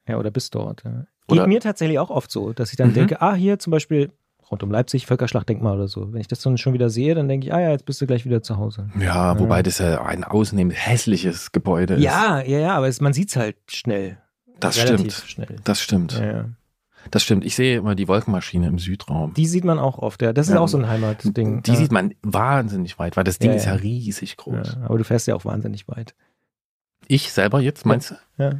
ja oder bis dort. Ja. Geht mir tatsächlich auch oft so, dass ich dann Mhm. denke, ah, hier zum Beispiel rund um Leipzig, Völkerschlachtdenkmal oder so. Wenn ich das dann schon wieder sehe, dann denke ich, ah ja, jetzt bist du gleich wieder zu Hause. Ja, wobei das ja ein außennehmend hässliches Gebäude ist. Ja, ja, ja, aber es, man sieht es halt schnell. das Relativ stimmt. schnell. Das stimmt. Ja, ja. Das stimmt. Ich sehe immer die Wolkenmaschine im Südraum. Die sieht man auch oft, ja. Das ist Ja. auch so ein Heimatding. Die ja. sieht man wahnsinnig weit, weil das Ding Ja, ist ja ja. riesig groß. Ja, aber du fährst ja auch wahnsinnig weit. Ich selber jetzt, meinst du? Ja.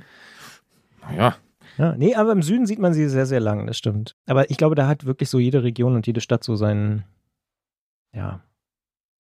Naja, Ja, nee, aber im Süden sieht man sie sehr, sehr lang, das stimmt. Aber ich glaube, da hat wirklich so jede Region und jede Stadt so seinen, ja,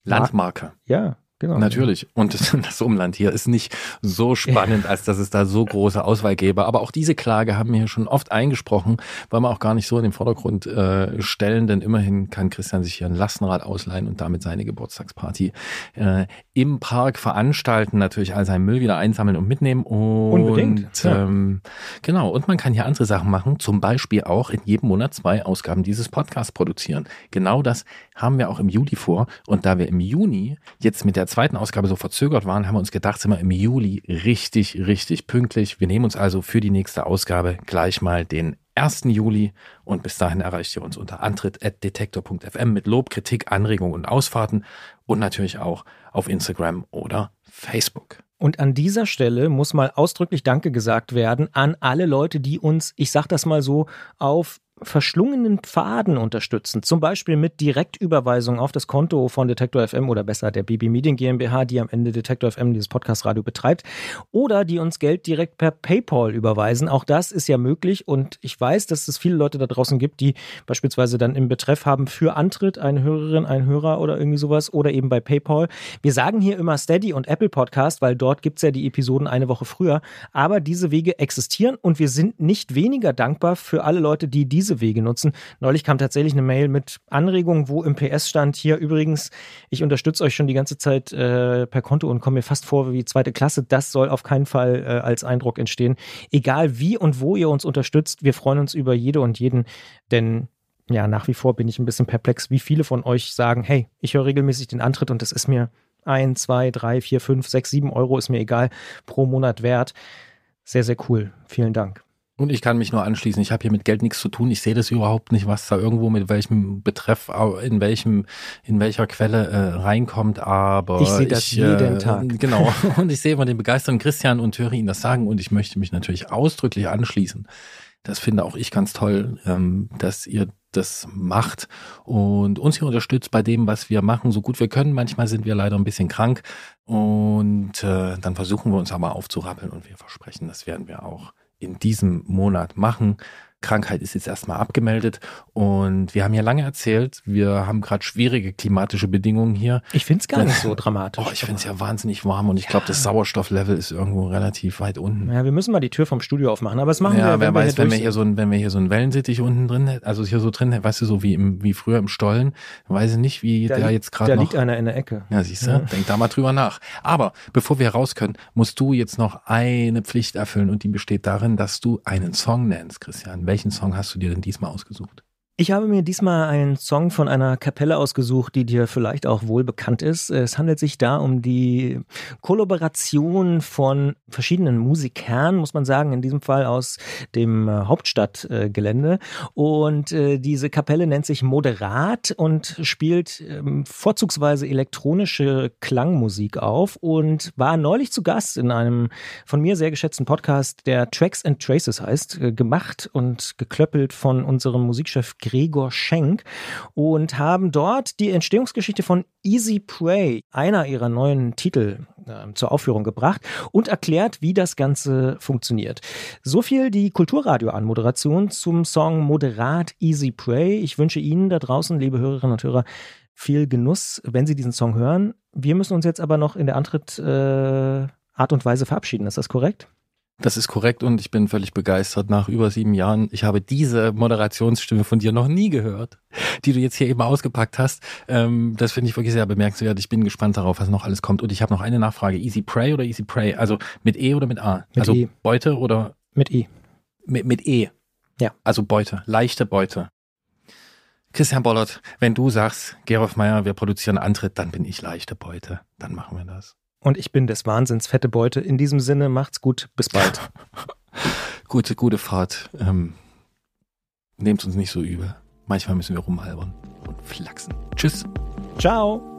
Landmarke. ja, Genau. Natürlich. Und das Umland hier ist nicht so spannend, als dass es da so große Auswahl gäbe. Aber auch diese Klage haben wir schon oft eingesprochen, weil wir auch gar nicht so in den Vordergrund äh, stellen, denn immerhin kann Christian sich hier ein Lastenrad ausleihen und damit seine Geburtstagsparty äh, im Park veranstalten, natürlich all seinen Müll wieder einsammeln und mitnehmen. Und, Unbedingt. Ja. Ähm, genau. Und man kann hier andere Sachen machen, zum Beispiel auch in jedem Monat zwei Ausgaben dieses Podcasts produzieren. Genau das haben wir auch im Juli vor. Und da wir im Juni jetzt mit der zweiten Ausgabe so verzögert waren, haben wir uns gedacht, sind wir im Juli richtig, richtig pünktlich. Wir nehmen uns also für die nächste Ausgabe gleich mal den 1. Juli und bis dahin erreicht ihr uns unter antritt.detektor.fm mit Lob, Kritik, Anregungen und Ausfahrten und natürlich auch auf Instagram oder Facebook. Und an dieser Stelle muss mal ausdrücklich Danke gesagt werden an alle Leute, die uns, ich sag das mal so, auf verschlungenen Pfaden unterstützen, zum Beispiel mit Direktüberweisung auf das Konto von Detektor FM oder besser der BB Medien GmbH, die am Ende Detektor FM dieses Podcast Radio betreibt, oder die uns Geld direkt per PayPal überweisen. Auch das ist ja möglich und ich weiß, dass es viele Leute da draußen gibt, die beispielsweise dann im Betreff haben für Antritt eine Hörerin, ein Hörer oder irgendwie sowas oder eben bei PayPal. Wir sagen hier immer Steady und Apple Podcast, weil dort gibt es ja die Episoden eine Woche früher, aber diese Wege existieren und wir sind nicht weniger dankbar für alle Leute, die diese diese Wege nutzen. Neulich kam tatsächlich eine Mail mit Anregungen, wo im PS stand, hier übrigens, ich unterstütze euch schon die ganze Zeit äh, per Konto und komme mir fast vor wie zweite Klasse. Das soll auf keinen Fall äh, als Eindruck entstehen. Egal wie und wo ihr uns unterstützt, wir freuen uns über jede und jeden, denn ja, nach wie vor bin ich ein bisschen perplex, wie viele von euch sagen, hey, ich höre regelmäßig den Antritt und das ist mir ein, zwei, drei, vier, fünf, sechs, sieben Euro ist mir egal pro Monat wert. Sehr, sehr cool. Vielen Dank. Und ich kann mich nur anschließen. Ich habe hier mit Geld nichts zu tun. Ich sehe das überhaupt nicht, was da irgendwo mit welchem Betreff, in welchem, in welcher Quelle äh, reinkommt. Aber ich sehe das ich, jeden äh, Tag. Genau. Und ich sehe immer den begeisterten Christian und höre ihn das sagen. Und ich möchte mich natürlich ausdrücklich anschließen. Das finde auch ich ganz toll, ähm, dass ihr das macht und uns hier unterstützt bei dem, was wir machen, so gut wir können. Manchmal sind wir leider ein bisschen krank und äh, dann versuchen wir uns aber aufzurappeln und wir versprechen, das werden wir auch in diesem Monat machen. Krankheit ist jetzt erstmal abgemeldet und wir haben ja lange erzählt, wir haben gerade schwierige klimatische Bedingungen hier. Ich finde es gar nicht so dramatisch. Oh, ich finde es ja wahnsinnig warm und ich ja. glaube, das Sauerstofflevel ist irgendwo relativ weit unten. Ja, wir müssen mal die Tür vom Studio aufmachen, aber es machen ja, wir, wer wenn weiß, wir wenn wir hier so ein, wenn wir hier so ein Wellensittich unten drin hätten, also hier so drin, weißt du, so wie im, wie früher im Stollen, weiß ich nicht, wie da der jetzt gerade Da noch, liegt einer in der Ecke. Ja, siehst du, ja. denk da mal drüber nach. Aber bevor wir raus können, musst du jetzt noch eine Pflicht erfüllen und die besteht darin, dass du einen Song nennst, Christian. Welchen Song hast du dir denn diesmal ausgesucht? Ich habe mir diesmal einen Song von einer Kapelle ausgesucht, die dir vielleicht auch wohl bekannt ist. Es handelt sich da um die Kollaboration von verschiedenen Musikern, muss man sagen, in diesem Fall aus dem äh, Hauptstadtgelände. Und äh, diese Kapelle nennt sich Moderat und spielt ähm, vorzugsweise elektronische Klangmusik auf und war neulich zu Gast in einem von mir sehr geschätzten Podcast, der Tracks and Traces heißt, äh, gemacht und geklöppelt von unserem Musikchef Gregor Schenk und haben dort die Entstehungsgeschichte von Easy Prey, einer ihrer neuen Titel, äh, zur Aufführung gebracht und erklärt, wie das Ganze funktioniert. So viel die Kulturradio-Anmoderation zum Song Moderat Easy Prey. Ich wünsche Ihnen da draußen, liebe Hörerinnen und Hörer, viel Genuss, wenn Sie diesen Song hören. Wir müssen uns jetzt aber noch in der Antritt äh, Art und Weise verabschieden. Ist das korrekt? Das ist korrekt und ich bin völlig begeistert nach über sieben Jahren. Ich habe diese Moderationsstimme von dir noch nie gehört, die du jetzt hier eben ausgepackt hast. Ähm, das finde ich wirklich sehr bemerkenswert. Ich bin gespannt darauf, was noch alles kommt. Und ich habe noch eine Nachfrage. Easy Prey oder Easy Prey? Also mit E oder mit A? Mit also e. Beute oder? Mit E. Mit, mit E. Ja. Also Beute, leichte Beute. Christian Bollert, wenn du sagst, Gerolf Meyer, wir produzieren Antritt, dann bin ich leichte Beute. Dann machen wir das. Und ich bin des Wahnsinns fette Beute. In diesem Sinne, macht's gut. Bis bald. gute, gute Fahrt. Ähm, nehmt uns nicht so übel. Manchmal müssen wir rumalbern und flachsen. Tschüss. Ciao.